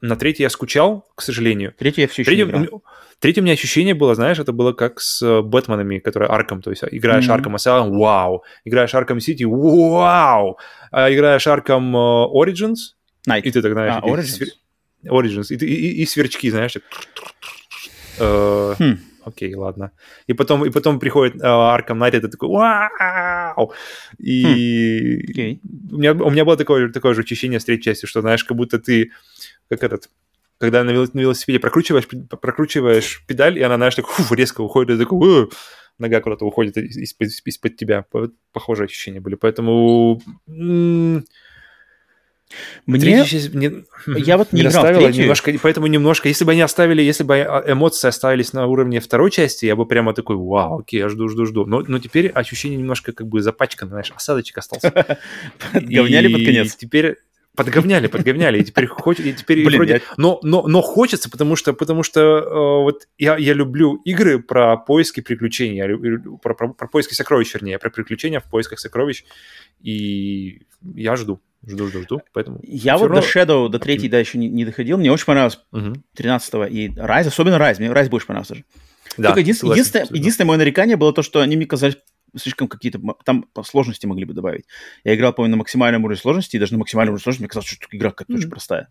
На третьей я скучал, к сожалению. Третья я все еще Третья, играл. Третье у меня ощущение было, знаешь, это было как с э, Бэтменами, которые Арком, то есть играешь mm-hmm. Arkham Asylum, вау, играешь Arkham City, вау, а играешь Arkham uh, Origins, Night. и ты так, знаешь, а, Origins. Origins, и, и, и, сверчки, знаешь, так... Uh, хм окей, ладно. И потом, и потом приходит э, Arkham Knight, и ты такой, вау! И хм. okay. у, меня, у меня было такое, такое же ощущение с третьей частью, что, знаешь, как будто ты, как этот, когда на, велосипеде прокручиваешь, прокручиваешь педаль, и она, знаешь, так фу, резко уходит, и такой, нога куда-то уходит из-под, из-под тебя. Похожие ощущения были. Поэтому... М- мне... Часть, мне... Я вот не, не играл в немножко, поэтому немножко, если бы они оставили, если бы эмоции оставились на уровне второй части, я бы прямо такой, вау, окей, я жду, жду, жду. Но, но теперь ощущение немножко как бы запачкано, знаешь, осадочек остался. [LAUGHS] Говняли под конец. Теперь подговняли, подговняли, и теперь хочет, и теперь Блин, вроде, я... но, но, но хочется, потому что, потому что э, вот я, я люблю игры про поиски приключений, я люблю, про, про, про поиски сокровищ, вернее, про приключения в поисках сокровищ, и я жду. Жду, жду, жду. Поэтому я вот равно... до Shadow, до третьей, да, еще не, не доходил. Мне очень понравилось угу. 13-го и Rise, особенно Rise. Мне Rise больше понравился. Да, Только единственное, согласен, единственное, единственное мое нарекание было то, что они мне казались слишком какие-то... Там сложности могли бы добавить. Я играл, по на максимальном уровне сложности, и даже на максимальном уровне сложности мне казалось, что игра какая-то mm-hmm. очень простая.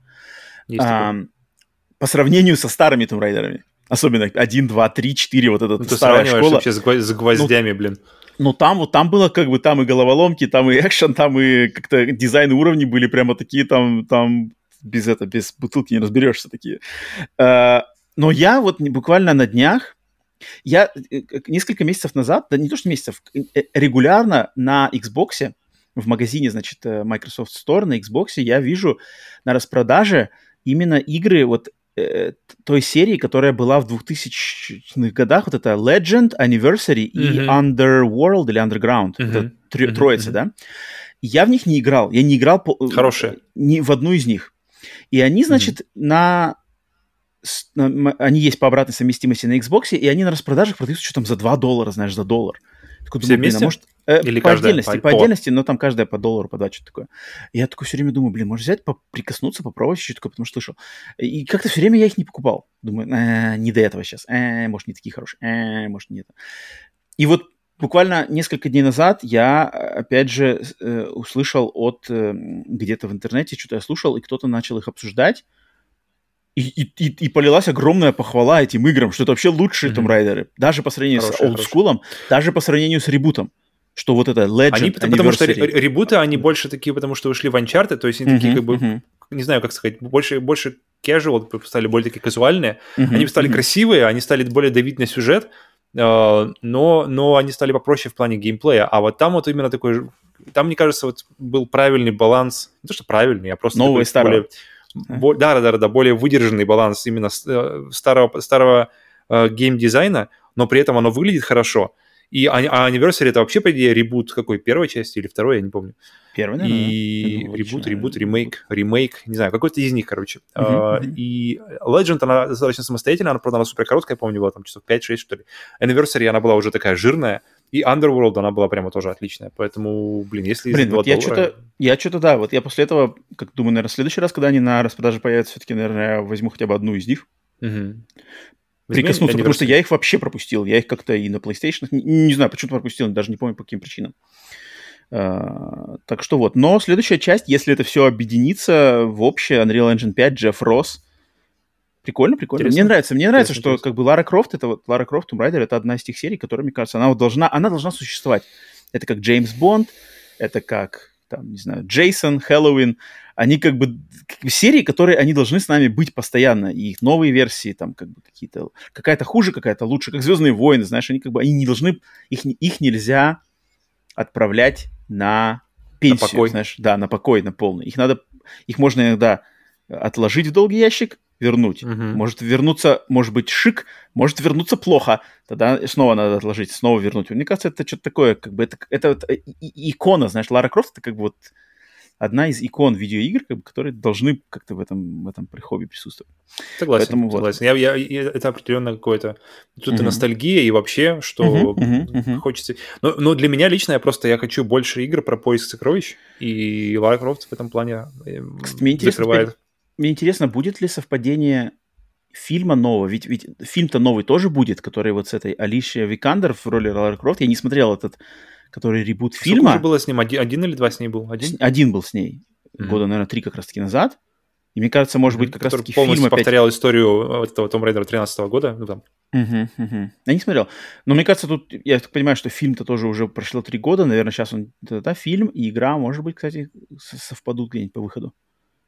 А, по сравнению со старыми Tomb Raider'ами. Особенно 1, 2, 3, 4, вот эта ну, старая школа. вообще с, с гвоздями, ну, блин. Ну, там вот там было как бы, там и головоломки, там и экшен, там и как-то дизайн уровней были прямо такие, там, там без это, без бутылки не разберешься такие. Uh, но я вот буквально на днях, я э, несколько месяцев назад, да не то что месяцев, э, регулярно на Xbox, в магазине, значит, Microsoft Store на Xbox я вижу на распродаже именно игры вот э, той серии, которая была в 2000-х годах, вот это Legend, Anniversary mm-hmm. и Underworld или Underground, mm-hmm. вот тр- mm-hmm. троица, mm-hmm. да? Я в них не играл, я не играл по, Хорошие. ни в одну из них. И они, значит, mm-hmm. на они есть по обратной совместимости на Xbox, и они на распродажах продаются что там за 2 доллара, знаешь, за доллар. Такой, Все думаю, вместе? Блин, а может, Э, Или по отдельности, по, по отдельности, но там каждая по доллару, по два, что такое. Я такой все время думаю, блин, может взять, прикоснуться, попробовать чуть-чуть такое, потому что слышал. И как-то все время я их не покупал. Думаю, э, не до этого сейчас. Э, может, не такие хорошие. Э, может, не это. И вот буквально несколько дней назад я, опять же, э, услышал от э, где-то в интернете, что-то я слушал, и кто-то начал их обсуждать. И, и, и, и полилась огромная похвала этим играм, что это вообще лучшие mm-hmm. Tomb. Даже по сравнению хороший, с олдскулом, даже по сравнению с ребутом что вот это Legend они, Потому что ребуты, они больше такие, потому что ушли в Uncharted, то есть они uh-huh, такие как бы, uh-huh. не знаю, как сказать, больше, больше casual, стали более такие казуальные, mm-hmm. они стали mm-hmm. красивые, они стали более давить на сюжет, э, но, но они стали попроще в плане геймплея. А вот там вот именно такой... Там, мне кажется, вот был правильный баланс. Не то, что правильный, а просто... Новый старый. Более, да, да, да, да, более выдержанный баланс именно э, старого, старого э, геймдизайна, но при этом оно выглядит хорошо. И а, а Anniversary это вообще, по идее, ребут какой? Первой части или второй, я не помню. Первый, наверное. И ребут, ребут, ремейк, ремейк, не знаю, какой-то из них, короче. Uh-huh, uh-huh. И Legend, она достаточно самостоятельная, она, правда, она супер короткая, я помню, была там часов 5-6, что ли. Anniversary, она была уже такая жирная, и Underworld, она была прямо тоже отличная. Поэтому, блин, если Блин, вот я что-то, я что-то, да, вот я после этого, как думаю, наверное, в следующий раз, когда они на распродаже появятся, все-таки, наверное, возьму хотя бы одну из них. Угу прикоснуться, потому что я их вообще пропустил. Я их как-то и на PlayStation, не, не знаю, почему-то пропустил, даже не помню по каким причинам. Uh, так что вот. Но следующая часть, если это все объединится в общее Unreal Engine 5, Джефф Росс, Прикольно, прикольно. Интересно. Мне нравится, мне нравится, что как бы Лара Крофт, это вот Лара Крофт, Tomb Raider, это одна из тех серий, которая, мне кажется, она вот должна, она должна существовать. Это как Джеймс Бонд, это как там, не знаю, Джейсон, Хэллоуин, они как бы, как бы серии, которые они должны с нами быть постоянно, и их новые версии, там, как бы какие-то, какая-то хуже, какая-то лучше, как Звездные войны, знаешь, они как бы, они не должны, их, их нельзя отправлять на пенсию, на покой. знаешь, да, на покой, на полный. Их надо, их можно иногда отложить в долгий ящик, вернуть. Угу. Может вернуться, может быть, шик, может вернуться плохо. Тогда снова надо отложить, снова вернуть. Мне кажется, это что-то такое, как бы это, это вот икона, знаешь, Лара Крофт это как бы вот одна из икон видеоигр, как бы, которые должны как-то в этом, в этом хобби присутствовать. Согласен, Поэтому согласен. Вот. Я, я, это определенно какое-то... Тут uh-huh. ностальгия и вообще, что uh-huh, uh-huh. хочется... Но, но для меня лично я просто я хочу больше игр про поиск сокровищ, и Лара Крофт в этом плане э, Кстати, мне закрывает мне интересно, будет ли совпадение фильма нового, ведь, ведь фильм-то новый тоже будет, который вот с этой Алишия Викандер в роли Лара Крофт. Я не смотрел этот, который reboot фильма. Сколько было с ним? Один, один или два с ней был? Один? Один был с ней. Mm-hmm. Года, наверное, три как раз-таки назад. И мне кажется, может быть, как раз таки полностью фильм повторял опять... историю этого Tomb Raider а 13 года. Ну, там. Угу, угу. Я не смотрел. Но мне кажется, тут, я так понимаю, что фильм-то тоже уже прошло три года. Наверное, сейчас он, да, фильм и игра, может быть, кстати, совпадут где-нибудь по выходу.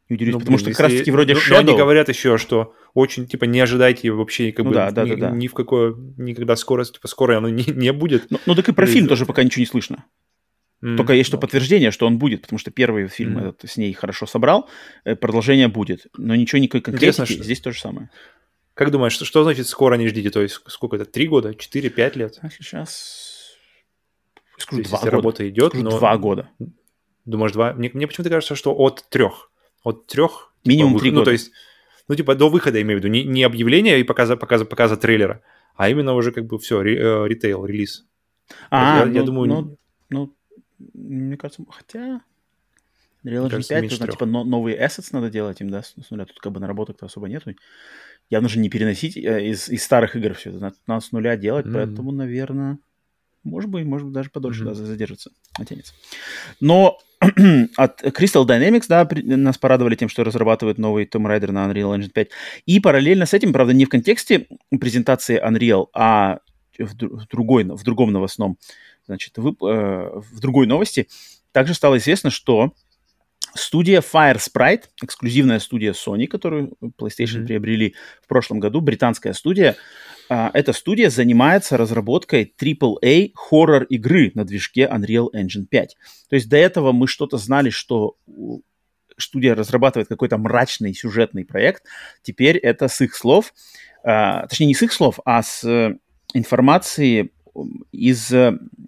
Не удивлюсь, ну, потому блин, что как раз-таки вроде ну, Shadow... они говорят еще, что очень, типа, не ожидайте вообще как ну, бы да, да, ни, да, да. ни в какое, никогда скорость, типа, скорой оно не, не будет. Ну, ну так и про и... фильм тоже пока ничего не слышно. Mm, Только есть что подтверждение, что он будет, потому что первый фильм mm. этот с ней хорошо собрал, э, продолжение будет, но ничего никакой конкретики, Интересно, здесь то же самое. Как думаешь, что, что значит скоро не ждите? То есть сколько это, три года, четыре, пять лет? А сейчас... Скажу, два года. работа идет, Скажу, но... Два года. Думаешь, два? Мне, мне почему-то кажется, что от трех. От трех Минимум типа, три года. Ну, то есть, ну, типа, до выхода, имею в виду, не, не объявление и показа, показа, показа трейлера, а именно уже как бы все, ре, э, ритейл, релиз. А, я, ну, я думаю... Ну, ну, мне кажется, хотя... Unreal Engine 5, тут, типа, но, новые assets надо делать им, да, с нуля. Тут как бы наработок-то особо нету. Явно же не переносить э, из, из старых игр все это. Надо, надо с нуля делать, mm-hmm. поэтому, наверное, может быть, может быть, даже подольше mm-hmm. да, задержится, натянется. Но [CLEARS THROAT] от Crystal Dynamics, да, нас порадовали тем, что разрабатывают новый Tomb Raider на Unreal Engine 5. И параллельно с этим, правда, не в контексте презентации Unreal, а в, другой, в другом новостном, значит, в, э, в другой новости, также стало известно, что студия Fire Sprite, эксклюзивная студия Sony, которую PlayStation mm-hmm. приобрели в прошлом году, британская студия, а, эта студия занимается разработкой AAA хоррор-игры на движке Unreal Engine 5. То есть до этого мы что-то знали, что студия разрабатывает какой-то мрачный сюжетный проект. Теперь это с их слов, а, точнее не с их слов, а с информации из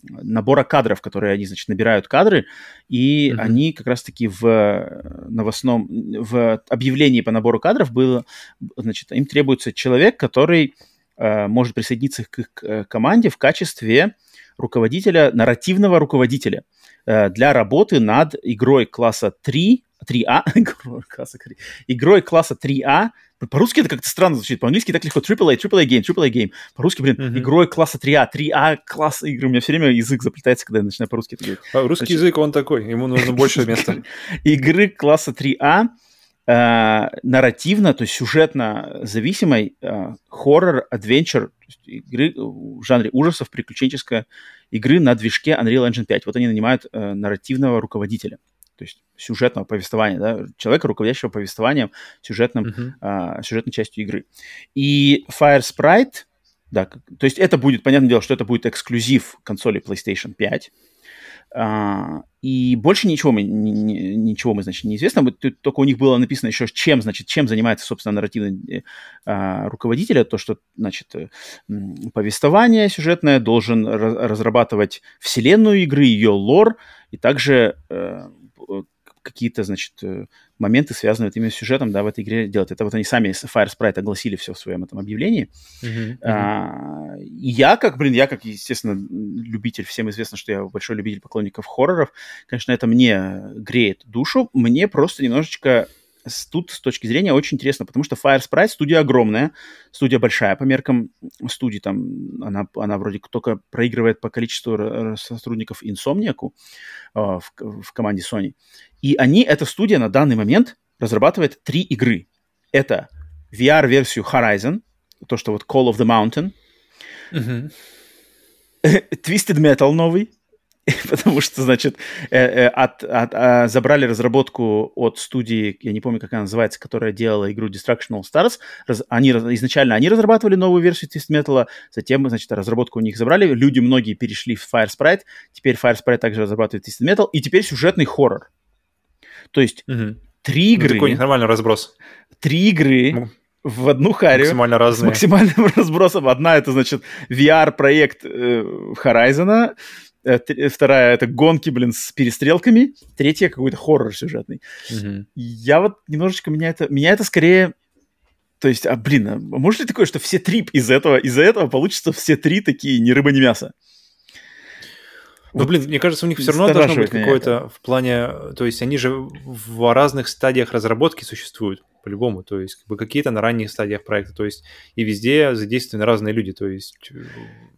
набора кадров, которые они, значит, набирают кадры, и mm-hmm. они как раз-таки в новостном, в объявлении по набору кадров было, значит, им требуется человек, который Э, может присоединиться к их э, команде в качестве руководителя, нарративного руководителя э, для работы над игрой класса 3, 3А, [LAUGHS] игрой класса 3А, по-русски это как-то странно звучит, по-английски так легко, AAA, AAA game, AAA game, по-русски, блин, uh-huh. игрой класса 3А, 3А класс игры, у меня все время язык заплетается, когда я начинаю по-русски это говорить. А русский Значит... язык, он такой, ему нужно больше места. [LAUGHS] Игры класса 3А, э, нарративно, то есть сюжетно зависимой э, хоррор, адвенчур, игры в жанре ужасов, приключенческой игры на движке Unreal Engine 5. Вот они нанимают э, нарративного руководителя. То есть сюжетного повествования, да, человека, руководящего повествованием, сюжетным, uh-huh. а, сюжетной частью игры. И Fire Sprite, да, то есть это будет, понятное дело, что это будет эксклюзив консоли PlayStation 5, а, и больше ничего мы, ни, ничего мы, значит, неизвестно. Только у них было написано еще, чем, значит, чем занимается, собственно, нарративный а, руководитель. То, что, значит, повествование сюжетное должен разрабатывать вселенную игры, ее лор, и также э, какие-то, значит, э, моменты, связанные вот именно с сюжетом, да, в этой игре делать. Это вот они сами, Fire Sprite, огласили все в своем этом объявлении. Uh-huh, uh-huh. А, и я, как, блин, я, как, естественно, любитель, всем известно, что я большой любитель поклонников хорроров, конечно, это мне греет душу. Мне просто немножечко тут с точки зрения очень интересно, потому что Fire Sprite студия огромная, студия большая по меркам студии, там она, она вроде только проигрывает по количеству сотрудников Insomniac э, в, в команде Sony. И они, эта студия на данный момент разрабатывает три игры. Это VR-версию Horizon, то, что вот Call of the Mountain. Twisted Metal новый, [LAUGHS] потому что, значит, э, э, от, от, а, забрали разработку от студии, я не помню, как она называется, которая делала игру Destruction All Stars. Раз, они, изначально они разрабатывали новую версию Twist Metal, затем, значит, разработку у них забрали, люди многие перешли в Fire Sprite, теперь Fire Sprite также разрабатывает Twist Metal, и теперь сюжетный хоррор. То есть угу. три игры... Ну, такой нормальный разброс. Три игры... Ну в одну харю. Максимально разные. С максимальным [LAUGHS] разбросом. Одна это, значит, VR-проект э, Horizon, Э, вторая это гонки, блин, с перестрелками, третья какой-то хоррор сюжетный. Mm-hmm. Я вот немножечко меня это, меня это скорее, то есть, а блин, а может ли такое, что все три из этого, из-за этого получится все три такие ни рыба, ни мясо? Ну, блин, мне кажется, у них все равно должно быть какое-то в плане... То есть они же в разных стадиях разработки существуют, по-любому. То есть как бы какие-то на ранних стадиях проекта. То есть и везде задействованы разные люди. То есть... Э,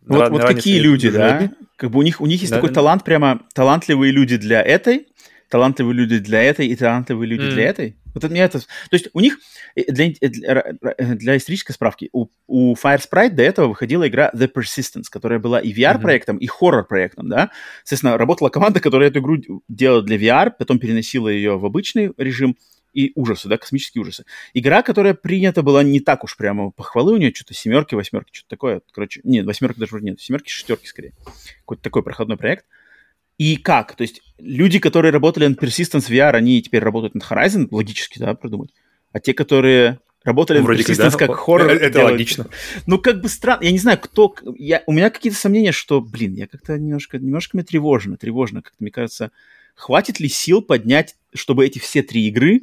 вот, на, вот на какие люди, да? Как бы у них, у них есть да, такой да. талант, прямо талантливые люди для этой, талантливые люди для этой и талантливые люди mm. для этой. Вот это, мне это... То есть у них, э, для, э, для, э, для исторической справки, у, у Fire Sprite до этого выходила игра The Persistence, которая была и VR-проектом, mm-hmm. и хоррор-проектом, да. Соответственно, работала команда, которая эту игру делала для VR, потом переносила ее в обычный режим, и ужасы, да, космические ужасы. Игра, которая принята была не так уж прямо похвалы, у нее что-то семерки, восьмерки, что-то такое. Короче, нет, восьмерки даже нет, семерки, шестерки скорее. Какой-то такой проходной проект. И как? То есть люди, которые работали над Persistence VR, они теперь работают над Horizon, логически, да, продумать. А те, которые работали ну, над Persistence как, да. как хоррор... Это, это делают, логично. Ну, как бы странно. Я не знаю, кто... Я, у меня какие-то сомнения, что, блин, я как-то немножко... Немножко мне тревожно, тревожно. Как-то, мне кажется, хватит ли сил поднять, чтобы эти все три игры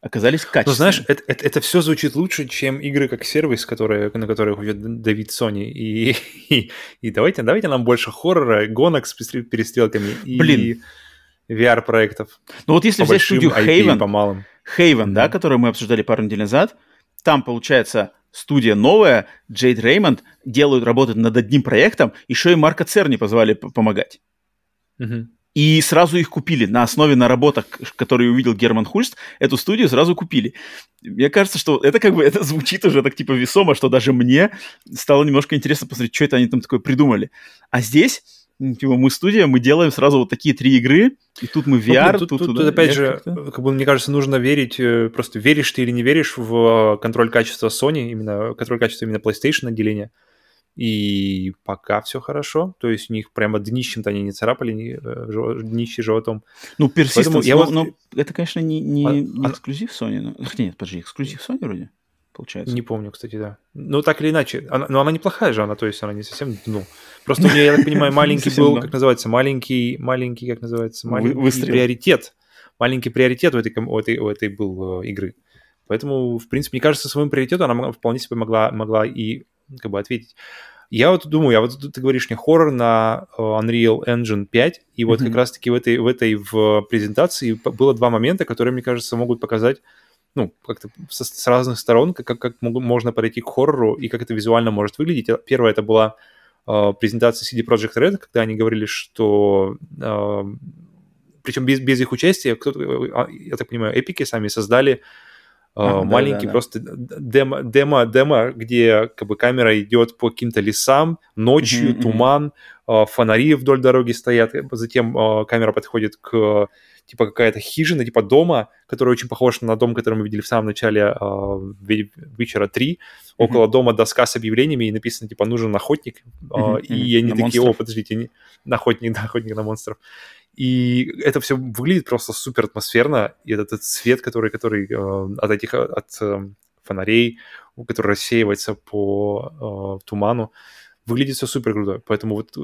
оказались качественными. Ну, знаешь, это, это, это все звучит лучше, чем игры как сервис, которые, на которые уйдет Давид Sony. И, [LAUGHS] и, и давайте, давайте нам больше хоррора, гонок с перестрелками Блин. и VR-проектов. Ну вот если взять студию Haven, по малым. Haven, mm-hmm. да, которую мы обсуждали пару недель назад, там, получается, студия новая, Джейд Реймонд, делают, работают над одним проектом, еще и Марка Церни позвали помогать. Mm-hmm. И сразу их купили на основе наработок, которые увидел Герман Хульст, эту студию сразу купили. Мне кажется, что это как бы [LAUGHS] это звучит уже так типа весомо, что даже мне стало немножко интересно посмотреть, что это они там такое придумали. А здесь типа, мы студия, мы делаем сразу вот такие три игры, и тут мы VR, ну, тут, тут, тут, тут опять же, как бы, мне кажется, нужно верить, э, просто веришь ты или не веришь в контроль качества Sony, именно контроль качества именно PlayStation отделения. И пока все хорошо. То есть у них прямо днищем-то они не царапали, э, днище животом. Ну, Persistence, я вот... ну, это, конечно, не, не, а, не эксклюзив Sony. Но... Хотя нет, подожди, эксклюзив Sony вроде, получается. Не помню, кстати, да. Ну, так или иначе. Она, но она неплохая же, она, то есть она не совсем дно. Просто у нее, я так понимаю, [LAUGHS] маленький был, как называется, маленький, маленький, как называется, маленький приоритет. Маленький приоритет у этой, у этой, у этой был э, игры. Поэтому, в принципе, мне кажется, своим приоритетом она вполне себе могла, могла и как бы ответить. Я вот думаю, я вот ты говоришь мне хоррор на э, Unreal Engine 5, и вот mm-hmm. как раз-таки в этой, в этой в презентации было два момента, которые, мне кажется, могут показать, ну, как-то с, с разных сторон, как, как, можно подойти к хоррору и как это визуально может выглядеть. Первое это была э, презентация CD Projekt Red, когда они говорили, что э, причем без, без их участия, кто-то, э, я так понимаю, эпики сами создали а, маленький да, да, просто демо, демо, демо, где как бы камера идет по каким-то лесам, ночью, mm-hmm, туман, фонари вдоль дороги стоят, затем камера подходит к типа какая-то хижина, типа дома, который очень похож на дом, который мы видели в самом начале э, вечера 3. Mm-hmm. Около дома доска с объявлениями, и написано, типа, нужен охотник. Mm-hmm. и они на такие, монстров. о, подождите, не... охотник, да, охотник на монстров. И это все выглядит просто супер атмосферно, и этот, этот свет, который, который э, от этих, от э, фонарей, который рассеивается по э, туману, выглядит все супер круто. Поэтому вот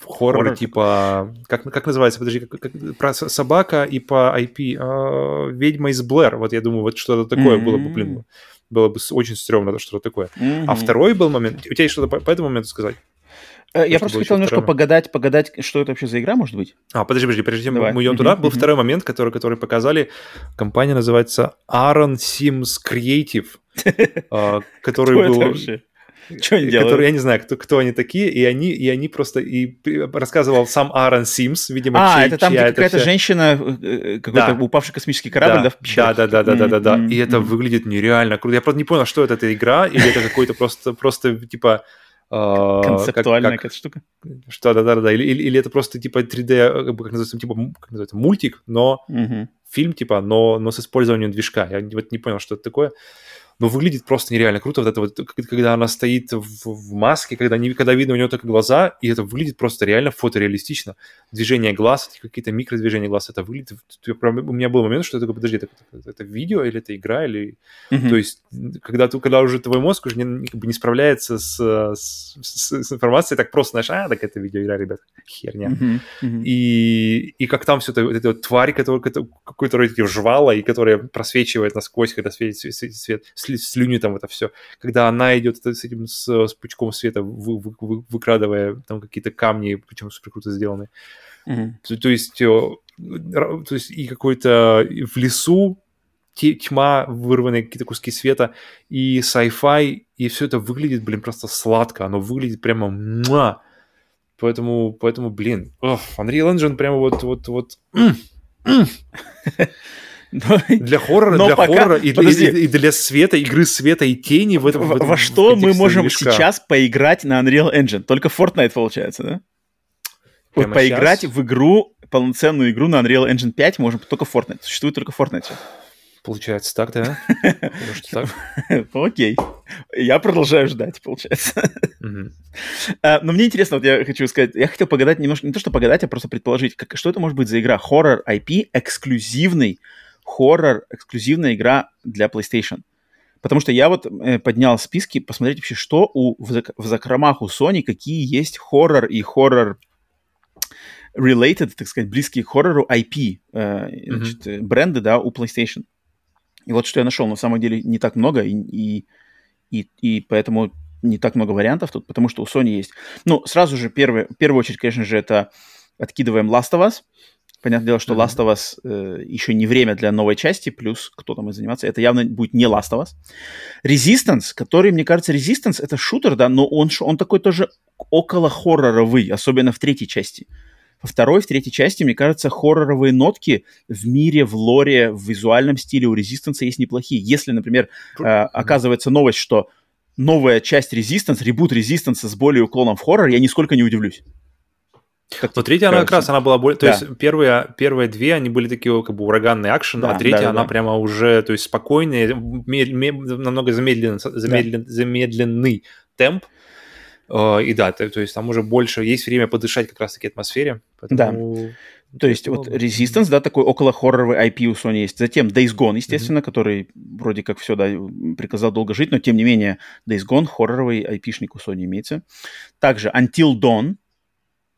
хоррор, хоррор типа... Как, как называется? Подожди, как, как, про собака и по IP. А, Ведьма из Блэр. Вот я думаю, вот что-то такое mm-hmm. было бы, блин, было бы очень стрёмно, что-то такое. Mm-hmm. А второй был момент... У тебя есть что-то по, по этому моменту сказать? Э, я просто хотел немножко вторым. погадать, погадать, что это вообще за игра может быть. А, подожди, подожди, прежде чем Давай. мы идем туда, был второй момент, который, который показали. Компания называется Aaron Sims Creative, [LAUGHS] а, который был... Что они э, делают? Который, я не знаю, кто, кто они такие, и они, и они просто... И рассказывал сам Аарон Симс, видимо, А, чей, это там какая-то вся... женщина, э, какой-то да. упавший космический корабль, да, в пещерах. Да, да, да, да, да, да. И это выглядит нереально круто. Я просто не понял, что это, эта игра, или это какой-то просто, просто, типа, а, Концептуальная какая-то штука. Что, да, да, да, или, или, или это просто типа 3D, э, как называется, типа, как называется, мультик, но угу. фильм, типа, но, но с использованием движка. Я вот не понял, что это такое но выглядит просто нереально круто. Вот это вот, когда она стоит в, в маске, когда, не, когда видно у нее только глаза, и это выглядит просто реально фотореалистично. Движение глаз, какие-то микродвижения глаз, это выглядит... У меня был момент, что я такой, подожди, это, это, это видео или это игра? Или... Mm-hmm. То есть, когда, ты, когда уже твой мозг уже не, как бы не справляется с, с, с, с информацией, так просто знаешь, а, так это видеоигра, ребят, херня. Mm-hmm. Mm-hmm. И, и как там все это, вот эта вот тварь, которая, которая жвала и которая просвечивает насквозь, когда светит свет, свет слюни там это все. Когда она идет с этим с, с пучком света, вы, вы, вы, выкрадывая там какие-то камни, причем супер круто сделаны. Mm-hmm. То, то есть, то есть и какой-то в лесу тьма, вырванные какие-то куски света, и sci-fi, и все это выглядит, блин, просто сладко, оно выглядит прямо муа. Поэтому, поэтому, блин, ох, Unreal Engine прямо вот, вот, вот, [LAUGHS] Но, [LAUGHS] для хоррора, но для пока... хоррора и, Подожди. и, и для света, игры света и тени в этом. В, в этом, во что мы можем движка. сейчас поиграть на Unreal Engine? Только Fortnite получается, да? Вот поиграть сейчас? в игру, полноценную игру на Unreal Engine 5 можем только Fortnite. Существует только Fortnite. Получается так, да? [LAUGHS] Окей. Я продолжаю ждать, получается. А, но мне интересно, вот я хочу сказать, я хотел погадать немножко, не то что погадать, а просто предположить, что это может быть за игра. Хоррор IP эксклюзивный хоррор, эксклюзивная игра для PlayStation. Потому что я вот э, поднял списки, посмотреть вообще, что у, в, зак- в закромах у Sony, какие есть хоррор и хоррор related, так сказать, близкие к хоррору IP, э, mm-hmm. значит, бренды, да, у PlayStation. И вот что я нашел, на самом деле не так много, и, и, и, и поэтому не так много вариантов тут, потому что у Sony есть. Ну, сразу же, первый, в первую очередь, конечно же, это откидываем Last of Us, Понятное дело, что. Last of Us э, еще не время для новой части, плюс кто там будет заниматься, это явно будет не Last of Us. Resistance, который, мне кажется, Resistance это шутер, да, но он, он такой тоже около хорроровый, особенно в третьей части. Во второй, в третьей части, мне кажется, хорроровые нотки в мире, в лоре, в визуальном стиле у Resistance есть неплохие. Если, например, э, оказывается новость, что новая часть Resistance, ребут Resistance с более уклоном в хоррор, я нисколько не удивлюсь. Как Но третья, она как раз, она была более... То да. есть первые, первые две, они были такие как бы ураганный акшен, да, а третья, да, она да. прямо уже, то есть спокойная, мед, мед, намного замедлен, замедлен, да. замедленный темп. Uh, и да, то, то есть там уже больше есть время подышать как раз-таки атмосфере. Поэтому... Да. То есть вот Resistance, да, такой около хорроровый IP у Sony есть. Затем Days Gone, естественно, mm-hmm. который вроде как все, да, приказал долго жить, но тем не менее Days Gone, хорроровый IP-шник у Sony имеется. Также Until Dawn,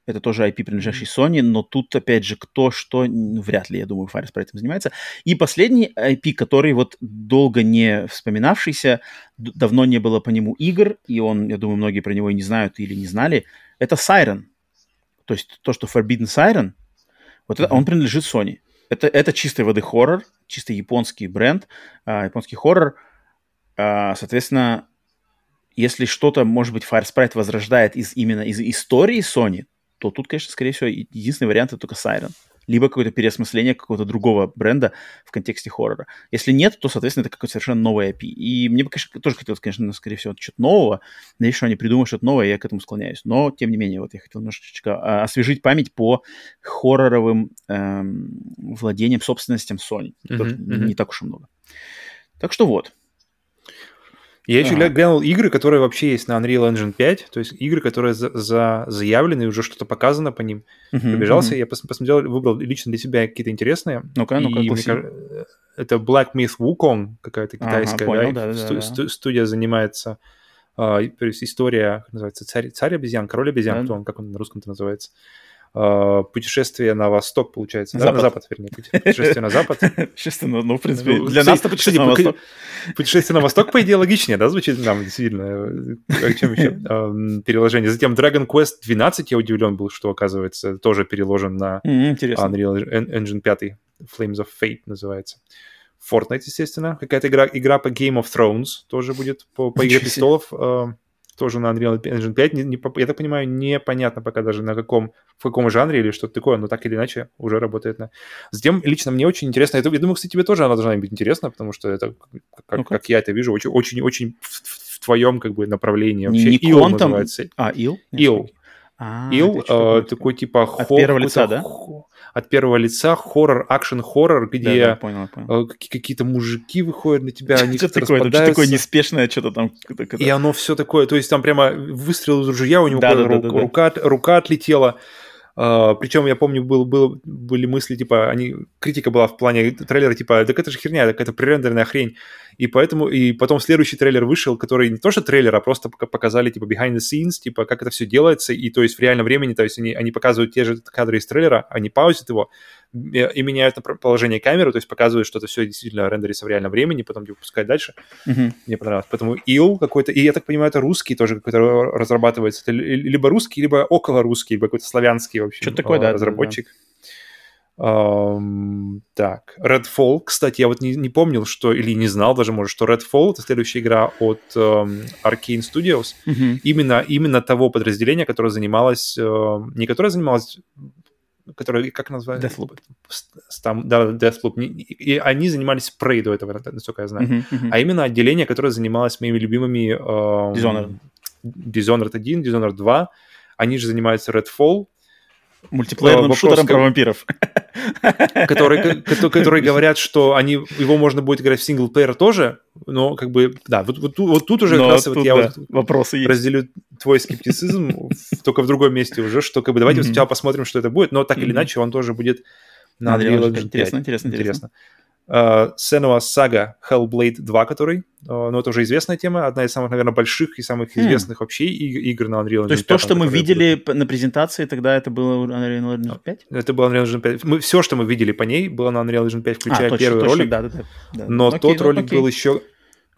это тоже IP, принадлежащий Sony, но тут, опять же, кто что, вряд ли, я думаю, Фарис про этим занимается. И последний IP, который вот долго не вспоминавшийся, давно не было по нему игр, и он, я думаю, многие про него и не знают или не знали, это Siren. То есть то, что Forbidden Siren, вот это, он принадлежит Sony. Это, это чистой воды хоррор, чисто японский бренд, а, японский хоррор. А, соответственно, если что-то, может быть, Fire Sprite возрождает из, именно из истории Sony, то тут, конечно, скорее всего, единственный вариант это только Siren. либо какое-то переосмысление какого-то другого бренда в контексте хоррора. Если нет, то, соответственно, это какой-то совершенно новый IP. И мне бы, конечно, тоже хотелось, конечно, скорее всего, что-то нового. Надеюсь, что они придумают что-то новое, я к этому склоняюсь. Но, тем не менее, вот я хотел немножечко а, освежить память по хорроровым эм, владениям, собственностям Sony. Uh-huh, uh-huh. Не так уж и много. Так что вот. Я еще глянул игры, которые вообще есть на Unreal Engine 5, то есть игры, которые за, за заявлены, уже что-то показано по ним. Uh-huh, Пробежался, uh-huh. я пос- посмотрел, выбрал лично для себя какие-то интересные. Ну-ка, ну-ка, кажется, Это Black Myth Wukong, какая-то китайская, ага, понял, да, да, сту- да, сту- студия занимается, э, то есть история, как называется, царь, царь обезьян, король обезьян, да. кто он, как он на русском-то называется. Путешествие на восток, получается, запад. да? На запад, вернее, путешествие на запад. [LAUGHS] Путешествие, ну, в принципе, ну, для нас это путешествие на восток. Путешествие на восток, по идее, логичнее, да, звучит нам действительно. Э, чем еще [LAUGHS] переложение? Затем Dragon Quest 12, я удивлен был, что, оказывается, тоже переложен на Unreal Engine 5, Flames of Fate называется. Fortnite, естественно. Какая-то игра, игра по Game of Thrones тоже будет, по, по Игре Престолов тоже на Unreal Engine 5. Не, не, я так понимаю, непонятно пока даже на каком, в каком жанре или что-то такое, но так или иначе уже работает на... Затем лично мне очень интересно, это, я думаю, кстати, тебе тоже она должна быть интересна, потому что это, как, ну как я это вижу, очень-очень в, в твоем как бы направлении вообще. Не, не Ил называется. А, Ил? Ил. А, Ил, э, такой типа... От первого лица, да? от первого лица, хоррор, акшен-хоррор, где да, да, понял, понял. Э, какие-то мужики выходят на тебя, они [LAUGHS] что такое, что такое неспешное, что-то там. И оно все такое, то есть там прямо выстрел из ружья, у него рука, отлетела, причем, я помню, был, был, были мысли, типа, они, критика была в плане трейлера, типа, так это же херня, так это пререндерная хрень. И поэтому, и потом следующий трейлер вышел, который не то что трейлер, а просто показали, типа, behind the scenes, типа, как это все делается, и то есть в реальном времени, то есть они, они показывают те же кадры из трейлера, они паузят его, и меняют положение камеры, то есть показывают, что это все действительно рендерится в реальном времени, потом пускать дальше. Mm-hmm. Мне понравилось. Поэтому ил какой-то, и я так понимаю, это русский тоже какой-то разрабатывается. Это либо русский, либо около русский, либо какой-то славянский вообще. Что такое, да, разработчик. Да, да. Um, так, Redfall, кстати, я вот не, не помнил, что, или не знал даже, может, что Redfall — это следующая игра от um, Arkane Studios, mm-hmm. именно, именно того подразделения, которое занималось, uh, не которое занималось который, как называется? Deathloop. Там, да, Deathloop. И они занимались Prey до этого, насколько я знаю. Uh-huh, uh-huh. А именно отделение, которое занималось моими любимыми... Э, Dishonored. Dishonored 1, Dishonored 2. Они же занимаются Redfall. Мультиплеерным шутером про вампиров. Которые, которые [LAUGHS] говорят, что они, его можно будет играть в синглплеер тоже, но как бы, да, вот, вот, вот тут уже но как раз тут, вот я да, вот вопросы разделю есть. твой скептицизм только в другом месте уже, что как бы давайте mm-hmm. сначала посмотрим, что это будет, но так mm-hmm. или иначе он тоже будет на Unreal Engine Интересно, интересно, интересно. Uh, Senua Saga Hellblade 2, который, uh, ну, это уже известная тема, одна из самых, наверное, больших и самых хм. известных mm. вообще игр на Unreal Engine 5. То есть то, что мы видели будет... на презентации, тогда это было Unreal Engine 5? Это было Unreal Engine 5. Мы, все, что мы видели по ней, было на Unreal Engine 5, включая а, точно, первый точно, ролик. Да, да, да. Но окей, тот ну, ролик окей. был еще...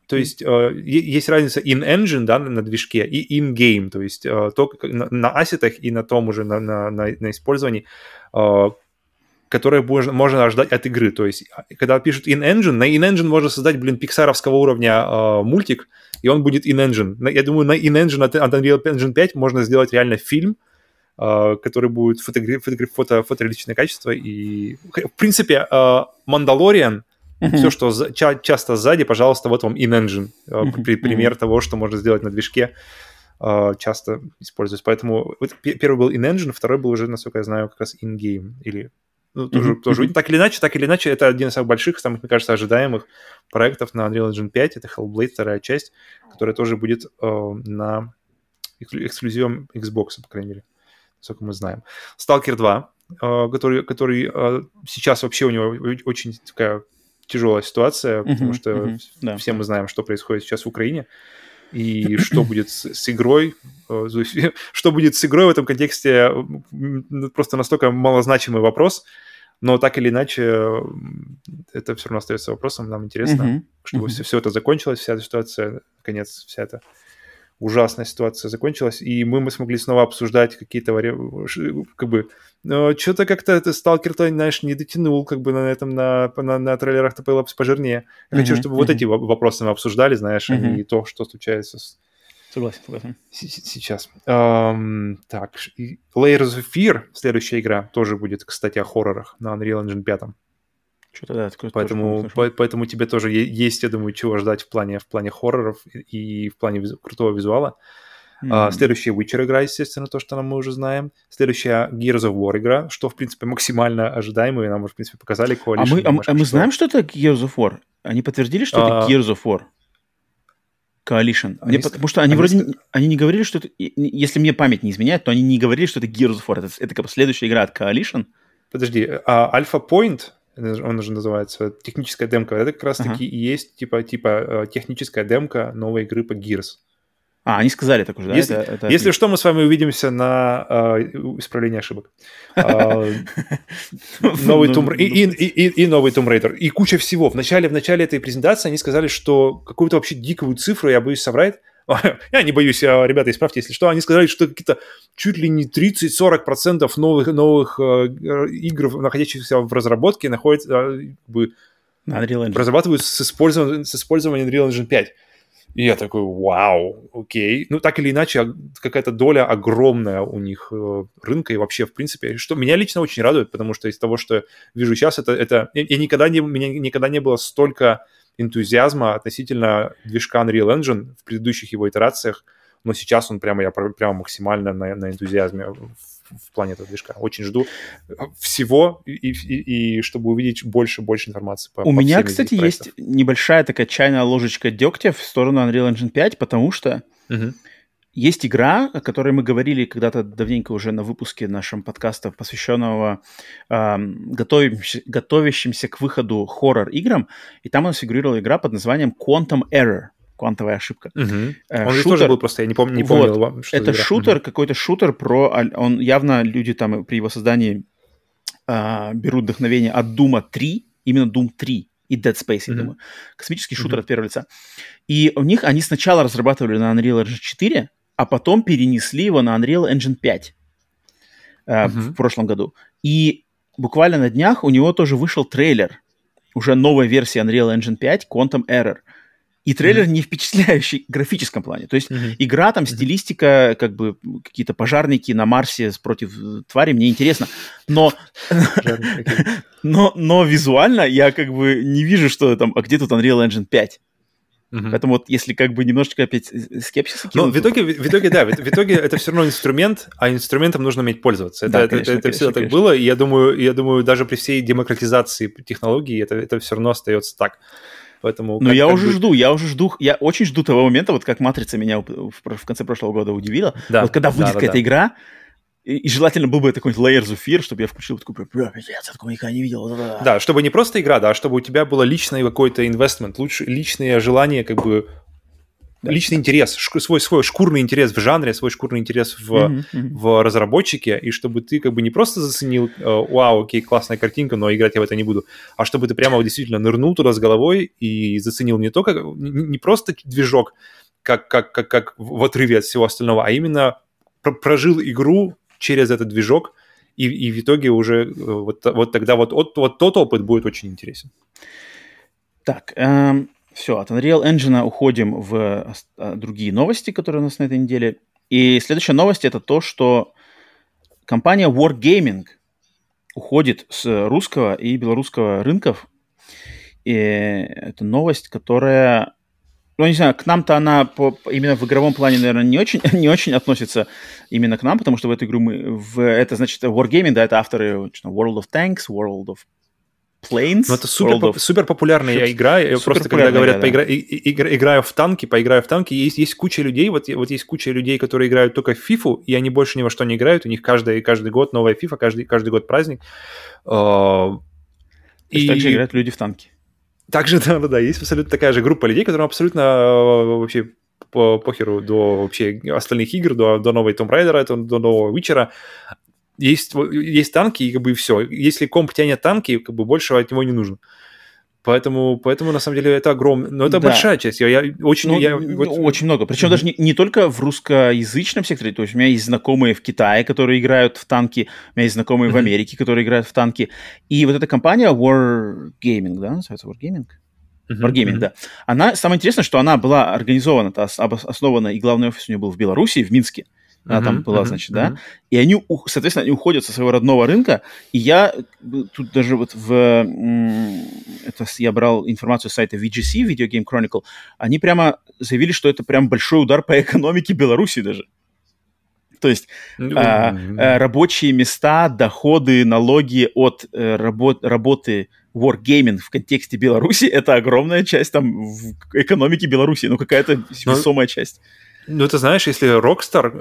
То есть э, есть разница in-engine, да, на движке, и in-game, то есть э, то, на, на ассетах и на том уже, на, на, на, на использовании, э, которое можно, можно ожидать от игры. То есть, а, когда пишут in-engine, на in-engine можно создать, блин, пиксаровского уровня э, мультик, и он будет in-engine. Я думаю, на in-engine от, Unreal Engine 5 можно сделать реально фильм, э, который будет фотограф, фотограф, фото, фотореалистичное качество. И, в принципе, Мандалориан, э, mm-hmm. все, что за, ча- часто сзади, пожалуйста, вот вам in-engine. Э, mm-hmm. Пример mm-hmm. того, что можно сделать на движке часто используется. Поэтому вот первый был in-engine, второй был уже, насколько я знаю, как раз in-game или ну, тоже, mm-hmm. тоже. Так или иначе, так или иначе, это один из самых больших, самых, мне кажется, ожидаемых проектов на Unreal Engine 5. Это Hellblade, вторая часть, которая тоже будет э, на эксклюзивом Xbox, по крайней мере, насколько мы знаем. Stalker 2, э, который, который э, сейчас вообще у него очень такая тяжелая ситуация, потому mm-hmm, что mm-hmm, да. все мы знаем, что происходит сейчас в Украине и что будет с, с игрой, э, [LAUGHS] что будет с игрой в этом контексте, просто настолько малозначимый вопрос, но так или иначе это все равно остается вопросом, нам интересно, mm-hmm. чтобы mm-hmm. Все, все это закончилось, вся эта ситуация, наконец, вся эта ужасная ситуация закончилась, и мы, мы смогли снова обсуждать какие-то как бы но что-то как-то это сталкер-то, знаешь, не дотянул как бы на этом, на, на, на трейлерах-то было пожирнее. Я хочу, чтобы вот эти вопросы мы обсуждали, знаешь, а не то, что случается с, Согласен, согласен. Сейчас. Um, так, Layers of Fear, следующая игра, тоже будет, кстати, о хоррорах на Unreal Engine 5. Что-то да, такое поэтому, по, поэтому тебе тоже есть, я думаю, чего ждать в плане, в плане хорроров и в плане визу, крутого визуала. Mm-hmm. Uh, следующая Witcher игра, естественно, то, что мы уже знаем. Следующая Gears of War игра, что, в принципе, максимально ожидаемо, и нам уже, в принципе, показали Coalition. А мы, а, а мы знаем, что это Gears of War? Они подтвердили, что uh, это Gears of War? Coalition. Они, мне, потому что они, они вроде они не говорили, что это... Если мне память не изменяет, то они не говорили, что это Gears of War. Это, это как бы следующая игра от Coalition. Подожди, а Alpha Point он уже называется, техническая демка. Это как раз-таки ага. и есть типа, типа э, техническая демка новой игры по Gears. А, они сказали так уже, да? Если, это, это если что, мы с вами увидимся на э, исправлении ошибок. [LAUGHS] А, новый Tomb и, новый Tomb Raider. И куча всего. В начале, в начале этой презентации они сказали, что какую-то вообще диковую цифру, я боюсь соврать, [LAUGHS] я не боюсь, ребята, исправьте, если что, они сказали, что какие-то чуть ли не 30-40% новых, новых э, игр, находящихся в разработке, находятся, э, как бы, разрабатывают с использованием, с использованием Unreal Engine 5. И я такой, вау, окей. Ну, так или иначе, а, какая-то доля огромная у них э, рынка и вообще, в принципе, что меня лично очень радует, потому что из того, что вижу сейчас, это, это я никогда не, меня никогда не было столько энтузиазма относительно движка Unreal Engine в предыдущих его итерациях, но сейчас он прямо, я прямо максимально на, на энтузиазме в, в плане этого движка. Очень жду всего, и, и, и чтобы увидеть больше-больше информации. По, У по меня, кстати, есть небольшая такая чайная ложечка дегтя в сторону Unreal Engine 5, потому что угу. Есть игра, о которой мы говорили когда-то давненько уже на выпуске нашем подкаста, посвященного э, готовящимся, готовящимся к выходу хоррор-играм, и там у нас фигурировала игра под названием Quantum Error квантовая ошибка. Угу. Он шутер, тоже был просто, я не помню, не помню вот, что Это шутер, угу. какой-то шутер про... Он явно, люди там при его создании а, берут вдохновение от Doom 3, именно Doom 3 и Dead Space, я mm-hmm. думаю. Космический шутер mm-hmm. от первого лица. И у них, они сначала разрабатывали на Unreal Engine 4, а потом перенесли его на Unreal Engine 5 э, mm-hmm. в прошлом году. И буквально на днях у него тоже вышел трейлер, уже новая версия Unreal Engine 5, Quantum Error. И трейлер mm-hmm. не впечатляющий в графическом плане. То есть mm-hmm. игра, там, стилистика, как бы какие-то пожарники на Марсе против твари, мне интересно. Но, [LAUGHS] но, но визуально я как бы не вижу, что там, а где тут Unreal Engine 5? Uh-huh. Поэтому вот если как бы немножечко опять скепсис Ну, в итоге, в итоге, да, в, в итоге это все равно инструмент, а инструментом нужно уметь пользоваться. Это, да, конечно, это, это конечно, всегда конечно. так было, и я думаю, я думаю, даже при всей демократизации технологий это, это все равно остается так. Поэтому ну, я уже бы... жду, я уже жду, я очень жду того момента, вот как «Матрица» меня в, в конце прошлого года удивила. Да, вот когда выйдет да, какая-то да. игра, и, и желательно был бы такой Layers of Fear, чтобы я включил такой, бля, я такого никогда не видел. Да, да, чтобы не просто игра, да, а чтобы у тебя было личное какой-то инвестмент, лучше, личное желание как бы личный интерес, свой, свой шкурный интерес в жанре, свой шкурный интерес в, mm-hmm, mm-hmm. в разработчике, и чтобы ты как бы не просто заценил, э, вау, окей, классная картинка, но играть я в это не буду, а чтобы ты прямо действительно нырнул туда с головой и заценил не только, не просто движок, как, как, как, как в отрыве от всего остального, а именно прожил игру через этот движок, и, и в итоге уже э, вот, вот тогда вот, вот, вот тот опыт будет очень интересен. Так, эм, все, от Unreal Engine уходим в а, другие новости, которые у нас на этой неделе. И следующая новость это то, что компания Wargaming уходит с русского и белорусского рынков. И это новость, которая, ну, не знаю, к нам-то она по, именно в игровом плане, наверное, не очень, [LAUGHS] не очень относится именно к нам, потому что в эту игру мы, в, это значит Wargaming, да, это авторы World of Tanks, World of Planes. Ну, это супер, of... супер популярная Ships. игра. Супер просто когда говорят, да. поигра... и, и, играю в танки, поиграю в танки, есть, есть куча людей, вот, вот есть куча людей, которые играют только в FIFA, и они больше ни во что не играют, у них каждый, каждый год новая FIFA, каждый, каждый год праздник. Uh, и также играют люди в танки. Также, [LAUGHS] да, да, есть абсолютно такая же группа людей, которым абсолютно uh, вообще по похеру до вообще остальных игр, до, до новой Tomb Raider, до нового Witcher есть, есть танки, и как бы все. Если комп тянет танки, как бы больше от него не нужно. Поэтому, поэтому на самом деле это огромно, но это да. большая часть. Я, я очень, ну, я, вот... очень много. Причем mm-hmm. даже не, не только в русскоязычном секторе. То есть у меня есть знакомые в Китае, которые играют в танки, у меня есть знакомые mm-hmm. в Америке, которые играют в танки. И вот эта компания Wargaming, да, называется Wargaming? Wargaming, mm-hmm. да. Она, самое интересное, что она была организована, основана, и главный офис у нее был в Беларуси, в Минске. Она uh-huh, там была, uh-huh, значит, да. И они, соответственно, они уходят со своего родного рынка. И я тут даже вот в... Это я брал информацию с сайта VGC, Video Game Chronicle. Они прямо заявили, что это прям большой удар по экономике Беларуси даже. То есть mm-hmm. а, рабочие места, доходы, налоги от а, работ, работы Wargaming в контексте Беларуси — это огромная часть там в экономике Беларуси, ну какая-то ну, весомая часть. Ну, ты знаешь, если Rockstar,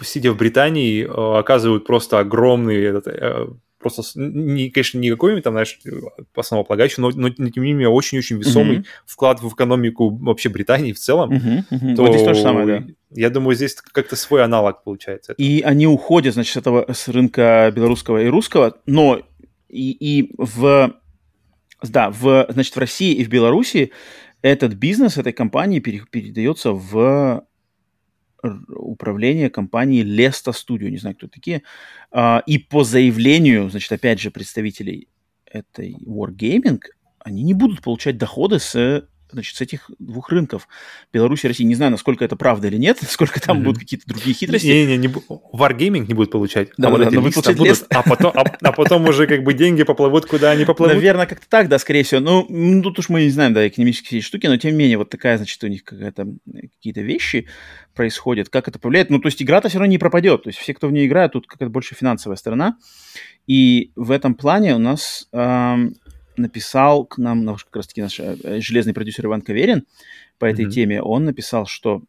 э, сидя в Британии, э, оказывают просто огромный, э, просто, не, конечно, не какой-нибудь там, знаешь, основополагающий, но, но тем не менее очень-очень весомый mm-hmm. вклад в экономику вообще Британии в целом, mm-hmm, mm-hmm. то вот здесь то же самое, да. я думаю, здесь как-то свой аналог получается. И они уходят, значит, с этого с рынка белорусского и русского, но и, и в, да, в, значит, в России и в Беларуси этот бизнес этой компании передается в управления компании Леста Studio, не знаю, кто такие. А, и по заявлению, значит, опять же, представителей этой Wargaming, они не будут получать доходы с значит, с этих двух рынков, Беларусь и Россия. Не знаю, насколько это правда или нет, [LAUGHS] насколько там mm-hmm. будут какие-то другие хитрости. Не-не, не, Wargaming не будет получать, да, а вот эти будут получать будут, а потом, а, а потом уже как бы деньги поплывут, куда они поплывут. Наверное, как-то так, да, скорее всего. Ну, тут уж мы не знаем, да, экономические штуки, но тем не менее, вот такая, значит, у них какая-то какие-то вещи происходят, как это повлияет. Ну, то есть игра-то все равно не пропадет. То есть все, кто в ней играет, тут какая-то больше финансовая сторона. И в этом плане у нас эм, написал к нам, наш, как раз-таки наш э, железный продюсер Иван Каверин по этой mm-hmm. теме, он написал, что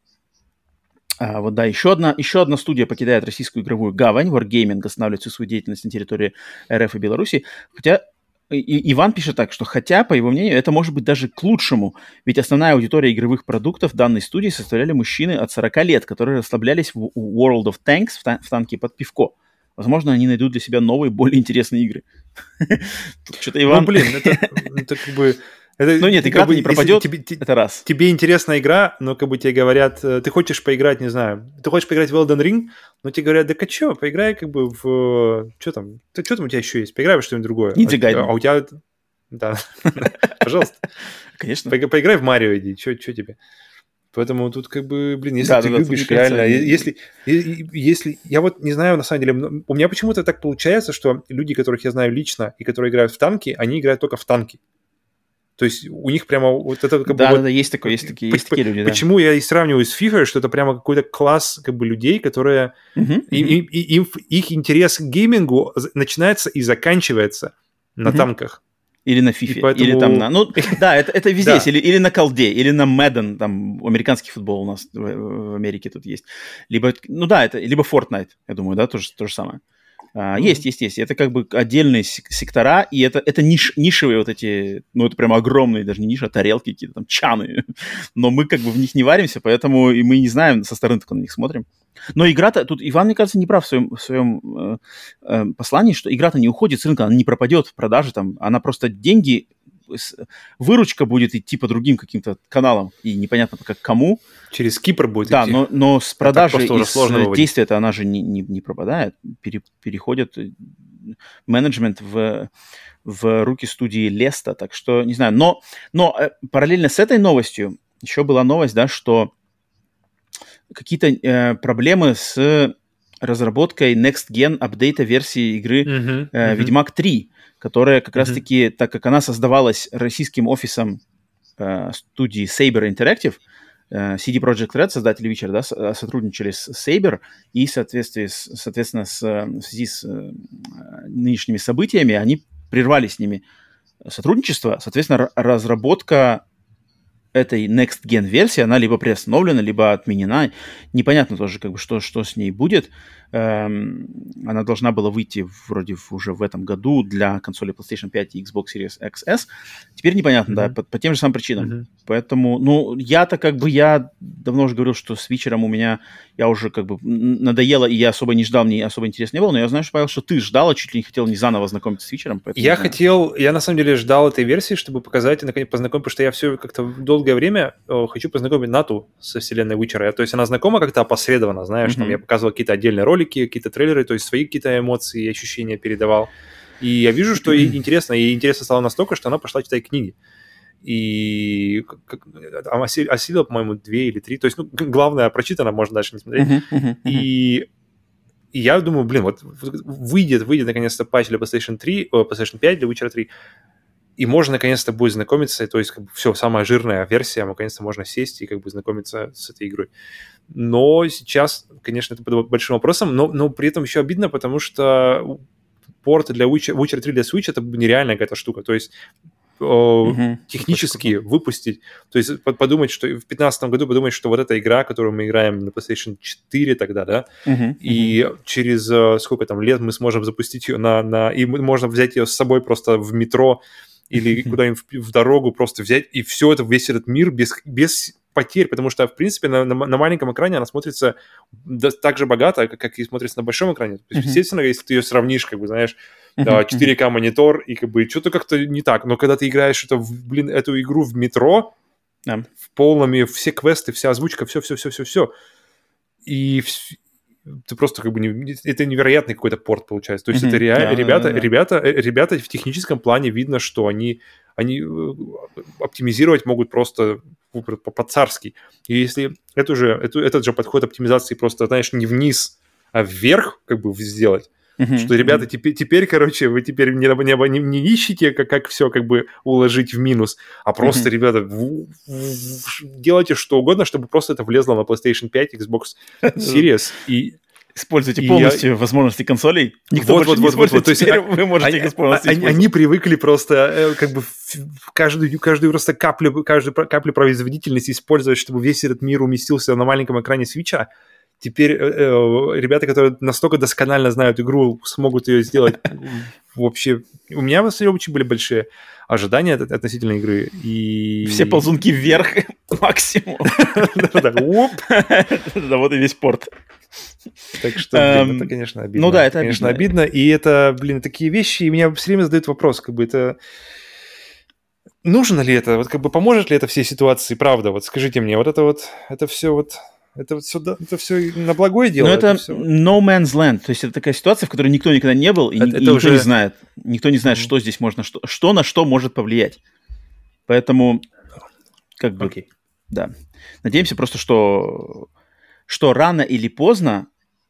а, вот да, еще одна, еще одна студия покидает российскую игровую гавань, Wargaming останавливает всю свою деятельность на территории РФ и Беларуси, хотя и, Иван пишет так, что хотя, по его мнению, это может быть даже к лучшему, ведь основная аудитория игровых продуктов данной студии составляли мужчины от 40 лет, которые расслаблялись в World of Tanks в, тан- в танке под пивко. Возможно, они найдут для себя новые, более интересные игры. [LAUGHS] Что-то ну, Иван... Ну, блин, [LAUGHS] это, как бы... Это, ну нет, игра как бы, не пропадет, тебе, это раз. Тебе интересная игра, но как бы тебе говорят, э, ты хочешь поиграть, не знаю, ты хочешь поиграть в Elden Ring, но тебе говорят, да-ка что, поиграй как бы в... Что там? Что там у тебя еще есть? Поиграй в что-нибудь другое. Gaiden. А, а у тебя... Да, [LAUGHS] пожалуйста. Конечно. Поиграй в Марио, иди, что тебе? Поэтому тут как бы, блин, если да, ты да, любишь реально, если, если, я вот не знаю, на самом деле, у меня почему-то так получается, что люди, которых я знаю лично и которые играют в танки, они играют только в танки. То есть у них прямо вот это как да, бы... Да, вот, да, есть такое, есть такие, есть такие люди, Почему да. я и сравниваю с FIFA, что это прямо какой-то класс как бы людей, которые... Uh-huh, и, uh-huh. И, и, им, их интерес к геймингу начинается и заканчивается на танках. Или на FIFA, поэтому... или там на... Ну, да, это, это [LAUGHS] везде есть. Или, или на колде, или на Madden, там американский футбол у нас в, в Америке тут есть. Либо, ну да, это, либо Fortnite, я думаю, да, тоже то же самое. А. Есть, есть, есть. Это как бы отдельные сектора, и это, это ниш, нишевые вот эти, ну, это прям огромные, даже не ниша, а тарелки какие-то там, чаны. [LAUGHS] Но мы как бы в них не варимся, поэтому и мы не знаем, со стороны только на них смотрим. Но игра-то, тут Иван, мне кажется, не прав в своем, в своем э, э, послании, что игра-то не уходит с рынка, она не пропадет в продаже, там, она просто деньги, выручка будет идти по другим каким-то каналам, и непонятно как кому. Через Кипр будет да, идти. Да, но, но с продажи из действия-то она же не, не, не пропадает, пере, переходит э, менеджмент в, в руки студии Леста, так что, не знаю, но, но э, параллельно с этой новостью еще была новость, да, что какие-то э, проблемы с разработкой Next Gen апдейта версии игры uh-huh, э, uh-huh. Ведьмак 3, которая как uh-huh. раз-таки, так как она создавалась российским офисом э, студии Saber Interactive, э, CD Projekt Red, создатели Witcher, да, э, сотрудничали с Saber, и соответствии с, соответственно, с, в связи с э, нынешними событиями они прервали с ними сотрудничество, соответственно, разработка этой Next Gen версии, она либо приостановлена, либо отменена. Непонятно тоже, как бы, что, что с ней будет. Эм, она должна была выйти вроде уже в этом году для консоли PlayStation 5 и Xbox Series XS. Теперь непонятно, mm-hmm. да, по, по тем же самым причинам. Mm-hmm. Поэтому, ну, я-то как бы, я давно уже говорил, что с Вичером у меня, я уже как бы надоело, и я особо не ждал, мне особо интересно не было, но я знаю, что, Павел, что ты ждал, а чуть ли не хотел не заново знакомиться с Вичером. Я хотел, я на самом деле ждал этой версии, чтобы показать и наконец познакомить, потому что я все как-то долгое время о, хочу познакомить Нату со вселенной Вичера. То есть она знакома как-то опосредованно, знаешь, mm-hmm. там я показывал какие-то отдельные ролики, какие-то трейлеры, то есть свои какие-то эмоции и ощущения передавал. И я вижу, что ей интересно, и интересно стало настолько, что она пошла читать книги. и осилила, по-моему, две или три. То есть, ну, главное, прочитано, можно дальше не смотреть. Uh-huh, uh-huh, uh-huh. И и я думаю, блин, вот выйдет, выйдет наконец-то патч для PlayStation 3, о, PlayStation 5 для Witcher 3, и можно наконец-то будет знакомиться, то есть как бы все, самая жирная версия, наконец-то можно сесть и как бы знакомиться с этой игрой. Но сейчас, конечно, это под большим вопросом, но, но при этом еще обидно, потому что порт для Witcher, Witcher 3 для Switch это нереальная какая-то штука. То есть Uh-huh. технически выпустить. То есть подумать, что в 2015 году подумать, что вот эта игра, которую мы играем на PlayStation 4 тогда, да, uh-huh. и через э, сколько там лет мы сможем запустить ее на, на... И можно взять ее с собой просто в метро или [LAUGHS] куда-нибудь в, в дорогу просто взять, и все это, весь этот мир без, без потерь, потому что, в принципе, на, на, на маленьком экране она смотрится так же богато, как, как и смотрится на большом экране. То есть, естественно, если ты ее сравнишь, как бы, знаешь, uh-huh, 4К монитор, и как бы что-то как-то не так. Но когда ты играешь это, в, блин, эту игру в метро, yeah. в полном, все квесты, вся озвучка, все-все-все-все-все, и ты просто как бы не, это невероятный какой-то порт получается. То есть mm-hmm. это реально yeah, ребята, yeah, yeah. ребята, э, ребята в техническом плане видно, что они они э, оптимизировать могут просто по-царски. И если эту же, эту, этот же подход оптимизации просто, знаешь, не вниз, а вверх как бы сделать, Uh-huh, что, ребята, теперь, теперь, короче, вы теперь не, не, не, не ищете, как, как все как бы уложить в минус, а просто, uh-huh. ребята, в, в, делайте что угодно, чтобы просто это влезло на PlayStation 5, Xbox [LAUGHS] Series, и используйте полностью я... возможности консолей. Никто вот, больше вот, не вот, вот, То есть вы можете они, их использовать. Они, они привыкли просто э, как бы каждую, каждую просто каплю, каждую каплю производительности использовать, чтобы весь этот мир уместился на маленьком экране свеча. Теперь э, э, ребята, которые настолько досконально знают игру, смогут ее сделать [LAUGHS] вообще... У меня, в основном, очень были большие ожидания относительно игры. И... Все ползунки вверх [LAUGHS] максимум. [LAUGHS] Да вот и весь порт. Так что, блин, это, конечно, обидно. Ну да, это конечно, обидно. И это, блин, такие вещи, и меня все время задают вопрос, как бы это... Нужно ли это? Вот как бы поможет ли это всей ситуации, правда? Вот скажите мне, вот это вот, это все вот это вот все, это все на благое дело. Но это, это все... no man's land. То есть это такая ситуация, в которой никто никогда не был, и, это, и это никто уже... не знает. Никто не знает, что здесь можно, что, что на что может повлиять. Поэтому, как бы, okay. да. Надеемся просто, что, что рано или поздно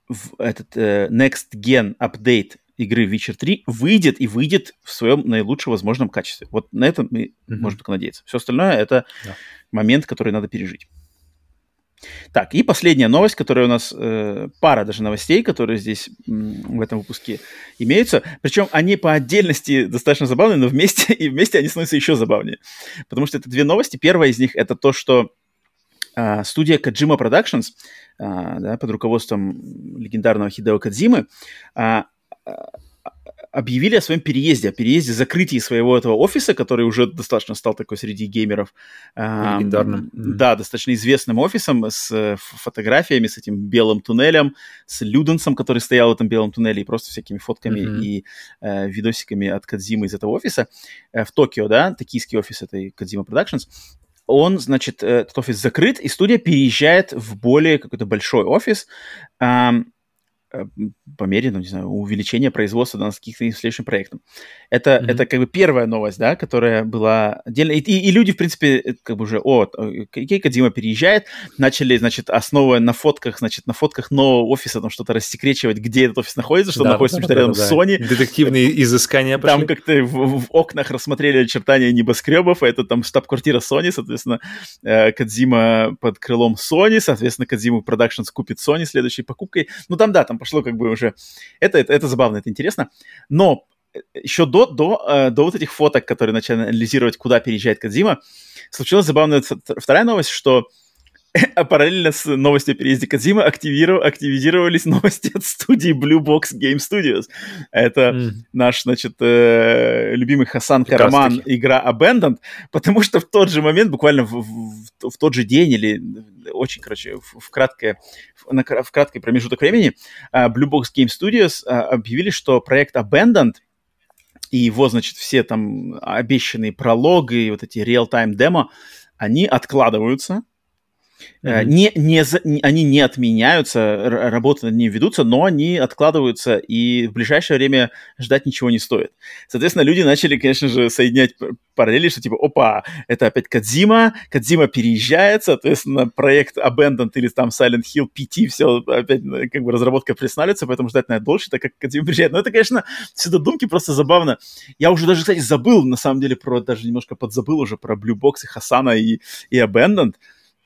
в этот э, Next Gen Update игры Witcher 3 выйдет и выйдет в своем наилучшем возможном качестве. Вот на это мы mm-hmm. можем только надеяться. Все остальное это yeah. момент, который надо пережить. Так, и последняя новость, которая у нас, э, пара даже новостей, которые здесь м, в этом выпуске имеются. Причем они по отдельности достаточно забавные, но вместе, [LAUGHS] и вместе они становятся еще забавнее. Потому что это две новости. Первая из них это то, что студия Kojima Productions э, да, под руководством легендарного Хидео Кадзимы э, объявили о своем переезде, о переезде, закрытии своего этого офиса, который уже достаточно стал такой среди геймеров. Легендарным. Э, да, достаточно известным офисом с э, фотографиями, с этим белым туннелем, с Люденсом, который стоял в этом белом туннеле, и просто всякими фотками mm-hmm. и э, видосиками от Кадзимы из этого офиса э, в Токио, да, токийский офис этой Кадзима Productions он, значит, э, этот офис закрыт, и студия переезжает в более какой-то большой офис. По мере, ну, не знаю, увеличения производства над каких-то следующим проектом. Это, mm-hmm. это как бы первая новость, да, которая была отдельно. И, и, и люди, в принципе, э, как бы уже, о, Кейка Дима переезжает, начали, значит, основывая на фотках, значит, на фотках нового офиса там что-то рассекречивать, где этот офис находится, что да, находится да, да, рядом да, с Sony. Детективные изыскания пошли. Там как-то в, в окнах рассмотрели очертания небоскребов, а это там штаб-квартира Sony, соответственно, э, Кадзима под крылом Sony, соответственно, Кадзиму Productions купит Sony следующей покупкой. Ну, там, да, там пошло как бы уже... Это, это, это забавно, это интересно. Но э, еще до, до, э, до вот этих фоток, которые начали анализировать, куда переезжает Кадзима, случилась забавная вторая новость, что [LAUGHS] а параллельно с новостью о переезде Кадзима активизировались новости от студии Blue Box Game Studios. Это mm. наш, значит, э, любимый Хасан Караман игра Abandoned, потому что в тот же момент, буквально в, в, в тот же день или очень, короче, в, в, краткое, в, на, в краткий промежуток времени э, Blue Box Game Studios э, объявили, что проект Abandoned и его, значит, все там обещанные прологи и вот эти real-time демо, они откладываются, Mm-hmm. Не, не, они не отменяются, работы над ними ведутся, но они откладываются, и в ближайшее время ждать ничего не стоит. Соответственно, люди начали, конечно же, соединять параллели, что типа, опа, это опять Кадзима, Кадзима переезжает, соответственно, проект Abandoned или там Silent Hill PT, все опять ну, как бы разработка приостанавливается, поэтому ждать надо дольше, так как Кадзима приезжает. Но это, конечно, все додумки просто забавно. Я уже даже, кстати, забыл, на самом деле, про, даже немножко подзабыл уже про Blue Box и Хасана и, и Abandoned.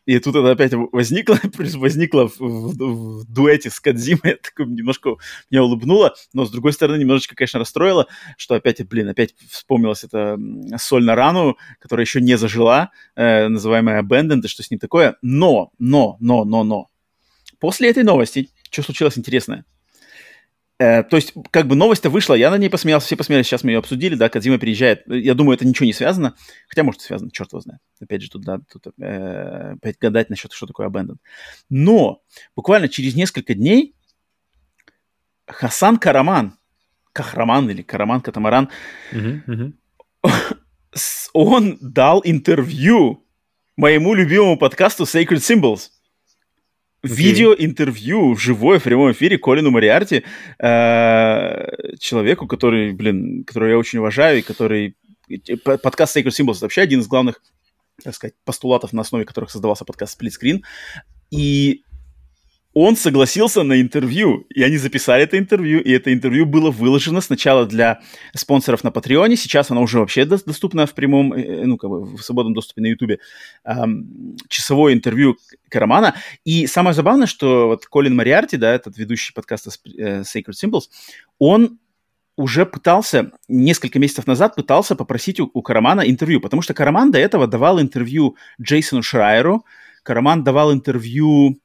И тут это опять возникло, возникло [LAUGHS] в, в, в дуэте с Кадзимой, это немножко меня улыбнуло, но с другой стороны немножечко, конечно, расстроило, что опять, блин, опять вспомнилась эта соль на рану, которая еще не зажила, э, называемая Abandoned, и что с ним такое. Но, но, но, но, но. После этой новости, что случилось интересное? Э, то есть, как бы новость-то вышла, я на ней посмеялся, все посмеялись, сейчас мы ее обсудили, да, Кадзима приезжает. Я думаю, это ничего не связано, хотя, может, связано, черт его знает. Опять же, тут, да, тут э, опять гадать насчет, что такое Abandon. Но буквально через несколько дней Хасан Караман, Кахраман или Караман Катамаран, uh-huh, [LAUGHS] uh-huh. он дал интервью моему любимому подкасту Sacred Symbols okay. видео-интервью, живое, в прямом эфире Колину Мариарти, э, человеку, который, блин, которого я очень уважаю, и который... Подкаст Sacred Symbols вообще один из главных, так сказать, постулатов, на основе которых создавался подкаст Split Screen. И он согласился на интервью, и они записали это интервью, и это интервью было выложено сначала для спонсоров на Патреоне, сейчас оно уже вообще доступно в прямом, э, ну, как бы в свободном доступе на Ютубе, эм, часовое интервью Карамана. И самое забавное, что вот Колин Мариарти, да, этот ведущий подкаста э, Sacred Symbols, он уже пытался, несколько месяцев назад пытался попросить у, у Карамана интервью, потому что Караман до этого давал интервью Джейсону Шрайеру, Караман давал интервью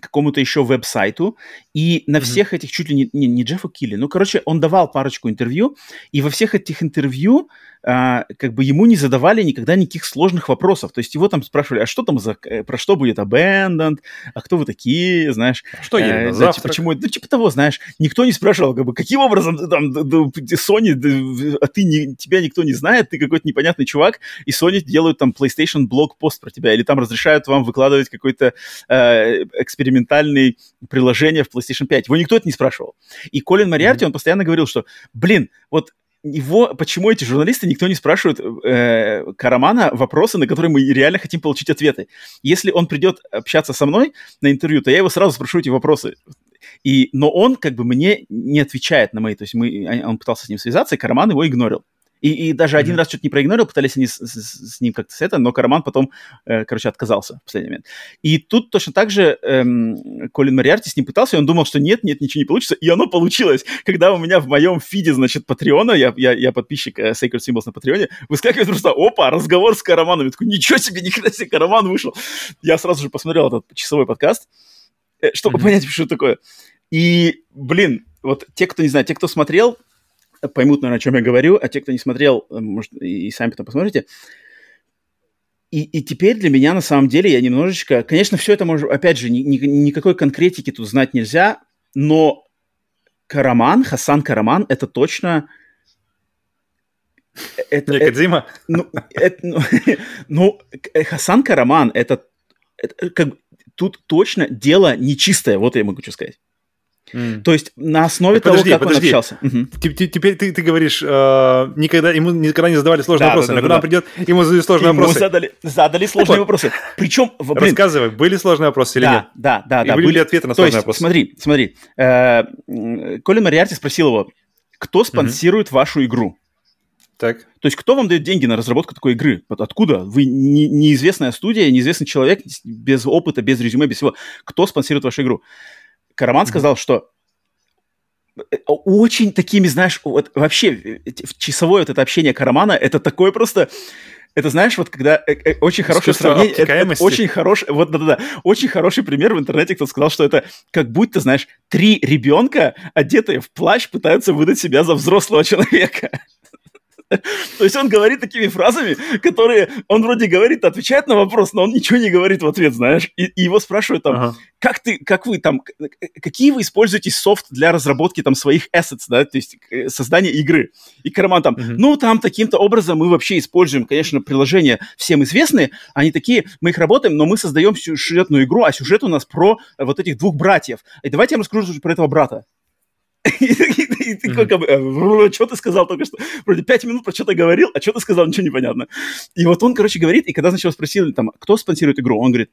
какому-то еще веб-сайту, и на mm-hmm. всех этих, чуть ли не, не, не Джеффу Килли, ну, короче, он давал парочку интервью, и во всех этих интервью а, как бы ему не задавали никогда никаких сложных вопросов. То есть его там спрашивали, а что там за, э, про что будет Abandoned, а кто вы такие, знаешь. А что э, да, типа, почему, ну, типа того, знаешь, никто не спрашивал, как бы, каким образом ты там, Sony, а ты не, тебя никто не знает, ты какой-то непонятный чувак, и Sony делают там PlayStation блог-пост про тебя, или там разрешают вам выкладывать какой-то э, экспериментальный приложение в PlayStation 5. Его никто это не спрашивал. И Колин Мариарти, mm-hmm. он постоянно говорил, что, блин, вот его, почему эти журналисты, никто не спрашивает э, Карамана вопросы, на которые мы реально хотим получить ответы. Если он придет общаться со мной на интервью, то я его сразу спрошу эти вопросы. И, но он как бы мне не отвечает на мои, то есть мы, он пытался с ним связаться, и Караман его игнорил. И, и даже mm-hmm. один раз что-то не проигнорил, пытались они с, с, с ним как-то с это, но Караман потом, э, короче, отказался в последний момент. И тут точно так же эм, Колин Мариарти с ним пытался, и он думал, что нет, нет, ничего не получится, и оно получилось. Когда у меня в моем фиде, значит, Патреона, я, я, я подписчик э, Sacred Symbols на Патреоне, выскакивает просто, опа, разговор с Караманом. Я такой, ничего себе, никогда себе Караман вышел. Я сразу же посмотрел этот часовой подкаст, э, чтобы mm-hmm. понять, что такое. И, блин, вот те, кто не знает, те, кто смотрел, поймут, наверное, о чем я говорю, а те, кто не смотрел, э, может, и сами потом посмотрите. И, и теперь для меня, на самом деле, я немножечко... Конечно, все это может... Опять же, ни, ни, никакой конкретики тут знать нельзя, но Караман, Хасан Караман, это точно... Это, Не, Кадзима? Ну, это, ну, [LAUGHS] ну, Хасан Караман, это, это как, тут точно дело нечистое, вот я могу что сказать. Mm. То есть на основе так, того, подожди, как подожди. он общался. Теперь ты, ты говоришь, э, никогда, ему никогда не задавали сложные да, вопросы. Да, да, когда да. он придет, ему задали сложные ему вопросы. Задали, задали сложные так вопросы. Причем, блин, Рассказывай, были сложные вопросы или да, нет? Да, да, И да. были, были ли ответы на сложные То есть, вопросы? Смотри, смотри. Э, Колин Мариарти спросил его, кто спонсирует mm вашу игру? Так. То есть кто вам дает деньги на разработку такой игры? Откуда? Вы не, неизвестная студия, неизвестный человек, без опыта, без резюме, без всего. Кто спонсирует вашу игру? Караман mm-hmm. сказал, что Э, очень такими, знаешь, вот вообще часовое вот это общение Карамана, это такое просто... Это знаешь, вот когда э, э, очень хорошее сравнение, это, это очень хороший, вот да-да-да, очень хороший пример в интернете, кто сказал, что это как будто, знаешь, три ребенка, одетые в плащ, пытаются выдать себя за взрослого человека. [LAUGHS] То есть он говорит такими фразами, которые он вроде говорит, отвечает на вопрос, но он ничего не говорит в ответ, знаешь. И, и его спрашивают там, ага. как ты, как вы там, какие вы используете софт для разработки там своих assets, да, то есть э, создания игры. И Карман там, угу. ну там таким-то образом мы вообще используем, конечно, приложения всем известные, они такие, мы их работаем, но мы создаем сюжетную игру, а сюжет у нас про вот этих двух братьев. И давайте я вам расскажу про этого брата. И ты как бы, что ты сказал только что? Вроде пять минут про что-то говорил, а что ты сказал, ничего не понятно. И вот он, короче, говорит, и когда сначала спросили, там, кто спонсирует игру, он говорит,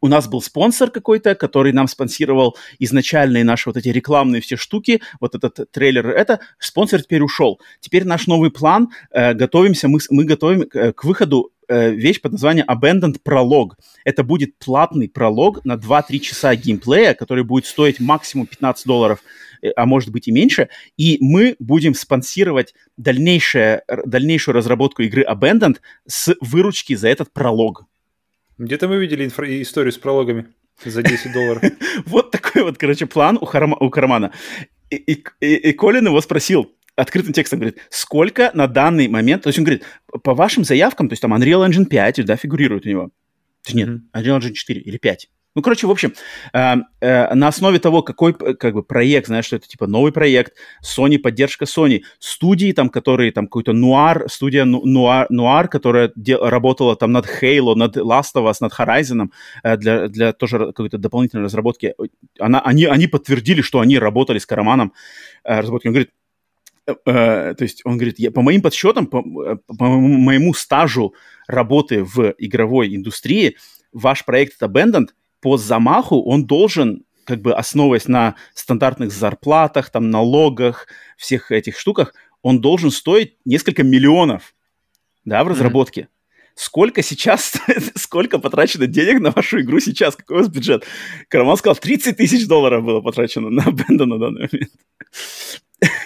у нас был спонсор какой-то, который нам спонсировал изначальные наши вот эти рекламные все штуки, вот этот трейлер, это спонсор теперь ушел. Теперь наш новый план, э, готовимся, мы, мы готовим к, к выходу э, вещь под названием Abandoned Prologue. Это будет платный пролог на 2-3 часа геймплея, который будет стоить максимум 15 долларов Э, а может быть и меньше, и мы будем спонсировать дальнейшее, дальнейшую разработку игры Abandoned с выручки за этот пролог. Где-то мы видели инфра- историю с прологами за 10 долларов. [LAUGHS] Вот такой вот, короче, план у, Кармана. И Колин его спросил, открытым текстом говорит, сколько на данный момент, то есть он говорит, по вашим заявкам, то есть там Unreal Engine 5, да, фигурирует у него. Нет, Unreal Engine 4 или 5. Ну, короче, в общем, э, э, на основе того, какой как бы проект, знаешь, что это типа новый проект, Sony, поддержка Sony, студии там, которые там какой-то нуар, студия нуар, нуар которая де, работала там над Halo, над Last of Us, над Horizon, э, для, для тоже какой-то дополнительной разработки, она, они, они подтвердили, что они работали с Караманом э, разработки. Он говорит, Uh, то есть он говорит, я, по моим подсчетам, по, по моему стажу работы в игровой индустрии, ваш проект Abandoned по замаху он должен как бы основываясь на стандартных зарплатах, там, налогах, всех этих штуках, он должен стоить несколько миллионов, да, в разработке. Mm-hmm. Сколько сейчас, [LAUGHS] сколько потрачено денег на вашу игру сейчас? Какой у вас бюджет? Караман сказал, 30 тысяч долларов было потрачено на Бенда на данный момент.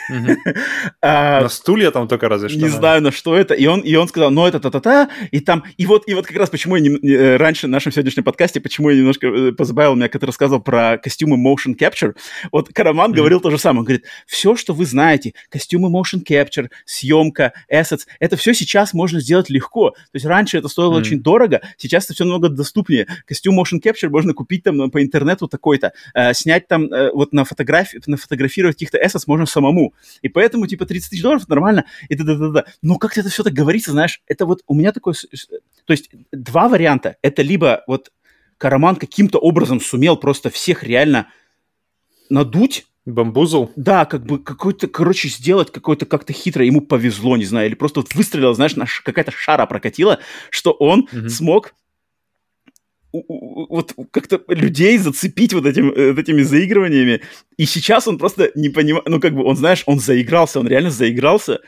[LAUGHS] А, на стулья там только разве что. Не знаю, на что это. И он, и он сказал, ну это та-та-та. И там, и вот, и вот как раз почему я не, э, раньше в нашем сегодняшнем подкасте, почему я немножко э, позабавил меня, когда рассказывал про костюмы motion capture. Вот Караман говорил то же самое. Он говорит, все, что вы знаете, костюмы motion capture, съемка, assets, это все сейчас можно сделать легко. То есть раньше это стоило очень дорого, сейчас это все намного доступнее. Костюм motion capture можно купить там по интернету такой-то, э, снять там вот на фотографии, нафотографировать каких-то assets можно самому. И поэтому, типа, 30 тысяч долларов нормально, и да-да-да-да. Но как-то это все так говорится, знаешь, это вот у меня такое... То есть два варианта. Это либо вот Караман каким-то образом сумел просто всех реально надуть, Бамбузл? Да, как бы какой-то, короче, сделать какой-то как-то хитро, ему повезло, не знаю, или просто вот выстрелил, знаешь, какая-то шара прокатила, что он угу. смог вот как-то людей зацепить вот, этим, э, вот этими заигрываниями. И сейчас он просто не понимает, ну как бы он, знаешь, он заигрался, он реально заигрался,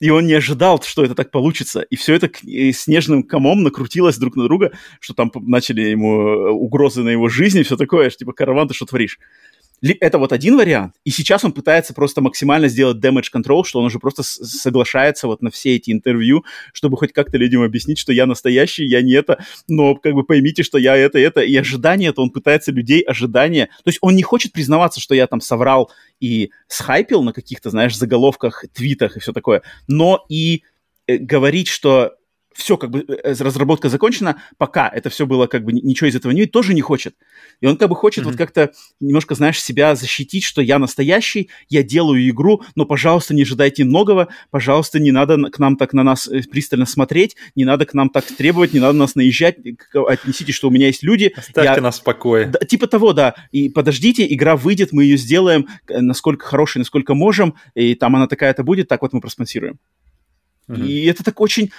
и он не ожидал, что это так получится. И все это снежным комом накрутилось друг на друга, что там начали ему э, угрозы на его жизни, все такое, что типа, караван, ты что творишь? Это вот один вариант, и сейчас он пытается просто максимально сделать damage control, что он уже просто соглашается вот на все эти интервью, чтобы хоть как-то людям объяснить, что я настоящий, я не это, но как бы поймите, что я это, это, и ожидание, это он пытается людей ожидания, то есть он не хочет признаваться, что я там соврал и схайпил на каких-то, знаешь, заголовках, твитах и все такое, но и э, говорить, что все, как бы э, разработка закончена, пока это все было, как бы ничего из этого не тоже не хочет. И он как бы хочет mm-hmm. вот как-то немножко, знаешь, себя защитить, что я настоящий, я делаю игру, но, пожалуйста, не ожидайте многого, пожалуйста, не надо к нам так на нас э, пристально смотреть, не надо к нам так требовать, не надо нас наезжать, отнесите, что у меня есть люди. Оставьте я... нас в покое. Да, типа того, да. И подождите, игра выйдет, мы ее сделаем, насколько хорошей, насколько можем, и там она такая-то будет, так вот мы проспонсируем. Mm-hmm. И это так очень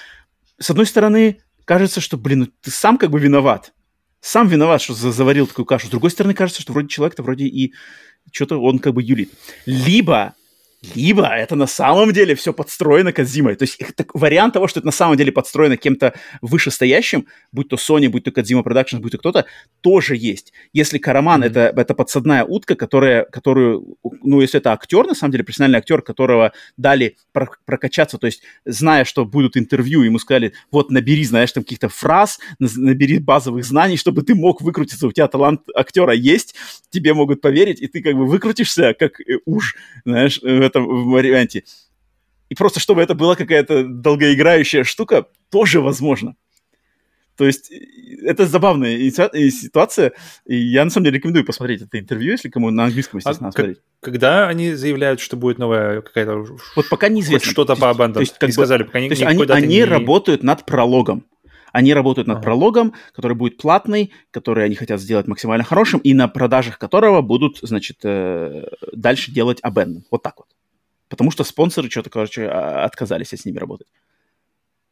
с одной стороны, кажется, что, блин, ну ты сам как бы виноват. Сам виноват, что заварил такую кашу. С другой стороны, кажется, что вроде человек-то вроде и что-то он как бы юлит. Либо либо это на самом деле все подстроено Кадзимой. То есть так, вариант того, что это на самом деле подстроено кем-то вышестоящим, будь то Sony, будь то Кадзима Productions, будь то кто-то, тоже есть. Если Караман mm-hmm. это, это подсадная утка, которая, которую, ну, если это актер, на самом деле, профессиональный актер, которого дали прокачаться, то есть зная, что будут интервью, ему сказали, вот набери, знаешь, там каких-то фраз, набери базовых знаний, чтобы ты мог выкрутиться, у тебя талант актера есть, тебе могут поверить, и ты как бы выкрутишься, как уж, знаешь, этом варианте. И просто чтобы это была какая-то долгоиграющая штука, тоже возможно. То есть это забавная ситуация, и я на самом деле рекомендую посмотреть это интервью, если кому на английском, естественно, а смотреть. Когда они заявляют, что будет новая какая-то... Вот пока неизвестно. Что-то по Abandon. То есть, как не сказали, пока то есть они, они не... работают над прологом. Они работают над ага. прологом, который будет платный, который они хотят сделать максимально хорошим, и на продажах которого будут, значит, э, дальше делать Abandon. Вот так вот. Потому что спонсоры что-то, короче, а, отказались с ними работать.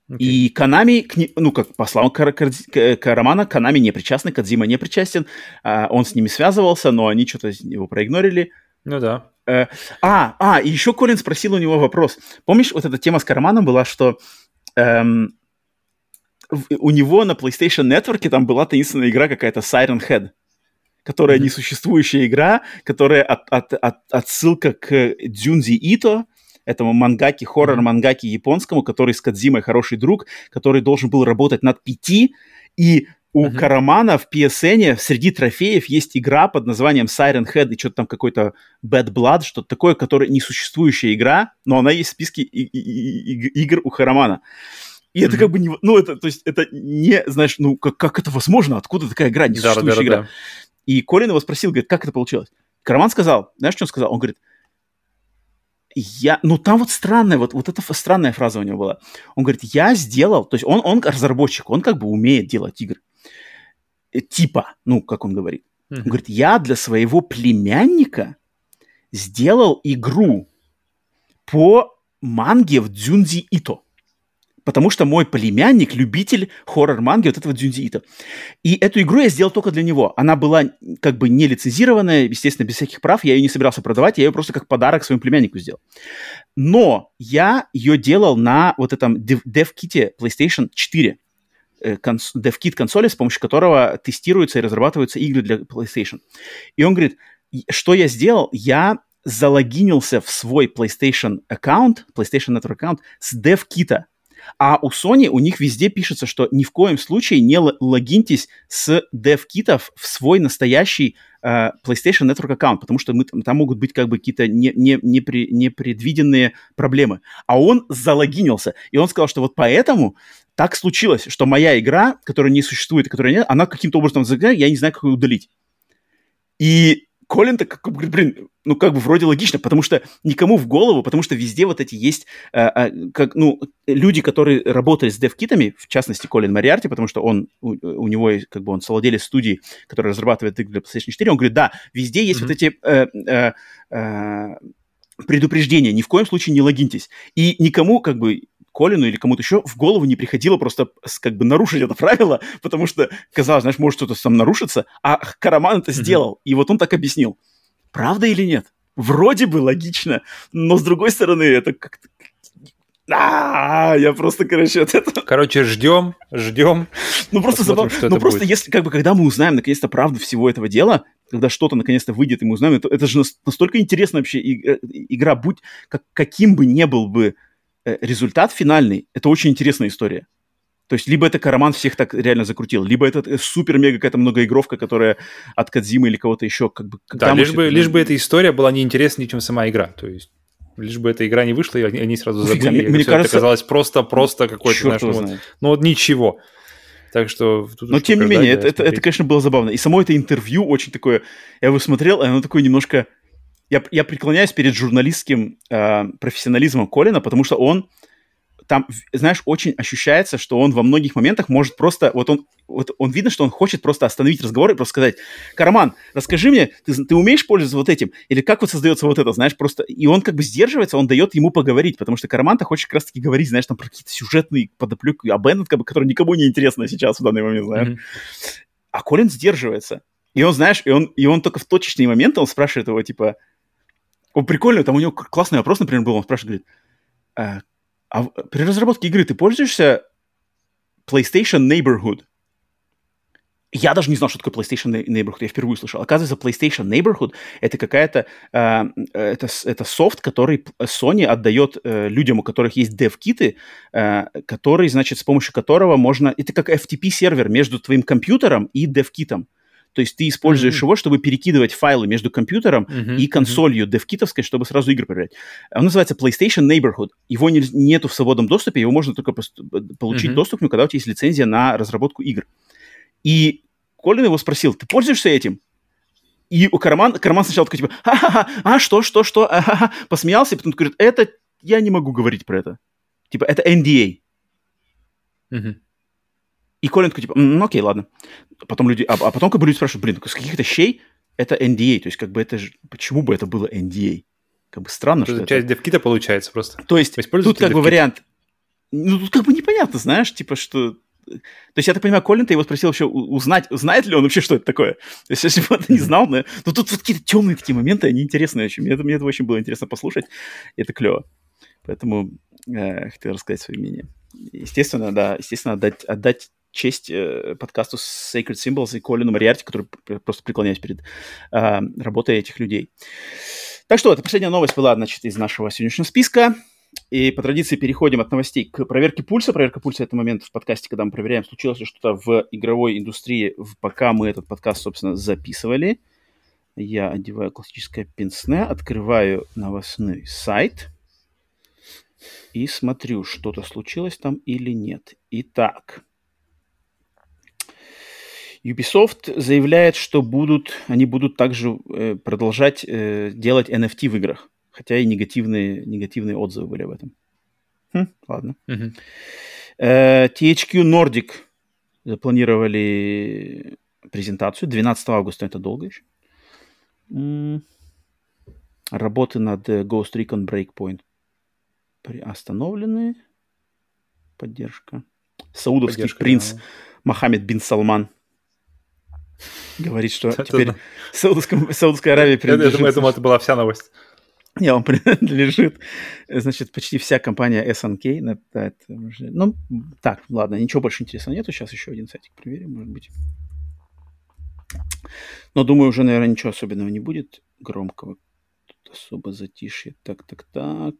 Okay. И Канами, ну, как по словам Карамана, Канами не причастны, Кадзима не причастен. А, он с ними связывался, но они что-то его проигнорили. Ну да. Э, а, а, и еще Колин спросил у него вопрос. Помнишь, вот эта тема с Караманом была, что эм, у него на PlayStation Network там была таинственная игра какая-то Siren Head, которая mm-hmm. несуществующая игра, которая от, от, от, отсылка к Дзюнзи Ито, этому мангаки, хоррор-мангаки японскому, который с Кадзимой хороший друг, который должен был работать над пяти, и у uh-huh. Карамана в PSN среди трофеев есть игра под названием Siren Head и что-то там какой-то Bad Blood, что-то такое, которая несуществующая игра, но она есть в списке и- и- и- игр у Карамана. И mm-hmm. это как бы не... Ну, это, то есть, это не, знаешь, ну, как, как это возможно? Откуда такая игра, несуществующая да, да, игра? Да. И Колин его спросил, говорит, как это получилось? Караман сказал, знаешь, что он сказал? Он говорит, я, ну там вот странная, вот, вот эта странная фраза у него была. Он говорит, я сделал, то есть он, он разработчик, он как бы умеет делать игры. Э, типа, ну, как он говорит. Mm-hmm. Он говорит, я для своего племянника сделал игру по манге в Дзюнзи Ито потому что мой племянник любитель хоррор-манги вот этого Дзюнзиита. И эту игру я сделал только для него. Она была как бы не лицензированная, естественно, без всяких прав. Я ее не собирался продавать, я ее просто как подарок своему племяннику сделал. Но я ее делал на вот этом dev-ките PlayStation 4 DevKit консоли, с помощью которого тестируются и разрабатываются игры для PlayStation. И он говорит, что я сделал? Я залогинился в свой PlayStation аккаунт, PlayStation Network аккаунт с DevKit. А у Sony у них везде пишется, что ни в коем случае не логиньтесь с DevKitов в свой настоящий э, PlayStation Network аккаунт, потому что мы, там могут быть как бы какие-то не, не, непри, непредвиденные проблемы. А он залогинился, и он сказал, что вот поэтому так случилось, что моя игра, которая не существует, которая нет, она каким-то образом я не знаю, как ее удалить. И Колин так говорит, блин, ну как бы вроде логично, потому что никому в голову, потому что везде вот эти есть, э, э, как, ну, люди, которые работали с девкитами, в частности Колин Мариарти, потому что он, у, у него, как бы он совладелец студии, которая разрабатывает игры для PlayStation 4, он говорит, да, везде есть mm-hmm. вот эти э, э, э, предупреждения, ни в коем случае не логиньтесь. И никому, как бы, Колину или кому-то еще в голову не приходило просто как бы нарушить это правило, [LAUGHS] потому что казалось, знаешь, может что-то сам нарушится, а Караман это сделал. Mm-hmm. И вот он так объяснил. Правда или нет? Вроде бы логично, но с другой стороны, это как-то а, я просто, короче, от этого... Короче, ждем, ждем. Ну просто забавно. Ну просто будет. если, как бы, когда мы узнаем наконец-то правду всего этого дела, когда что-то наконец-то выйдет, и мы узнаем, это, это же настолько интересная вообще игра, будь как, каким бы не был бы Э, результат финальный, это очень интересная история. То есть либо это Караман всех так реально закрутил, либо это э, супер-мега какая-то многоигровка, которая от Кадзимы или кого-то еще как бы... Да, лишь бы, лишь бы эта история была неинтереснее, чем сама игра. То есть лишь бы эта игра не вышла, и они сразу забыли. Мне, мне кажется, это казалось просто-просто какой-то, ну, вот, ну вот ничего. Так что... Но тем не менее, это, это, это, конечно, было забавно. И само это интервью очень такое... Я его смотрел, и оно такое немножко я, я преклоняюсь перед журналистским э, профессионализмом Колина, потому что он там, знаешь, очень ощущается, что он во многих моментах может просто, вот он, вот он видно, что он хочет просто остановить разговор и просто сказать, Карман, расскажи мне, ты, ты умеешь пользоваться вот этим? Или как вот создается вот это, знаешь, просто, и он как бы сдерживается, он дает ему поговорить, потому что Карман-то хочет как раз-таки говорить, знаешь, там про какие-то сюжетные подоплеки, а Беннет, как бы, который никому не интересно сейчас в данный момент, знаешь. Mm-hmm. А Колин сдерживается. И он, знаешь, и он, и он только в точечные моменты, он спрашивает его, типа, он прикольно, там у него классный вопрос, например, был, он спрашивает, говорит, а, а при разработке игры ты пользуешься PlayStation Neighborhood? Я даже не знал, что такое PlayStation Neighborhood, я впервые услышал. Оказывается, PlayStation Neighborhood — это какая-то... Э, это, это софт, который Sony отдает э, людям, у которых есть dev-киты, э, который, значит, с помощью которого можно... Это как FTP-сервер между твоим компьютером и dev-китом. То есть ты используешь mm-hmm. его, чтобы перекидывать файлы между компьютером mm-hmm. и консолью mm-hmm. девкитовской, чтобы сразу игры проверять. Он называется PlayStation Neighborhood. Его не, нету в свободном доступе, его можно только получить mm-hmm. доступ, ну, когда у тебя есть лицензия на разработку игр. И Колин его спросил, ты пользуешься этим? И у Карман, Карман сначала такой, типа, ха-ха-ха, а что, что, что, а-ха-ха, посмеялся, и потом говорит, это, я не могу говорить про это. Типа, это NDA. Mm-hmm. И Колин такой, типа, ну окей, ладно. Потом люди, а, а потом как бы люди спрашивают, блин, с каких-то щей это NDA, то есть как бы это же, почему бы это было NDA? Как бы странно, это что часть это... девкита получается просто. То есть тут как бы вариант, ну тут как бы непонятно, знаешь, типа что... То есть, я так понимаю, Колин, ты его спросил вообще узнать, знает ли он вообще, что это такое. То есть, если бы он это не знал, но... Ну, тут вот какие-то темные такие моменты, они интересные очень. Мне это, мне это очень было интересно послушать, это клево. Поэтому э, хотел рассказать свое мнение. Естественно, да, естественно, отдать, отдать честь э, подкасту Sacred Symbols и Колину Мариарти, который просто преклоняюсь перед э, работой этих людей. Так что, это последняя новость была, значит, из нашего сегодняшнего списка. И по традиции переходим от новостей к проверке пульса. Проверка пульса – это момент в подкасте, когда мы проверяем, случилось ли что-то в игровой индустрии, пока мы этот подкаст, собственно, записывали. Я одеваю классическое пенсне, открываю новостной сайт и смотрю, что-то случилось там или нет. Итак, Ubisoft заявляет, что будут, они будут также э, продолжать э, делать NFT в играх, хотя и негативные, негативные отзывы были об этом. Хм, ладно. Uh-huh. Э, THQ Nordic запланировали презентацию 12 августа, это долго еще. М-м- работы над Ghost Recon Breakpoint остановлены. Поддержка. Саудовский Поддержка, принц да. Мохаммед бин Салман говорит, что теперь Саудовская, Саудовская Аравия принадлежит... Я думаю, я думаю, это была вся новость. Не, он [LAUGHS] принадлежит, значит, почти вся компания SNK. Это, ну, так, ладно, ничего больше интересного нету. Сейчас еще один сайтик проверим, может быть. Но думаю, уже, наверное, ничего особенного не будет. Громкого. Тут особо затишье. Так, так, так.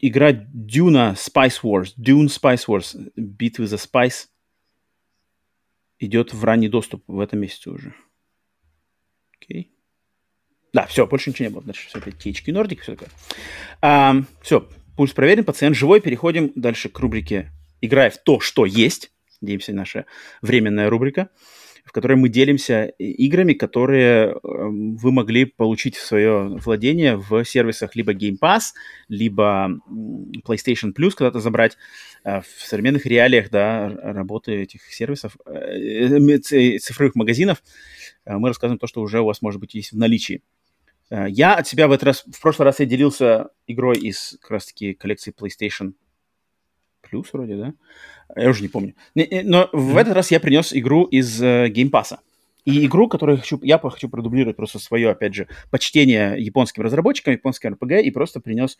Игра Дюна Spice Wars. Dune Spice Wars. Битвы за Spice идет в ранний доступ в этом месяце уже. Окей. Да, все, больше ничего не было. Дальше все опять THQ Nordic, все такое. А, все, пульс проверен, пациент живой. Переходим дальше к рубрике «Играя в то, что есть». Надеемся, наша временная рубрика в которой мы делимся играми, которые эм, вы могли получить в свое владение в сервисах либо Game Pass, либо PlayStation Plus когда-то забрать э, в современных реалиях да, работы этих сервисов, э, цифровых магазинов. Э, мы рассказываем то, что уже у вас, может быть, есть в наличии. Я от себя в этот раз, в прошлый раз я делился игрой из как раз-таки коллекции PlayStation Plus вроде, да? Я уже не помню. Но в этот раз я принес игру из э, Game Pass. И игру, которую я хочу, я хочу продублировать просто свое, опять же, почтение японским разработчикам, японским RPG, и просто принес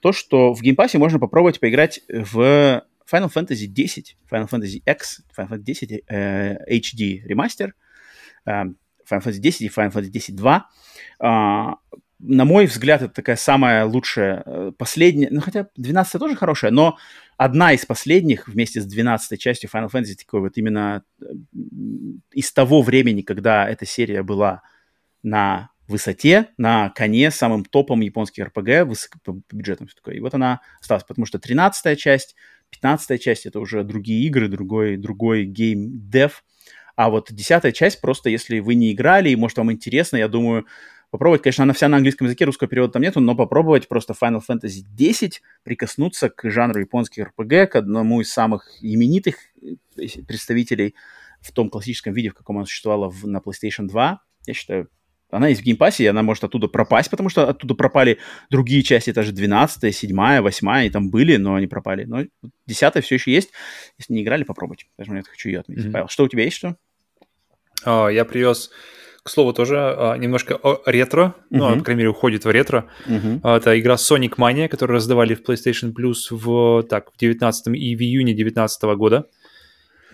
то, что в Pass можно попробовать поиграть в Final Fantasy X, Final Fantasy X, Final Fantasy X э, HD ремастер, э, Final Fantasy X и Final Fantasy X 2. Э, на мой взгляд, это такая самая лучшая, э, последняя, ну хотя 12 тоже хорошая, но одна из последних вместе с 12 частью Final Fantasy, такой вот именно э, из того времени, когда эта серия была на высоте, на коне, самым топом японских RPG, высоко, по бюджетам все такое. И вот она осталась, потому что 13 часть, 15 часть — это уже другие игры, другой, другой gamedev. А вот 10 часть, просто если вы не играли, и может вам интересно, я думаю, попробовать, конечно, она вся на английском языке, русского перевода там нету, но попробовать просто Final Fantasy X прикоснуться к жанру японских RPG, к одному из самых именитых э, представителей в том классическом виде, в каком она существовала в, на PlayStation 2. Я считаю, она есть в Game Pass е, и она может оттуда пропасть, потому что оттуда пропали другие части, это же 12 7 8 и там были, но они пропали. Но 10 все еще есть. Если не играли, попробуйте. Даже я хочу ее отметить. Mm-hmm. Павел, что у тебя есть, что? Uh, я привез к слову, тоже а, немножко ретро, uh-huh. ну, по крайней мере, уходит в ретро. Uh-huh. Это игра Sonic Mania, которую раздавали в PlayStation Plus в, так, в 19 и в июне 19 года.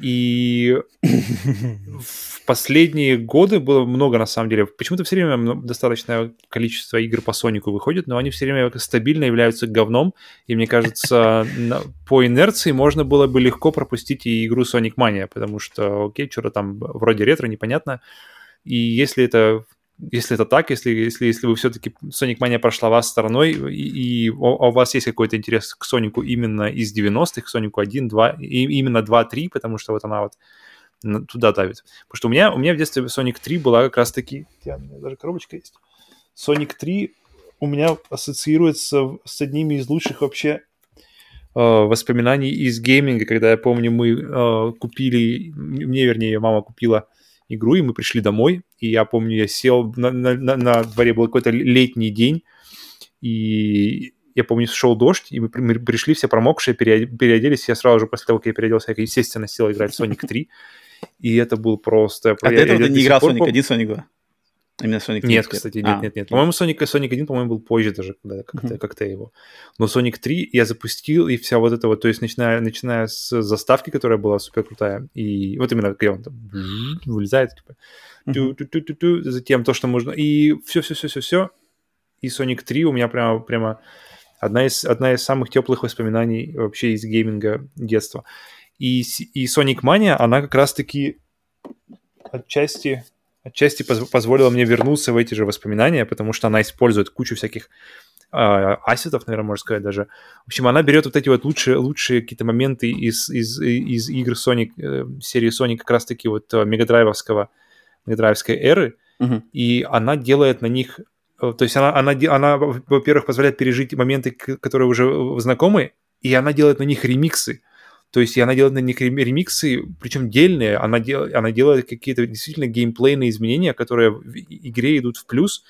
И в последние годы было много, на самом деле. Почему-то все время достаточное количество игр по Сонику выходит, но они все время стабильно являются говном. И мне кажется, по инерции можно было бы легко пропустить и игру Sonic Mania, потому что, окей, что-то там вроде ретро, непонятно. И если это если это так, если, если, если вы все-таки Sonic Mania прошла вас стороной, и, и у, у вас есть какой-то интерес к Сонику именно из 90-х, к Сонику 1, 2, и, именно 2, 3, потому что вот она вот туда давит. Потому что у меня, у меня в детстве Sonic 3 была как раз-таки... У меня даже коробочка есть. Sonic 3 у меня ассоциируется с одними из лучших вообще э, воспоминаний из гейминга, когда я помню, мы э, купили, мне, вернее, мама купила игру, и мы пришли домой, и я помню, я сел, на, на, на дворе был какой-то летний день, и я помню, шел дождь, и мы, мы пришли все промокшие, переоделись, я сразу же после того, как я переоделся, я, естественно, сел играть в Sonic 3, и это был просто... А я, ты этого не играл в Sonic 1, Sonic 2? Именно Sonic 3? Нет, кстати, нет, а, нет, нет. По-моему, Sonic, Sonic 1, по-моему, был позже даже, когда как-то, uh-huh. как-то его. Но Sonic 3 я запустил, и вся вот эта вот, то есть начиная, начиная с заставки, которая была супер крутая, и вот именно, когда он там вылезает, типа, ту-ту-ту-ту, затем то, что можно, и все-все-все-все-все, и Sonic 3 у меня прямо, прямо одна из, одна из самых теплых воспоминаний вообще из гейминга детства. И, и Sonic Mania, она как раз-таки отчасти отчасти поз- позволила мне вернуться в эти же воспоминания, потому что она использует кучу всяких э, ассетов, наверное, можно сказать даже. В общем, она берет вот эти вот лучшие, лучшие какие-то моменты из, из, из игр Sonic, э, серии Sonic как раз-таки вот э, мегадрайвовского, мегадрайвской эры, uh-huh. и она делает на них э, то есть она, она, она, во-первых, позволяет пережить моменты, которые уже знакомы, и она делает на них ремиксы. То есть она делает на них ремиксы, причем дельные, она, дел, она делает какие-то действительно геймплейные изменения, которые в игре идут в плюс,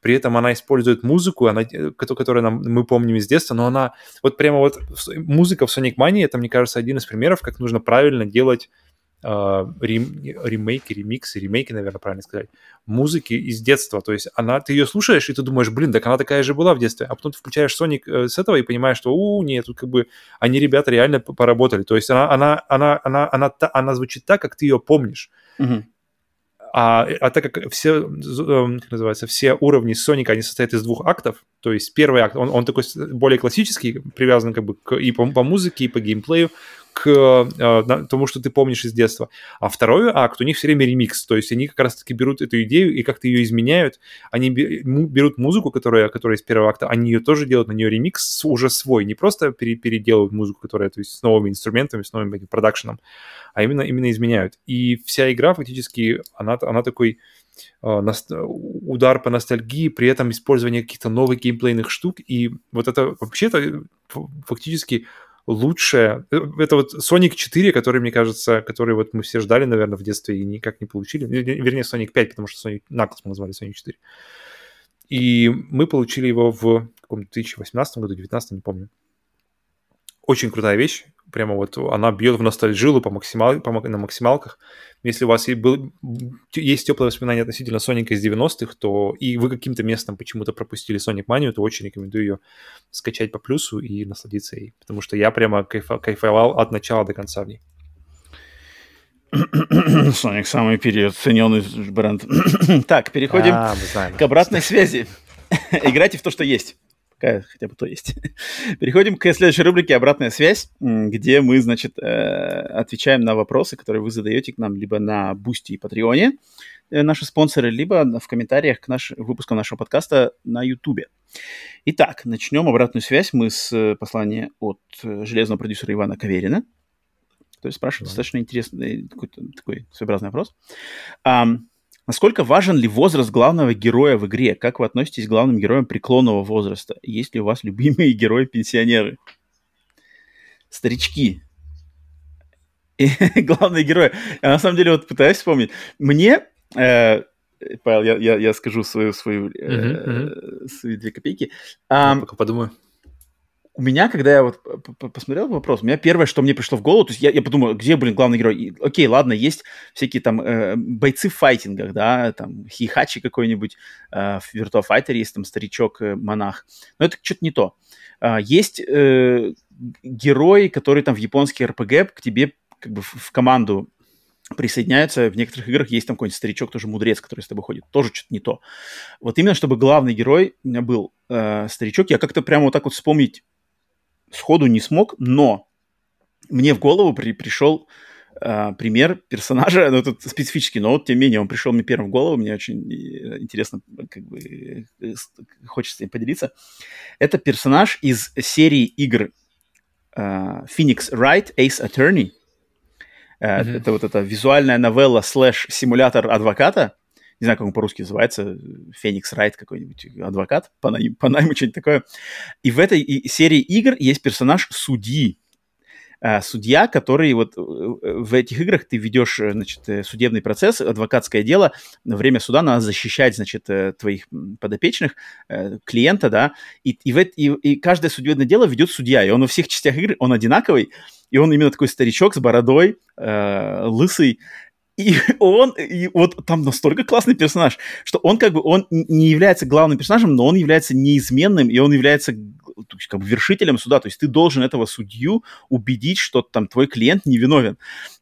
при этом она использует музыку, она, которую нам, мы помним из детства, но она вот прямо вот музыка в Sonic Mania, это, мне кажется, один из примеров, как нужно правильно делать э, рем, ремейки, ремиксы, ремейки, наверное, правильно сказать, музыки из детства. То есть она, ты ее слушаешь, и ты думаешь, блин, так она такая же была в детстве. А потом ты включаешь Sonic э, с этого и понимаешь, что, у, нет, тут как бы они, ребята, реально поработали. То есть она, она, она, она, она, она, она звучит так, как ты ее помнишь. Mm-hmm. А, а так как все, эм, как называется, все уровни Соника, они состоят из двух актов, то есть первый акт, он, он такой более классический, привязан как бы к, и по, по музыке, и по геймплею, к э, тому, что ты помнишь из детства. А второй акт, у них все время ремикс, то есть они как раз-таки берут эту идею и как-то ее изменяют. Они берут музыку, которая, которая из первого акта, они ее тоже делают, на нее ремикс уже свой, не просто пере переделывают музыку, которая, то есть с новыми инструментами, с новым продакшеном, а именно, именно изменяют. И вся игра фактически, она, она такой э, удар по ностальгии, при этом использование каких-то новых геймплейных штук, и вот это вообще-то фактически лучшее. Э, это вот Sonic 4, который, мне кажется, который вот мы все ждали, наверное, в детстве и никак не получили. Вернее, Sonic 5, потому что Sonic Knuckles мы назвали Sonic 4. И мы получили его в каком-то 2018 году, 2019, не помню. Очень крутая вещь прямо вот она бьет в ностальжилу по максимал, по, на максималках. Если у вас и был, есть теплые воспоминания относительно Соника из 90-х, то и вы каким-то местом почему-то пропустили Sonic Mania, то очень рекомендую ее скачать по плюсу и насладиться ей, потому что я прямо кайф, кайфовал от начала до конца в ней. [COUGHS] Sonic самый переоцененный бренд. [COUGHS] так, переходим а, к обратной связи. [COUGHS] Играйте в то, что есть какая хотя бы то есть. [LAUGHS] Переходим к следующей рубрике «Обратная связь», где мы, значит, э, отвечаем на вопросы, которые вы задаете к нам либо на Boosty и Patreon е, э, наши спонсоры, либо в комментариях к наш, выпускам нашего подкаста на Ютубе. Итак, начнем обратную связь мы с э, послания от железного продюсера Ивана Каверина. То есть спрашивает достаточно интересный такой, такой своеобразный вопрос. Um, Насколько важен ли возраст главного героя в игре? Как вы относитесь к главным героям преклонного возраста? Есть ли у вас любимые [LAUGHS] герои-пенсионеры? Старички. [LAUGHS] главные герои. Я на самом деле вот пытаюсь вспомнить. Мне, э, Павел, я, я, я скажу свою, свою, э, uh-huh, uh-huh. свои две копейки. Я пока подумаю у меня, когда я вот посмотрел вопрос, у меня первое, что мне пришло в голову, то есть я, я подумал, где, блин, главный герой? И, окей, ладно, есть всякие там э, бойцы в файтингах, да, там Хихачи какой-нибудь, э, в Virtua Fighter есть там старичок-монах, э, но это что-то не то. Э, есть э, герои, которые там в японский РПГ к тебе как бы в команду присоединяются, в некоторых играх есть там какой-нибудь старичок, тоже мудрец, который с тобой ходит, тоже что-то не то. Вот именно, чтобы главный герой у меня был э, старичок, я как-то прямо вот так вот вспомнить сходу не смог, но мне в голову при, пришел э, пример персонажа, ну, тут специфический, но вот, тем не менее, он пришел мне первым в голову, мне очень э, интересно, как бы, э, хочется им поделиться. Это персонаж из серии игр э, Phoenix Wright Ace Attorney, Mm-hmm. Это вот эта визуальная новелла слэш симулятор адвоката. Не знаю, как он по-русски называется. Феникс Райт какой-нибудь адвокат. По, най- по найму [LAUGHS] что-нибудь такое. И в этой серии игр есть персонаж судьи. Uh, судья, который вот э, в этих играх ты ведешь, значит, судебный процесс, адвокатское дело, во время суда надо защищать, значит, твоих подопечных, клиента, да, и, и, в, и, и каждое судебное дело ведет судья, и он во всех частях игры, он одинаковый, и он именно такой старичок с бородой, э, лысый, и [LAUGHS] он, и вот там настолько классный персонаж, что он как бы, он не является главным персонажем, но он является неизменным, и он является как бы вершителем суда. То есть ты должен этого судью убедить, что там твой клиент невиновен.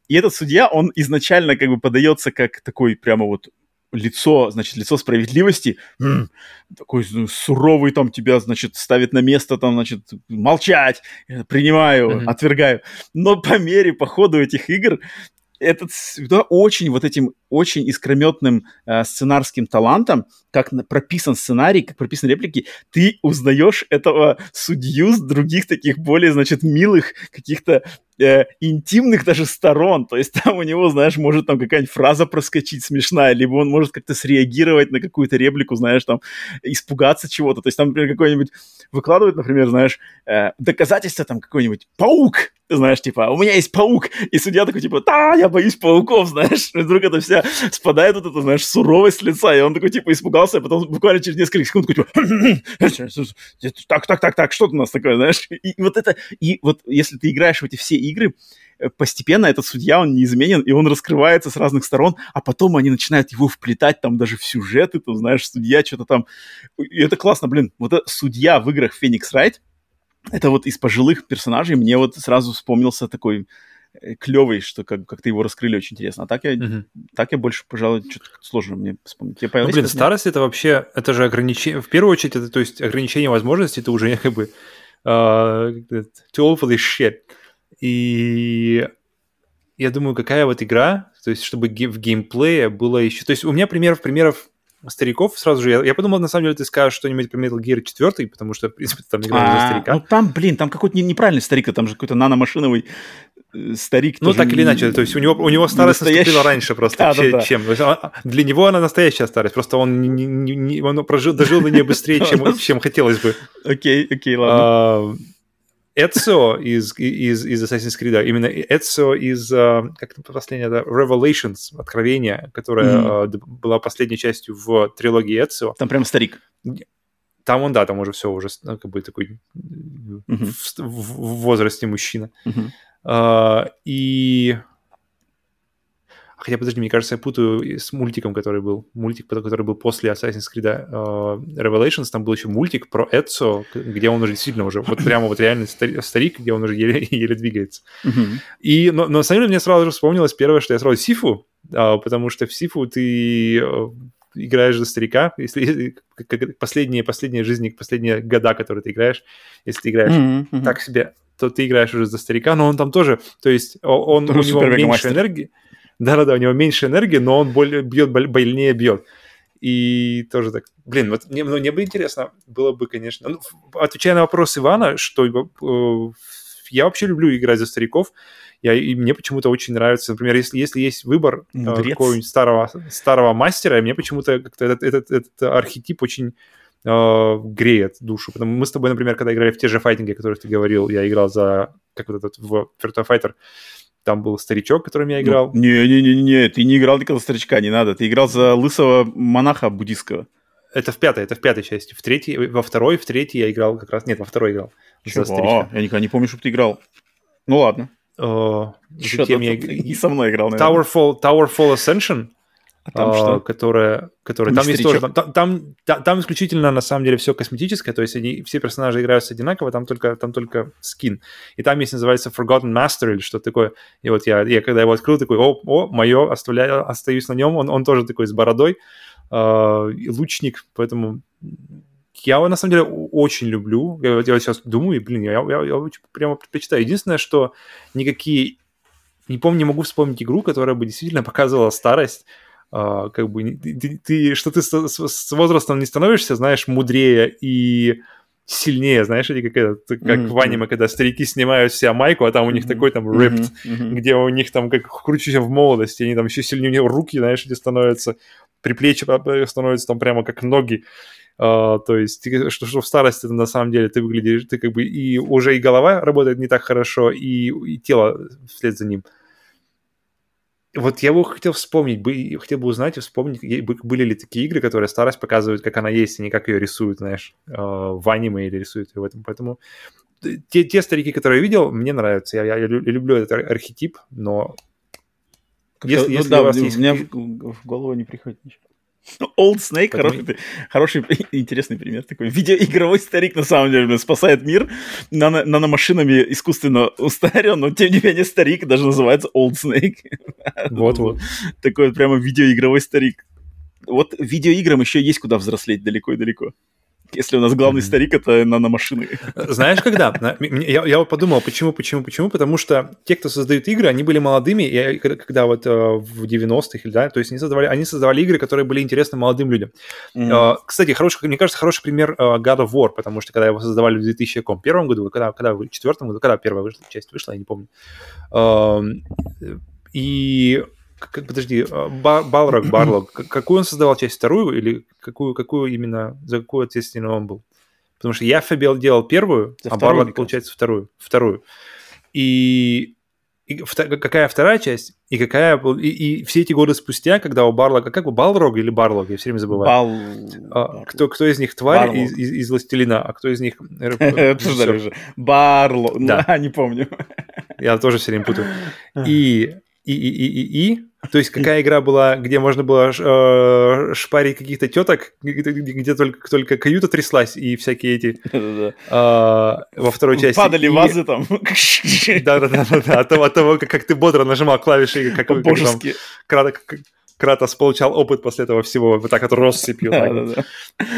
И этот судья, он изначально как бы подается как такой прямо вот лицо, значит, лицо справедливости, м-м, такой ну, суровый там тебя, значит, ставит на место, там, значит, молчать, принимаю, mm-hmm. отвергаю. Но по мере, по ходу этих игр этот да, очень вот этим очень искрометным э, сценарским талантом, как прописан сценарий, как прописаны реплики, ты узнаешь этого судью с других таких более, значит, милых каких-то э, интимных даже сторон. То есть там у него, знаешь, может там какая-нибудь фраза проскочить смешная, либо он может как-то среагировать на какую-то реплику, знаешь, там, испугаться чего-то. То есть там, например, какой-нибудь выкладывает, например, знаешь, э, доказательство там какой-нибудь паук, знаешь, типа, у меня есть паук, и судья такой, типа, да, я боюсь пауков, [LAUGHS] знаешь, и вдруг это вся [LAUGHS] спадает вот эта, знаешь, суровость лица, и он такой, типа, испугался, а потом буквально через несколько секунд такой, типа, так, так, так, так, что-то у нас такое, знаешь, и, вот это, и вот если ты играешь в эти все игры, э, постепенно этот судья, он неизменен, и он раскрывается с разных сторон, а потом они начинают его вплетать там даже в сюжеты, там, знаешь, судья что-то там... И это классно, блин. Вот это судья в играх Феникс Райт, это вот из пожилых персонажей мне вот сразу вспомнился такой клевый, что как, как-то его раскрыли очень интересно. А так я, uh-huh. так я больше, пожалуй, что-то сложно мне вспомнить. Я ну, блин, старость это вообще, это же ограничение, в первую очередь, это то есть ограничение возможностей, это уже как бы uh, too old for this shit. И я думаю, какая вот игра, то есть чтобы в геймплее было еще... То есть у меня примеров, примеров стариков сразу же. Я, я подумал, на самом деле, ты скажешь что-нибудь про Metal Gear 4, потому что, в принципе, там играли за старика. Ну, там, блин, там какой-то неправильный старик, там же какой-то наномашиновый э, старик. Ну, так или иначе, то есть у него, у него старость настоящий... наступила раньше [LAUGHS] просто, да, чем... Да, да. чем. Он, для него она настоящая старость, просто он, не, не, не, он прожил, дожил на нее быстрее, [LAUGHS] чем, чем хотелось бы. Окей, окей, ладно. А, Эцио из, из, из Assassin's Creed, именно Эцио из, uh, как это последнее, да, Revelations, Откровение, которая mm-hmm. была последней частью в трилогии Эцио. Там прям старик. Там он, да, там уже все, уже ну, как бы такой mm-hmm. в, в, в возрасте мужчина. Mm-hmm. Uh, и Хотя, подожди, мне кажется, я путаю с мультиком, который был. Мультик, который был после Assassin's Creed uh, Revelations. Там был еще мультик про Эдсо, где он уже действительно уже, вот прямо вот реальный старик, где он уже еле, [LAUGHS] еле двигается. И, но, но на самом деле мне сразу же вспомнилось первое, что я сразу Сифу, uh, потому что в Сифу ты uh, играешь за старика, если как, последние, последние жизни, последние года, которые ты играешь, если ты играешь mm-hmm. так себе, то ты играешь уже за старика, но он там тоже, то есть он, он у него меньше энергии, да-да-да, у него меньше энергии, но он более, бьет, больнее бьет. И тоже так, блин, вот мне, ну, мне бы интересно было бы, конечно, ну, отвечая на вопрос Ивана, что э, я вообще люблю играть за стариков, я, и мне почему-то очень нравится, например, если, если есть выбор э, какого-нибудь старого, старого мастера, мне почему-то как-то этот, этот, этот архетип очень э, греет душу. Потому мы с тобой, например, когда играли в те же файтинги, о которых ты говорил, я играл за, как вот этот, в Virtua Fighter, там был старичок, которым я играл. Не-не-не, ты не играл никогда старичка, не надо. Ты играл за лысого монаха буддийского. Это в пятой, это в пятой части. В третьей, во второй, в третьей я играл как раз... Нет, во второй играл. Чего? За старичка. Я никогда не помню, чтобы ты играл. Ну ладно. Uh, кем я... И со мной играл, наверное. Towerfall, Towerfall Ascension. А там, что? которая, которая там есть тоже, там, там, там, там исключительно на самом деле все косметическое, то есть они все персонажи играются одинаково, там только там только скин, и там есть называется Forgotten Master или что-то такое, и вот я, я когда его открыл такой, о, о, мое, оставляю, остаюсь на нем, он, он тоже такой с бородой, э, лучник, поэтому я его на самом деле очень люблю, я, я сейчас думаю, и блин, я, я, я прямо предпочитаю. Единственное, что никакие не помню, не могу вспомнить игру, которая бы действительно [LAUGHS] показывала старость, Uh, как бы ты, ты что ты с, с, возрастом не становишься, знаешь, мудрее и сильнее, знаешь, или как это, как mm-hmm. в аниме, когда старики снимают себя майку, а там у них mm-hmm. такой там ripped, mm-hmm. где у них там как круче в молодости, они там еще сильнее, у них руки, знаешь, эти становятся, приплечья становятся там прямо как ноги. Uh, то есть, ты, что, что в старости на самом деле ты выглядишь, ты как бы и уже и голова работает не так хорошо, и, и тело вслед за ним. Uh, вот я бы хотел вспомнить, бы, хотел бы узнать и вспомнить, были ли такие игры, которые старость показывают, как она есть, а не как ее рисуют, знаешь, э, в аниме или рисуют ее в этом. Поэтому те, те старики, которые я видел, мне нравятся. Я, я, я люблю этот архетип, но если, ну, если да, у вас есть... У меня в, в голову не приходит ничего. Old Snake хороший, хороший, интересный пример такой. Видеоигровой старик, на самом деле, спасает мир. Нано, наномашинами искусственно устарен, но тем не менее старик даже называется Old Snake. [LAUGHS] Вот-вот. Такой прямо видеоигровой старик. Вот видеоиграм еще есть куда взрослеть далеко и далеко. Если у нас главный mm-hmm. старик это наномашины. [LAUGHS] Знаешь, когда? Я, я подумал, почему, почему, почему? Потому что те, кто создают игры, они были молодыми, и когда вот э, в 90-х, да, то есть они создавали, они создавали игры, которые были интересны молодым людям. Mm-hmm. Кстати, хороший, мне кажется, хороший пример э, God of War, потому что когда его создавали в 2001 году, когда, когда в 2004 году, когда первая вышла, часть вышла, я не помню. Эм, и как, подожди, а, Балрог, [CLEARS THROAT] Барлог, какую он создавал часть вторую или какую, какую именно, за какую ответственную он был? Потому что я Фабел делал первую, за а Барлог, получается, вторую. Вторую. И, и втор, какая вторая часть? И какая... И, и все эти годы спустя, когда у Барлога... Как бы Балрог или Барлог? Я все время забываю. Бал... А, кто, кто из них тварь из, из, из «Властелина», а кто из них... [LAUGHS] Обсуждали уже. Барлог. Да, [LAUGHS] не помню. Я тоже все время путаю. [LAUGHS] И и, и, и, и, и. То есть какая игра была, где можно было э, шпарить каких-то теток, где, где только, только каюта тряслась и всякие эти... Э, во второй части. Падали вазы там. [LAUGHS] Да-да-да. От того, как ты бодро нажимал клавиши, как... Божески. Кратос получал опыт после этого всего, вот так вот россыпью. Да, да.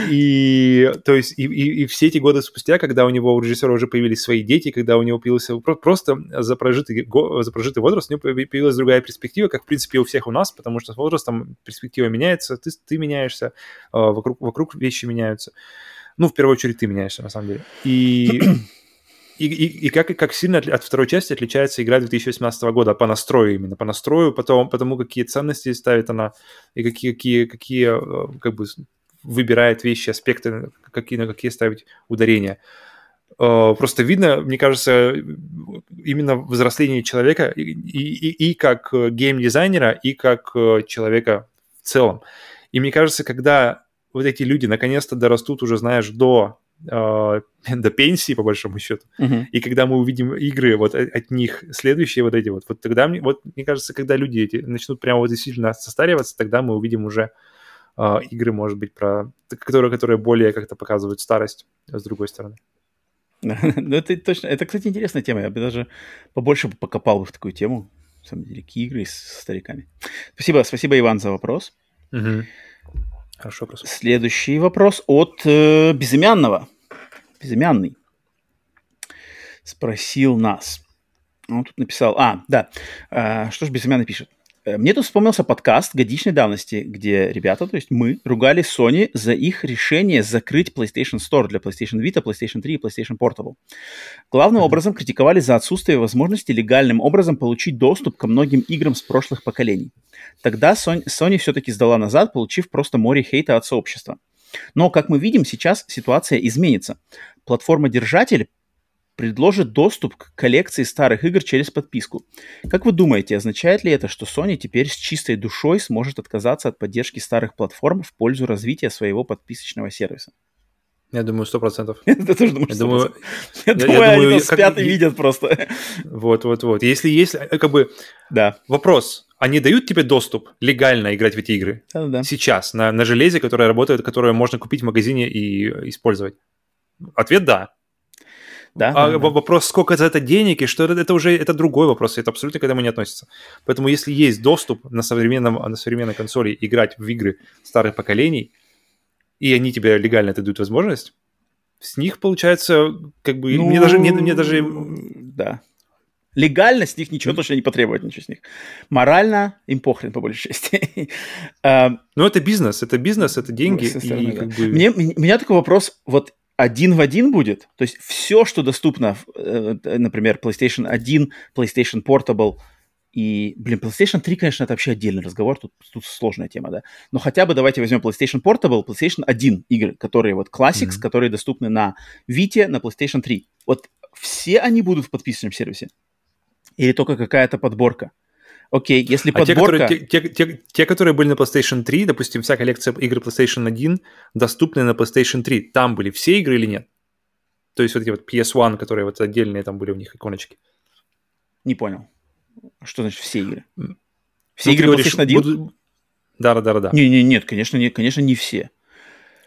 И, то есть, и, и, и все эти годы спустя, когда у него, у режиссера уже появились свои дети, когда у него появился просто за прожитый, за прожитый возраст, у него появилась другая перспектива, как, в принципе, у всех у нас, потому что с возрастом перспектива меняется, ты, ты меняешься, а, вокруг, вокруг вещи меняются. Ну, в первую очередь, ты меняешься, на самом деле. И [CLEARS THROAT] и, и, и как, как сильно от, от второй части отличается игра 2018 года по настрою именно, по настрою, потом, потому какие ценности ставит она, и какие, какие, какие э, как бы выбирает вещи, аспекты, какие, на какие ставить ударения. Э, просто видно, мне кажется, именно взросление человека и, и, и как геймдизайнера, и как э, человека в целом. И мне кажется, когда вот эти люди наконец-то дорастут уже, знаешь, до э, [LAUGHS] до пенсии, по большому счету. Uh-huh. И когда мы увидим игры вот от них, следующие вот эти вот, вот тогда, мне, вот, мне кажется, когда люди эти начнут прямо вот действительно состариваться, тогда мы увидим уже э, игры, может быть, про которые, которые более как-то показывают старость с другой стороны. [LAUGHS] Ну, это точно. Это, кстати, интересная тема. Я бы даже побольше покопал бы в такую тему. На самом деле, какие игры с стариками. Спасибо, спасибо, Иван, за вопрос. Угу. Хорошо вопрос. Следующий вопрос от э, Безымянного. Безымянный спросил нас. Он тут написал... А, да. А, что ж Безымянный пишет? Э, мне тут вспомнился подкаст годичной давности, где ребята, то есть мы, ругали Sony за их решение закрыть PlayStation Store для PlayStation Vita, PlayStation 3 и PlayStation Portable. Главным образом критиковали за отсутствие возможности легальным образом получить доступ ко многим играм с прошлых поколений. Тогда Sony, Sony все-таки сдала назад, получив просто море хейта от сообщества. Но, как мы видим, сейчас ситуация изменится. Платформа-держатель предложит доступ к коллекции старых игр через подписку. Как вы думаете, означает ли это, что Sony теперь с чистой душой сможет отказаться от поддержки старых платформ в пользу развития своего подписочного сервиса? Я думаю, сто процентов. [LAUGHS] Ты тоже я думаю, я, думаю, они нас спят и видят просто. Вот, вот, вот. Если есть, э, как бы, да. вопрос, они дают тебе доступ легально играть в эти игры? Да, да. Сейчас, на, на железе, которое работает, которое можно купить в магазине и использовать? Ответ – да. Да, а да, вопрос, сколько за это денег, и что это, это уже это другой вопрос, это абсолютно к этому не относится. Поэтому если есть доступ на, современном, на современной консоли играть в игры старых поколений, и они тебе легально это дают возможность, с них получается, как бы, ну, мне даже, мне, мне даже... Да. Легально с них ничего точно не потребует, ничего с них. Морально им похрен, по большей части. [LAUGHS] Ну, это бизнес, это бизнес, это деньги. и, как бы... мне, у меня такой вопрос, вот один в один будет, то есть все, что доступно, э, например, PlayStation 1, PlayStation Portable – и, блин, PlayStation 3, конечно, это вообще отдельный разговор, тут, тут сложная тема, да. Но хотя бы давайте возьмем PlayStation Portable, PlayStation 1 игры, которые вот Classics, mm-hmm. которые доступны на Vita, на PlayStation 3. Вот все они будут в подписочном сервисе? Или только какая-то подборка? Окей, если а подборка... Те, которые, те, те, те, те, которые были на PlayStation 3, допустим, вся коллекция игр PlayStation 1 доступны на PlayStation 3, там были все игры или нет? То есть вот эти вот PS1, которые вот отдельные там были у них иконочки. Не понял. Что значит все игры? Все ну, игры говоришь, PlayStation 1? Буду... Да, да, да, да. Не, не, нет, конечно, нет, конечно, не все.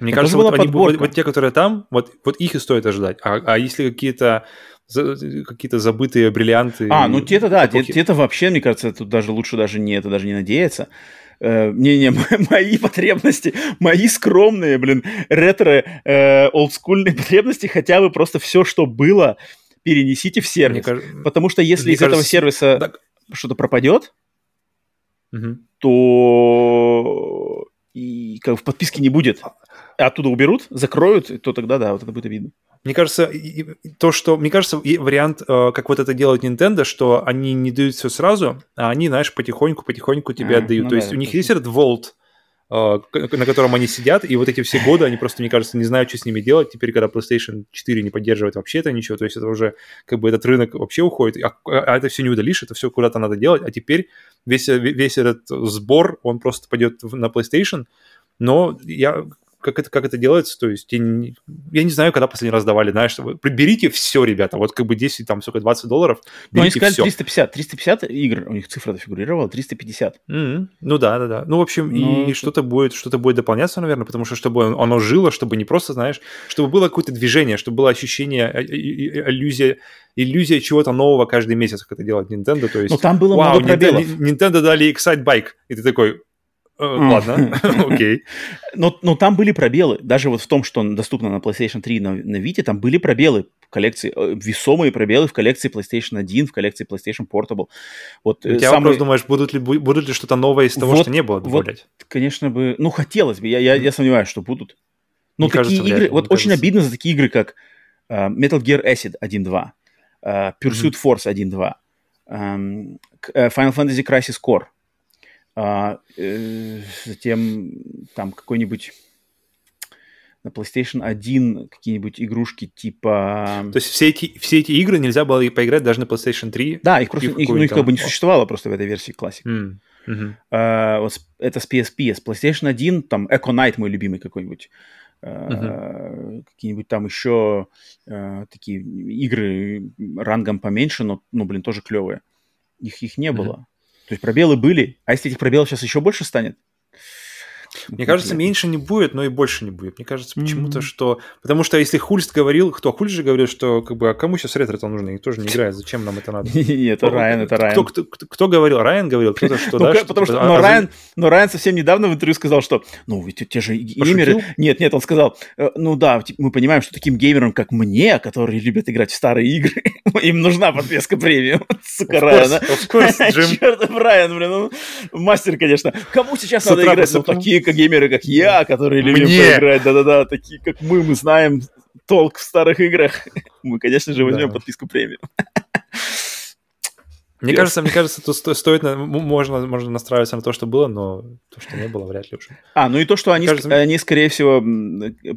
Мне кажется, вот, они, вот, вот те, которые там, вот, вот их и стоит ожидать. А, а если какие-то какие-то забытые бриллианты. А, ну те-то да, те, те-то вообще, мне кажется, тут даже лучше даже не это даже не надеяться. Не-не, э, [LAUGHS] мои потребности, мои скромные, блин, ретро, э, олдскульные потребности, хотя бы просто все, что было, перенесите в сервис. Мне, Потому что если из кажется, этого сервиса так... что-то пропадет, угу. то и как в подписке не будет. А оттуда уберут, закроют, то тогда да, вот это будет видно. Мне кажется, то, что... Мне кажется, вариант, э, как вот это делает Nintendo, что они не дают все сразу, а они, знаешь, потихоньку-потихоньку тебе а, отдают. Ну то да, есть у них есть этот Vault, а, на котором они сидят, и вот эти все годы они просто, мне кажется, не знают, что с ними делать. Теперь, когда PlayStation 4 не поддерживает вообще это ничего, то есть это уже как бы этот рынок вообще уходит, а, а это все не удалишь, это все куда-то надо делать, а теперь весь, весь этот сбор, он просто пойдет на PlayStation, но я как это, как это делается, то есть я не, я не знаю, когда последний раз давали, знаешь, вы приберите все, ребята, вот как бы 10, там, сколько, 20 долларов, Ну, они сказали все. 350, 350 игр, у них цифра фигурировала, 350. Mm-hmm. Ну да, да, да. Ну, в общем, ну, и что-то будет, что-то будет дополняться, наверное, потому что чтобы оно жило, чтобы не просто, знаешь, чтобы было какое-то движение, чтобы было ощущение, э, э, иллюзия, иллюзия чего-то нового каждый месяц, как это делает Nintendo, то есть... Ну, там было вау, много пробелов. Nintendo, Nintendo дали Excite Bike, и ты такой, Э, ладно, [LAUGHS] окей. Но, но там были пробелы. Даже вот в том, что доступно на PlayStation 3 на, на Vita, там были пробелы в коллекции, э, весомые пробелы в коллекции PlayStation 1, в коллекции PlayStation Portable. Вот, э, У тебя самый... вопрос, думаешь, будут ли, будут ли что-то новое из того, вот, что не было добавлять? Вот, конечно бы, ну, хотелось бы. Я, я, я сомневаюсь, что будут. Но Мне такие кажется, игры, вот очень кажется. обидно за такие игры, как uh, Metal Gear Acid 1.2, uh, Pursuit mm-hmm. Force 1.2, um, Final Fantasy Crisis Core, а, э, затем там какой-нибудь на PlayStation 1 какие-нибудь игрушки типа... То есть все эти, все эти игры нельзя было поиграть даже на PlayStation 3? Да, их просто их, ну, их как бы не существовало просто в этой версии Classic. Mm. Uh-huh. Вот это с PSP. С PlayStation 1, там Echo Knight мой любимый какой-нибудь. Uh-huh. Какие-нибудь там еще а, такие игры рангом поменьше, но, ну, блин, тоже клевые. Их, их не uh-huh. было. То есть пробелы были, а если этих пробелов сейчас еще больше станет, мне кажется, меньше не будет, но и больше не будет. Мне кажется, почему-то, mm-hmm. что... Потому что если Хульст говорил, кто Хульст же говорил, что как бы, а кому сейчас ретро-то нужно? Никто же не играет, зачем нам это надо? [LAUGHS] Это Райан, это Райан. Кто, говорил? Райан говорил? Кто-то что, [LAUGHS] ну, да? Потому что, но, Райан, но Райан совсем недавно в интервью сказал, что, ну, ведь те же геймеры... Нет, нет, он сказал, «Э, ну да, мы понимаем, что таким геймерам, как мне, которые любят играть в старые игры, [LAUGHS] им нужна подписка премиум. Сука, Райан. Черт, Райан, блин, ну, мастер, конечно. Кому сейчас надо играть? Ну, такие геймеры, как я, которые любим Мне... поиграть, да-да-да, такие как мы, мы знаем толк в старых играх. [LAUGHS] Мы, конечно же, возьмем да. подписку премиум. Мне кажется, мне кажется, тут стоит, можно, можно настраиваться на то, что было, но то, что не было, вряд ли уже. А, ну и то, что они, кажется, они скорее всего,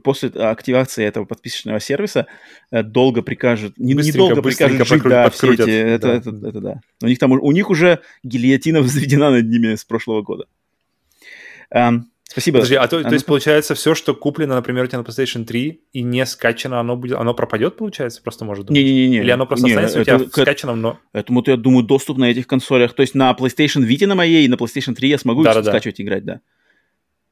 после активации этого подписочного сервиса э, долго прикажут, не, не долго прикажут жить, да, все эти, это, да. Это, это, это, да. У них там, у них уже гильотина [LAUGHS] взведена над ними с прошлого года. Um, Спасибо. Подожди, а то, то есть получается все, что куплено, например, у тебя на PlayStation 3 и не скачано, оно будет, оно пропадет, получается, просто может думать? Не-не-не. Или оно просто не, останется это, у тебя в скачанном, но... Этому-то, я думаю, доступ на этих консолях. То есть на PlayStation Vita на моей и на PlayStation 3 я смогу да, да, скачивать и играть, да.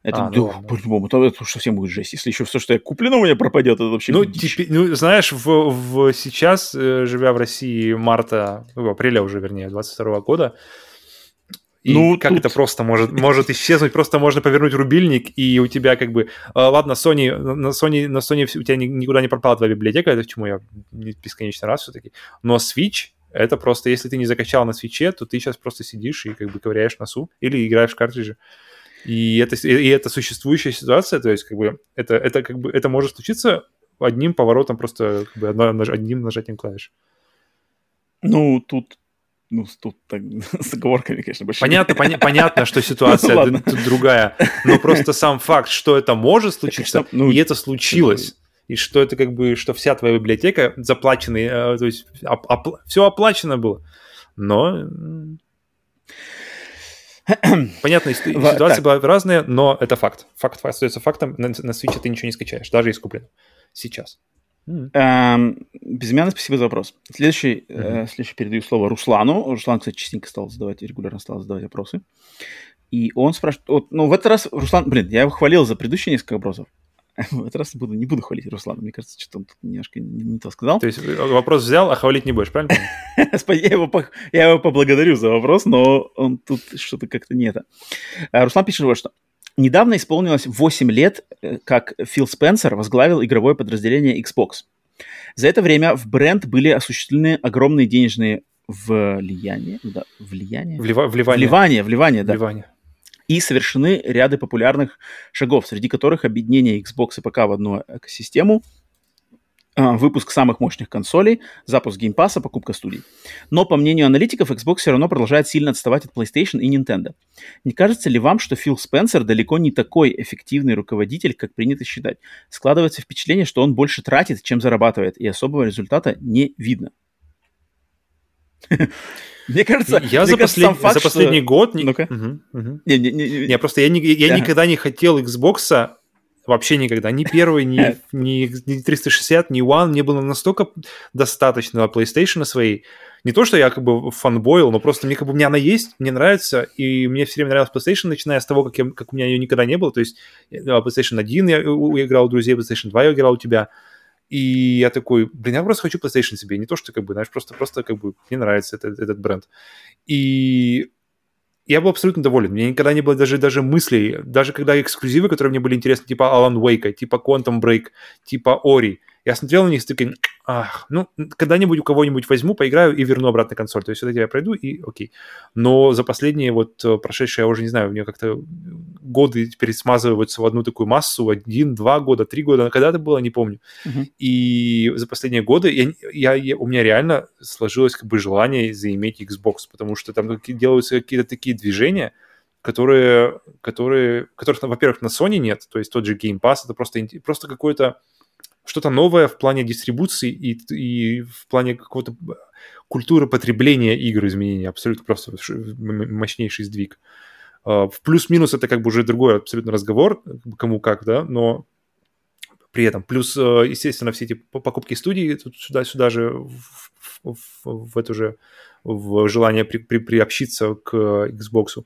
Это, а, ну, да, по-любому, это, это совсем будет жесть. Если еще все, что я куплено, у меня пропадет, это вообще Ну, теперь, ну знаешь, в, в, сейчас, э, живя в России марта, ну, апреля уже, вернее, 22 года, и ну, как тут... это просто может, может исчезнуть? Просто можно повернуть рубильник, и у тебя как бы... А, ладно, Sony, на Sony, на Sony у тебя никуда не пропала твоя библиотека, это к чему я бесконечно раз все-таки. Но Switch, это просто, если ты не закачал на свече, то ты сейчас просто сидишь и как бы ковыряешь носу или играешь в картриджи. И это, и это существующая ситуация, то есть как бы это, это как бы это может случиться одним поворотом, просто как бы одним нажатием клавиш. Ну, тут ну, тут так, [LAUGHS] с оговорками, конечно, большими. Понятно, поня- понятно, что ситуация ну, тут другая, но просто сам факт, что это может случиться, ну, и это случилось, и что это как бы, что вся твоя библиотека заплаченная, э, то есть оп- оп- все оплачено было, но... Понятно, ситуация была разная, но это факт. Факт остается фактом, на, на Switch ты ничего не скачаешь, даже куплен сейчас. Mm. Эм, безымянный, спасибо за вопрос. Следующий, mm-hmm. э, следующий передаю слово Руслану. Руслан, кстати, частенько стал задавать, регулярно стал задавать вопросы. И он спрашивает, вот, ну, в этот раз Руслан, блин, я его хвалил за предыдущие несколько вопросов. [LAUGHS] В этот раз буду, не буду хвалить Руслана. Мне кажется, что он тут немножко не, не то сказал. То есть э, вопрос взял, а хвалить не будешь, правильно? [LAUGHS] я, его, я его поблагодарю за вопрос, но он тут что-то как-то не это. Э, Руслан пишет вот что. Недавно исполнилось 8 лет, э, как Фил Спенсер возглавил игровое подразделение Xbox. За это время в бренд были осуществлены огромные денежные влияния, да, влияние, Влива, вливание, вливание, вливание, да, вливание. и совершены ряды популярных шагов, среди которых объединение Xbox и ПК в одну экосистему, выпуск самых мощных консолей, запуск Game Pass а, покупка студий. Но, по мнению аналитиков, Xbox все равно продолжает сильно отставать от PlayStation и Nintendo. Не кажется ли вам, что Фил Спенсер далеко не такой эффективный руководитель, как принято считать? Складывается впечатление, что он больше тратит, чем зарабатывает, и особого результата не видно. [LAUGHS] Мне кажется, я мне за, кажется, послед... факт, за последний что... год... Не... Ну-ка. Угу, угу. Не, не, не, не, просто я, не, я да. никогда не хотел Xbox Вообще никогда. Ни первый, ни, [LAUGHS] ни, ни 360, ни One не было настолько достаточно PlayStation своей. Не то, что я как бы фанбоил, но просто мне как бы у меня она есть, мне нравится, и мне все время нравилась PlayStation, начиная с того, как, я, как у меня ее никогда не было. То есть э, PlayStation 1 я играл у друзей, PlayStation 2 я играл у тебя. И я такой, блин, я просто хочу PlayStation себе. Не то, что как бы, знаешь, просто, просто как бы мне нравится этот, этот бренд. И я был абсолютно доволен. Мне никогда не было даже, даже мыслей, даже когда эксклюзивы, которые мне были интересны, типа Alan Wake, типа Quantum Break, типа Ori, я смотрел на них такой, ах, ну, когда-нибудь у кого-нибудь возьму, поиграю и верну обратно консоль. То есть вот эти я пройду и окей. Но за последние вот э, прошедшие, я уже не знаю, у меня как-то годы теперь смазываются в одну такую массу, один, два года, три года, когда это было, не помню. Uh-huh. И за последние годы я, я, я, у меня реально сложилось как бы желание заиметь Xbox, потому что там делаются какие-то такие движения, которые, которые, которых, во-первых, на Sony нет, то есть тот же Game Pass, это просто, просто какой-то что-то новое в плане дистрибуции и, и в плане какого-то культуры потребления игр изменения. Абсолютно просто мощнейший сдвиг. А, в плюс-минус это как бы уже другой абсолютно разговор, кому как, да, но при этом. Плюс, а, естественно, все эти покупки студии сюда-сюда же в, в, в эту же в желание при, при, приобщиться к Xbox.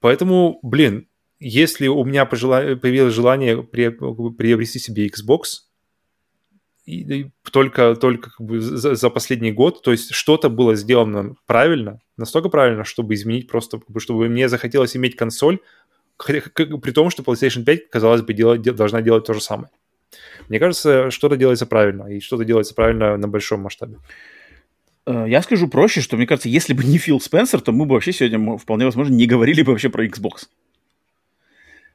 Поэтому, блин, если у меня пожела... появилось желание приобрести себе Xbox, и, только, только как бы за, за последний год, то есть что-то было сделано правильно, настолько правильно, чтобы изменить просто, чтобы мне захотелось иметь консоль, при том, что PlayStation 5, казалось бы, делать, должна делать то же самое. Мне кажется, что-то делается правильно, и что-то делается правильно на большом масштабе. Э, я скажу проще, что мне кажется, если бы не Фил Спенсер, то мы бы вообще сегодня, вполне возможно, не говорили бы вообще про Xbox.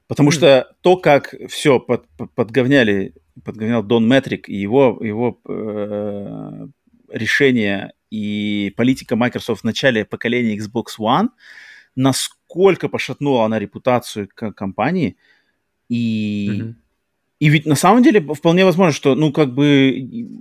Потому mm. что то, как все под, под, подговняли подгонял Дон Метрик и его, его э, решение и политика Microsoft в начале поколения Xbox One, насколько пошатнула она репутацию компании. И, mm-hmm. и ведь на самом деле вполне возможно, что, ну, как бы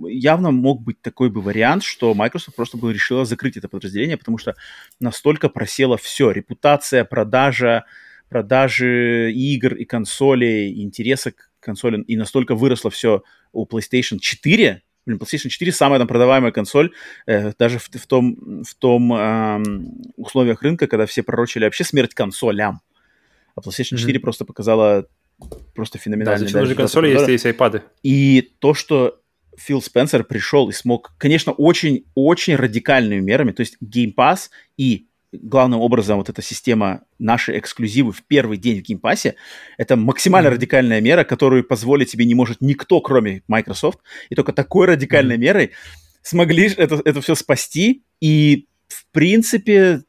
явно мог быть такой бы вариант, что Microsoft просто бы решила закрыть это подразделение, потому что настолько просело все. Репутация, продажа, продажи игр и консолей, интереса к консолям, и настолько выросло все у PlayStation 4, Блин, PlayStation 4 самая там продаваемая консоль, э, даже в, в том, в том э, условиях рынка, когда все пророчили вообще смерть консолям. А PlayStation 4 mm-hmm. просто показала просто феноменально. Да, зачем же консоли, если есть iPad? И то, что Фил Спенсер пришел и смог, конечно, очень-очень радикальными мерами, то есть Game Pass и главным образом вот эта система наши эксклюзивы в первый день в Pass, это максимально mm-hmm. радикальная мера, которую позволить себе не может никто, кроме Microsoft. И только такой радикальной mm-hmm. мерой смогли это, это все спасти. И, в принципе,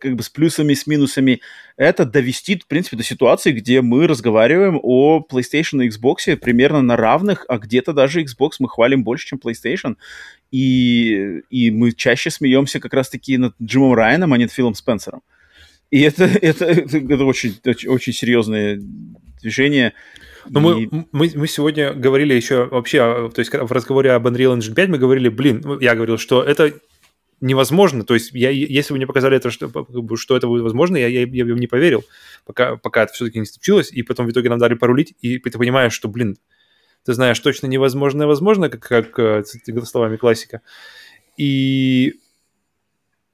как бы с плюсами, с минусами, это довести, в принципе, до ситуации, где мы разговариваем о PlayStation и Xbox примерно на равных, а где-то даже Xbox мы хвалим больше, чем PlayStation. И, и мы чаще смеемся как раз-таки над Джимом Райаном, а не над Филом Спенсером. И это, [LAUGHS] это, это, это очень, очень серьезное движение. Но и... мы, мы, мы сегодня говорили еще вообще, то есть в разговоре об Unreal Engine 5 мы говорили, блин, я говорил, что это невозможно. То есть, я, если бы мне показали это, что, что это будет возможно, я, я, я бы не поверил, пока, пока это все-таки не случилось, и потом в итоге нам дали порулить, и ты понимаешь, что, блин, ты знаешь, точно невозможное возможно, как, как э, словами классика. И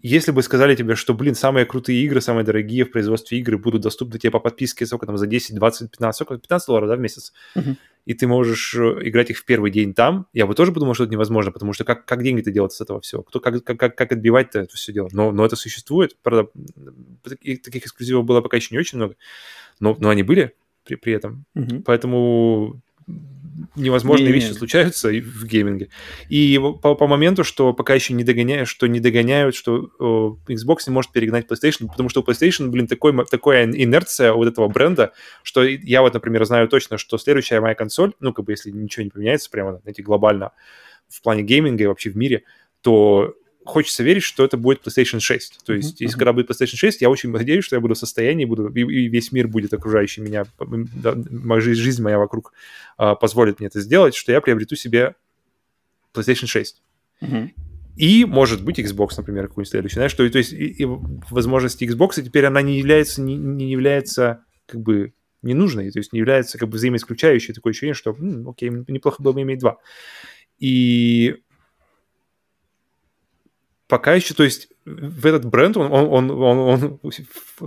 если бы сказали тебе, что, блин, самые крутые игры, самые дорогие в производстве игры будут доступны тебе по подписке, сколько там, за 10, 20, 15, сколько, 15 долларов, да, в месяц, uh-huh. и ты можешь э, играть их в первый день там, я бы тоже подумал, что это невозможно, потому что как, как деньги-то делать с этого всего? Кто, как, как, как отбивать-то это все дело? Но, но это существует, правда, таких, таких эксклюзивов было пока еще не очень много, но, но они были при, при этом. Uh-huh. Поэтому невозможные не, вещи не. случаются в гейминге. И по, по моменту, что пока еще не догоняют, что не догоняют, что о, Xbox не может перегнать PlayStation, потому что у PlayStation, блин, такой, такая инерция вот этого бренда, что я вот, например, знаю точно, что следующая моя консоль, ну, как бы если ничего не поменяется прямо, знаете, глобально в плане гейминга и вообще в мире, то хочется верить, что это будет PlayStation 6. То есть, uh-huh. если когда будет PlayStation 6, я очень надеюсь, что я буду в состоянии, буду, и, и весь мир будет окружающий меня, да, моя жизнь, жизнь моя вокруг а, позволит мне это сделать, что я приобрету себе PlayStation 6. Uh-huh. И, может быть, Xbox, например, какой-нибудь следующий. Знаешь, что, то есть, и, и возможности Xbox теперь она не является, не, не является, как бы, ненужной, то есть не является как бы взаимоисключающей. Такое ощущение, что, окей, неплохо было бы иметь два. И пока еще, то есть в этот бренд он, он, он, он, он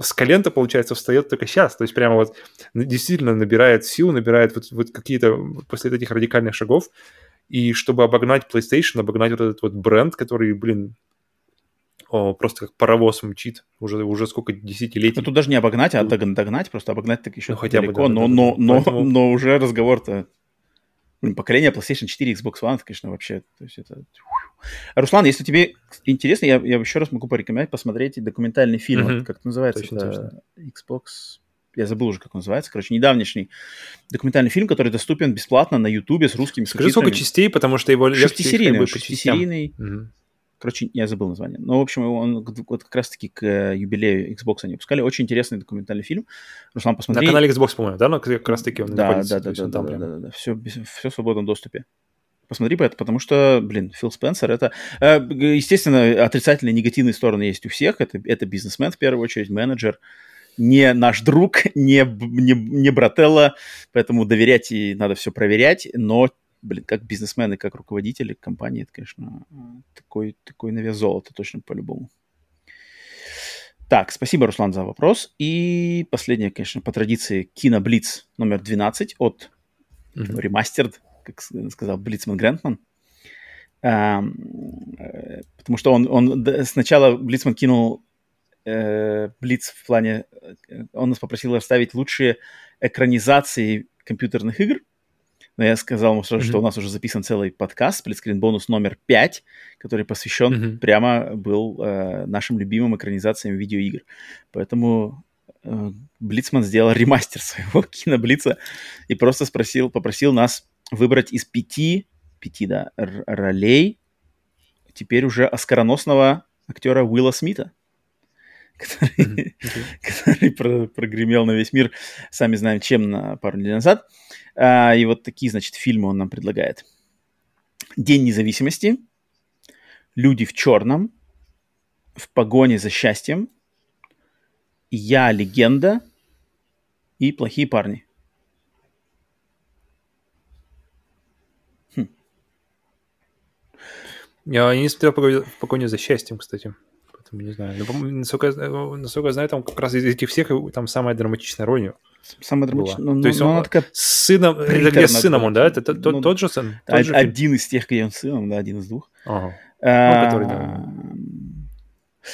с колента, получается, встает только сейчас. То есть прямо вот действительно набирает силу, набирает вот, вот какие-то после этих радикальных шагов. И чтобы обогнать PlayStation, обогнать вот этот вот бренд, который, блин, о, просто как паровоз мчит уже, уже сколько десятилетий. Ну, тут даже не обогнать, а догнать, просто обогнать так еще ну, хотя далеко, бы, да, но, да, но, да, но, Поэтому... но уже разговор-то поколение PlayStation 4 Xbox One, это, конечно, вообще... То есть это... Руслан, если тебе интересно, я, я еще раз могу порекомендовать посмотреть документальный фильм. Mm-hmm. Как это называется? Точно, это точно. Xbox... Я забыл уже, как он называется. Короче, недавнешний документальный фильм, который доступен бесплатно на Ютубе с русскими Скажи, сколько частей, потому что его... Шестисерийный. Шестисерийный. Mm-hmm. Короче, я забыл название. Но, в общем, он вот как раз-таки к э, юбилею Xbox они выпускали. Очень интересный документальный фильм. Руслан, посмотри. На канале Xbox, по-моему, да? Но как раз-таки он да, да, да, да, да, да, да, да. Все, все в свободном доступе. Посмотри по это, потому что, блин, Фил Спенсер это... Э, естественно, отрицательные, негативные стороны есть у всех. Это, это бизнесмен, в первую очередь, менеджер. Не наш друг, не, не, не брателла, поэтому доверять и надо все проверять, но блин, как бизнесмены, как руководители компании, это, конечно, такой, такой навес золота точно по-любому. Так, спасибо, Руслан, за вопрос. И последнее, конечно, по традиции, Киноблиц номер 12 от mm-hmm. ремастерд, как сказал Блицман Грентман. А, потому что он, он сначала Блицман кинул э, Блиц в плане... Э, он нас попросил оставить лучшие экранизации компьютерных игр. Но я сказал ему сразу, mm-hmm. что у нас уже записан целый подкаст, сплитскрин бонус номер 5, который посвящен mm-hmm. прямо был э, нашим любимым экранизациям видеоигр. Поэтому э, Блицман сделал ремастер [LAUGHS] своего киноблица и просто спросил, попросил нас выбрать из пяти, пяти, да, ролей теперь уже оскароносного актера Уилла Смита который, [LAUGHS] который про, прогремел на весь мир, сами знаем, чем на пару недель назад. А, и вот такие, значит, фильмы он нам предлагает. День независимости, Люди в черном, В погоне за счастьем, Я легенда и плохие парни. Хм. Я не смотрел «Погоня за счастьем», кстати. Поэтому не знаю. Но, насколько, насколько я знаю, там как раз из этих всех там самая драматичная роль Самая драматичная. Ну, То есть ну, он такая с сыном, это где с сыном он, да? Это тот, ну, тот же сын? Тот же один из тех, где он с сыном, да, один из двух. Ага. А, ну, который, да.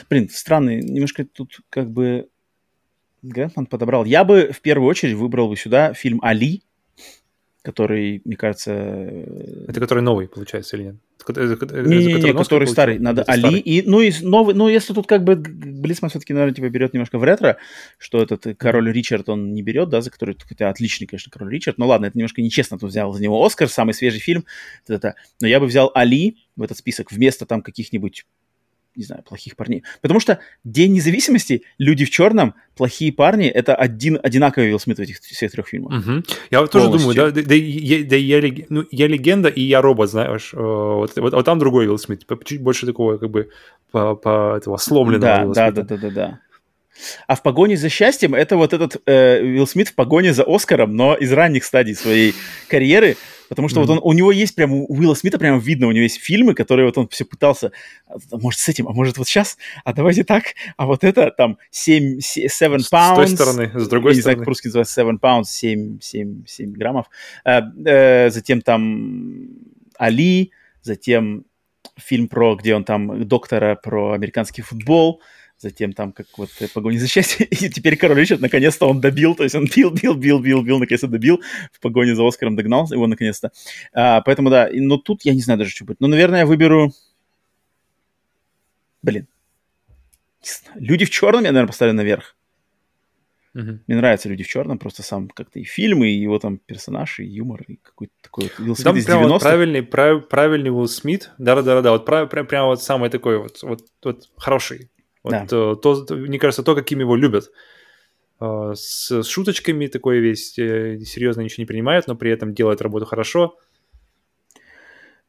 Блин, странный, немножко тут как бы Грэнтман подобрал. Я бы в первую очередь выбрал бы сюда фильм «Али», который, мне кажется... Это который новый, получается, или нет? Не, не, не, который старый. Надо это Али. Старый. И, ну, и новый, ну, если тут как бы Блицман все-таки, наверное, типа берет немножко в ретро, что этот король Ричард он не берет, да, за который, хотя отличный, конечно, король Ричард. Ну ладно, это немножко нечестно, тут взял за него Оскар, самый свежий фильм. Это, но я бы взял Али в этот список вместо там каких-нибудь не знаю, плохих парней. Потому что День независимости, люди в черном, плохие парни, это один, одинаковый Уилл Смит в этих всех трех фильмах. Угу. Я вот тоже думаю, да, да, да, я, да я, ну, я легенда и я робот, знаешь. Э, вот, вот, вот там другой Уилл Смит, чуть больше такого, как бы, по, по этого сломленного да, да, да, да, да, да. А в погоне за счастьем это вот этот э, Уилл Смит в погоне за Оскаром, но из ранних стадий своей карьеры, Потому что mm-hmm. вот он, у него есть прям, у Уилла Смита прямо видно, у него есть фильмы, которые вот он все пытался, а, может, с этим, а может, вот сейчас, а давайте так, а вот это там 7, 7 pounds. С той стороны, с другой стороны. Не знаю, как по-русски называется 7 pounds, 7, 7, 7 граммов. А, э, затем там Али, затем фильм про, где он там доктора про американский футбол, затем там как вот погони за счастьем, [LAUGHS] и теперь Король Ричард наконец-то он добил, то есть он бил, бил, бил, бил, бил, наконец-то добил, в погоне за Оскаром догнал его наконец-то. А, поэтому да, но тут я не знаю даже, что будет. Но, наверное, я выберу... Блин. Люди в черном я, наверное, поставлю наверх. Uh-huh. Мне нравятся люди в черном, просто сам как-то и фильмы, и его там персонаж, и юмор, и какой-то такой вот Уилл Смит там из прям 90 вот правильный, прав, правильный Уилл Смит, да-да-да, вот прям, прям, прям вот самый такой вот, вот, вот хороший, вот, да. Э, то, мне кажется, то, каким его любят. Э, с, с шуточками такой весь э, серьезно ничего не принимает, но при этом делает работу хорошо.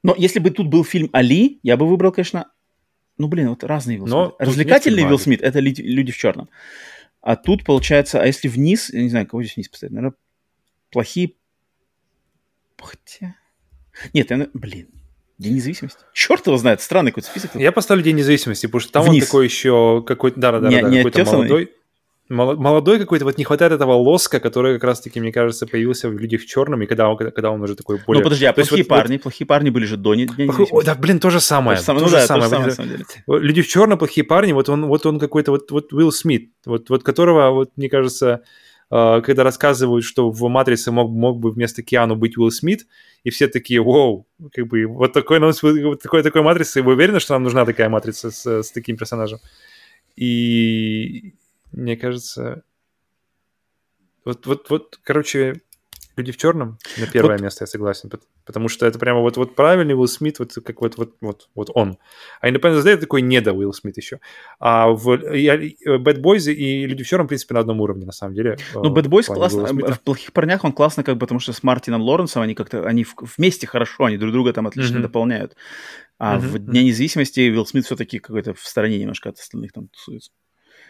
Но если бы тут был фильм «Али», я бы выбрал, конечно... Ну, блин, вот разные Вилл Смит. Развлекательный Вилл Смит — это люди в черном. А тут, получается, а если вниз, я не знаю, кого здесь вниз поставить, наверное, плохие... Хотя... Нет, я... блин, День независимости? Черт его знает, странный какой-то список. Я поставлю День независимости, потому что там Вниз. он такой еще какой-то, да, да, да, не, да, не какой-то молодой. Молодой какой-то, вот не хватает этого лоска, который как раз-таки, мне кажется, появился в «Людях в черном», и когда он, когда он уже такой более... Ну, подожди, а То плохие вот, парни? Вот... Плохие парни были же до Дня Плохой... Да, блин, то же самое. То же самое, то ну, же да, самое. То же самое, «Люди в черном», плохие парни, вот он, вот он какой-то, вот, вот Уилл Смит, вот, вот которого, вот, мне кажется, когда рассказывают, что в «Матрице» мог, мог бы вместо Киану быть Уилл Смит, и все такие, вау, как бы вот такой, вот такой, такой матрица, и вы уверены, что нам нужна такая матрица с, с таким персонажем? И мне кажется, вот, вот, вот, короче, Люди в черном на первое вот. место, я согласен. Потому что это прямо вот, вот правильный Уилл Смит, вот как вот, вот, вот, вот он. А Independence Day такой не до Уилл Смит еще. А в я, Bad Boys и Люди в черном, в принципе, на одном уровне, на самом деле. Ну, Bad Boys классно. В плохих парнях он классно, как бы, потому что с Мартином Лоренсом они как-то они вместе хорошо, они друг друга там отлично mm-hmm. дополняют. А mm-hmm. в Дне независимости Уилл Смит все-таки какой-то в стороне немножко от остальных там тусуется.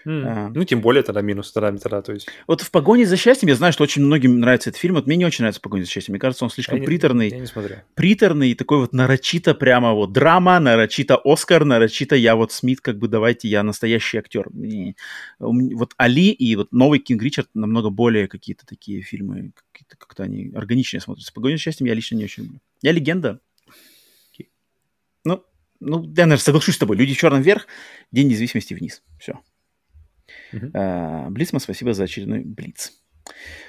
Mm. А, ну, тем более тогда минус, тогда, тогда, то есть... Вот в «Погоне за счастьем» я знаю, что очень многим нравится этот фильм. Вот мне не очень нравится «Погоня за счастьем». Мне кажется, он слишком я приторный. Не, я не смотрю. Приторный, такой вот нарочито прямо вот драма, нарочито Оскар, нарочито я вот Смит, как бы давайте, я настоящий актер. И, вот Али и вот новый Кинг Ричард намного более какие-то такие фильмы, какие-то как-то они органичнее смотрятся. «Погоня за счастьем» я лично не очень люблю. Я легенда. Ну, ну, я, наверное, соглашусь с тобой. «Люди в черном вверх», «День независимости вниз». Все. Uh-huh. Блицман, спасибо за очередной Блиц.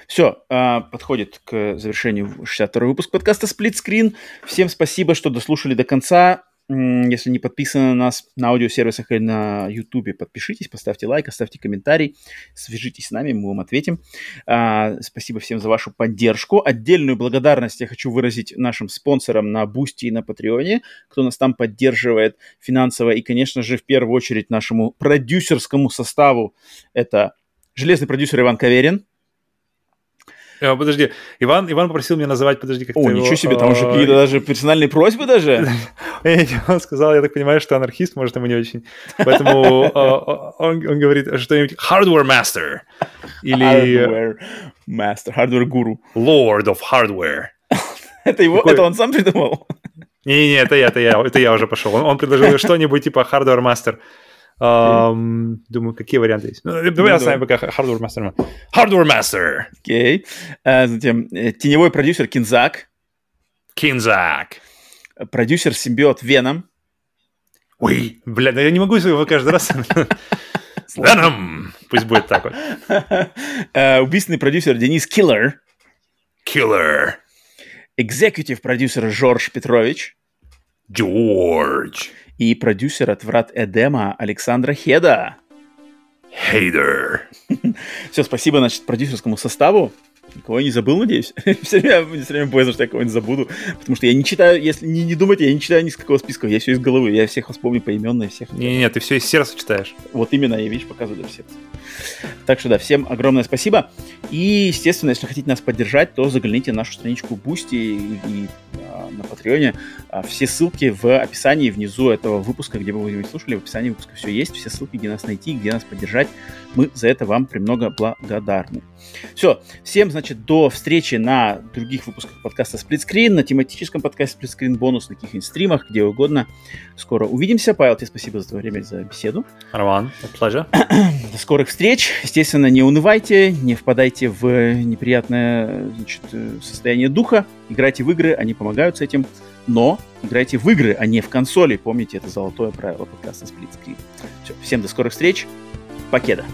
Все, а, подходит к завершению 62 выпуск подкаста Screen. Всем спасибо, что дослушали до конца. Если не подписаны на нас на аудиосервисах или на YouTube, подпишитесь, поставьте лайк, оставьте комментарий, свяжитесь с нами, мы вам ответим. А, спасибо всем за вашу поддержку. Отдельную благодарность я хочу выразить нашим спонсорам на Boosty и на Patreon е, кто нас там поддерживает финансово. И, конечно же, в первую очередь нашему продюсерскому составу. Это железный продюсер Иван Каверин, подожди, Иван, Иван попросил меня называть, подожди, как О, ничего себе, там уже э, какие-то даже персональные просьбы даже. [LAUGHS] Он сказал, я так понимаю, что анархист, может, ему не очень. Поэтому э, он, говорит что-нибудь hardware master. Или... Hardware master, hardware guru. Lord of hardware. [LAUGHS] это его, это он сам придумал? Не-не, это я, это я, это я уже пошел. Он, он предложил что-нибудь типа hardware master. Um, думаю, какие варианты есть. Ну, давай ну, оставим пока Hardware Master. Hardware Master! Окей. Okay. Uh, затем э, теневой продюсер Кинзак. Кинзак. Продюсер симбиот Веном. Ой, бля, да я не могу его каждый раз. Веном! Пусть будет так вот. Uh, [LAUGHS] убийственный продюсер Денис Киллер. Киллер. Экзекутив продюсер Жорж Петрович. Джордж и продюсер от «Врат Эдема» Александра Хеда. Хейдер. [LAUGHS] Все, спасибо, значит, продюсерскому составу. Никого я не забыл, надеюсь. [LAUGHS] все время, все время боязно, что я кого-нибудь забуду. Потому что я не читаю, если не, не думайте, я не читаю ни с какого списка. Я все из головы. Я всех вас помню поименно и всех. Не-не, ты все из сердца читаешь. Вот именно, я, видишь, показываю даже сердце. Так что да, всем огромное спасибо. И, естественно, если хотите нас поддержать, то загляните на нашу страничку Boosty и, и а, на Патреоне. А, все ссылки в описании внизу этого выпуска, где бы вы его слушали, в описании выпуска все есть. Все ссылки, где нас найти, где нас поддержать. Мы за это вам премного благодарны. Все, всем, значит, до встречи на других выпусках подкаста Сплитскрин, на тематическом подкасте Сплитскрин бонус, на каких-нибудь стримах, где угодно. Скоро увидимся. Павел, тебе спасибо за твое время, за беседу. Роман, pleasure. [CLEARS THROAT] До скорых встреч. Естественно, не унывайте, не впадайте в неприятное значит, состояние духа. Играйте в игры, они помогают с этим. Но играйте в игры, а не в консоли. Помните, это золотое правило подкаста Сплитскрин. Все, всем до скорых встреч. Покеда.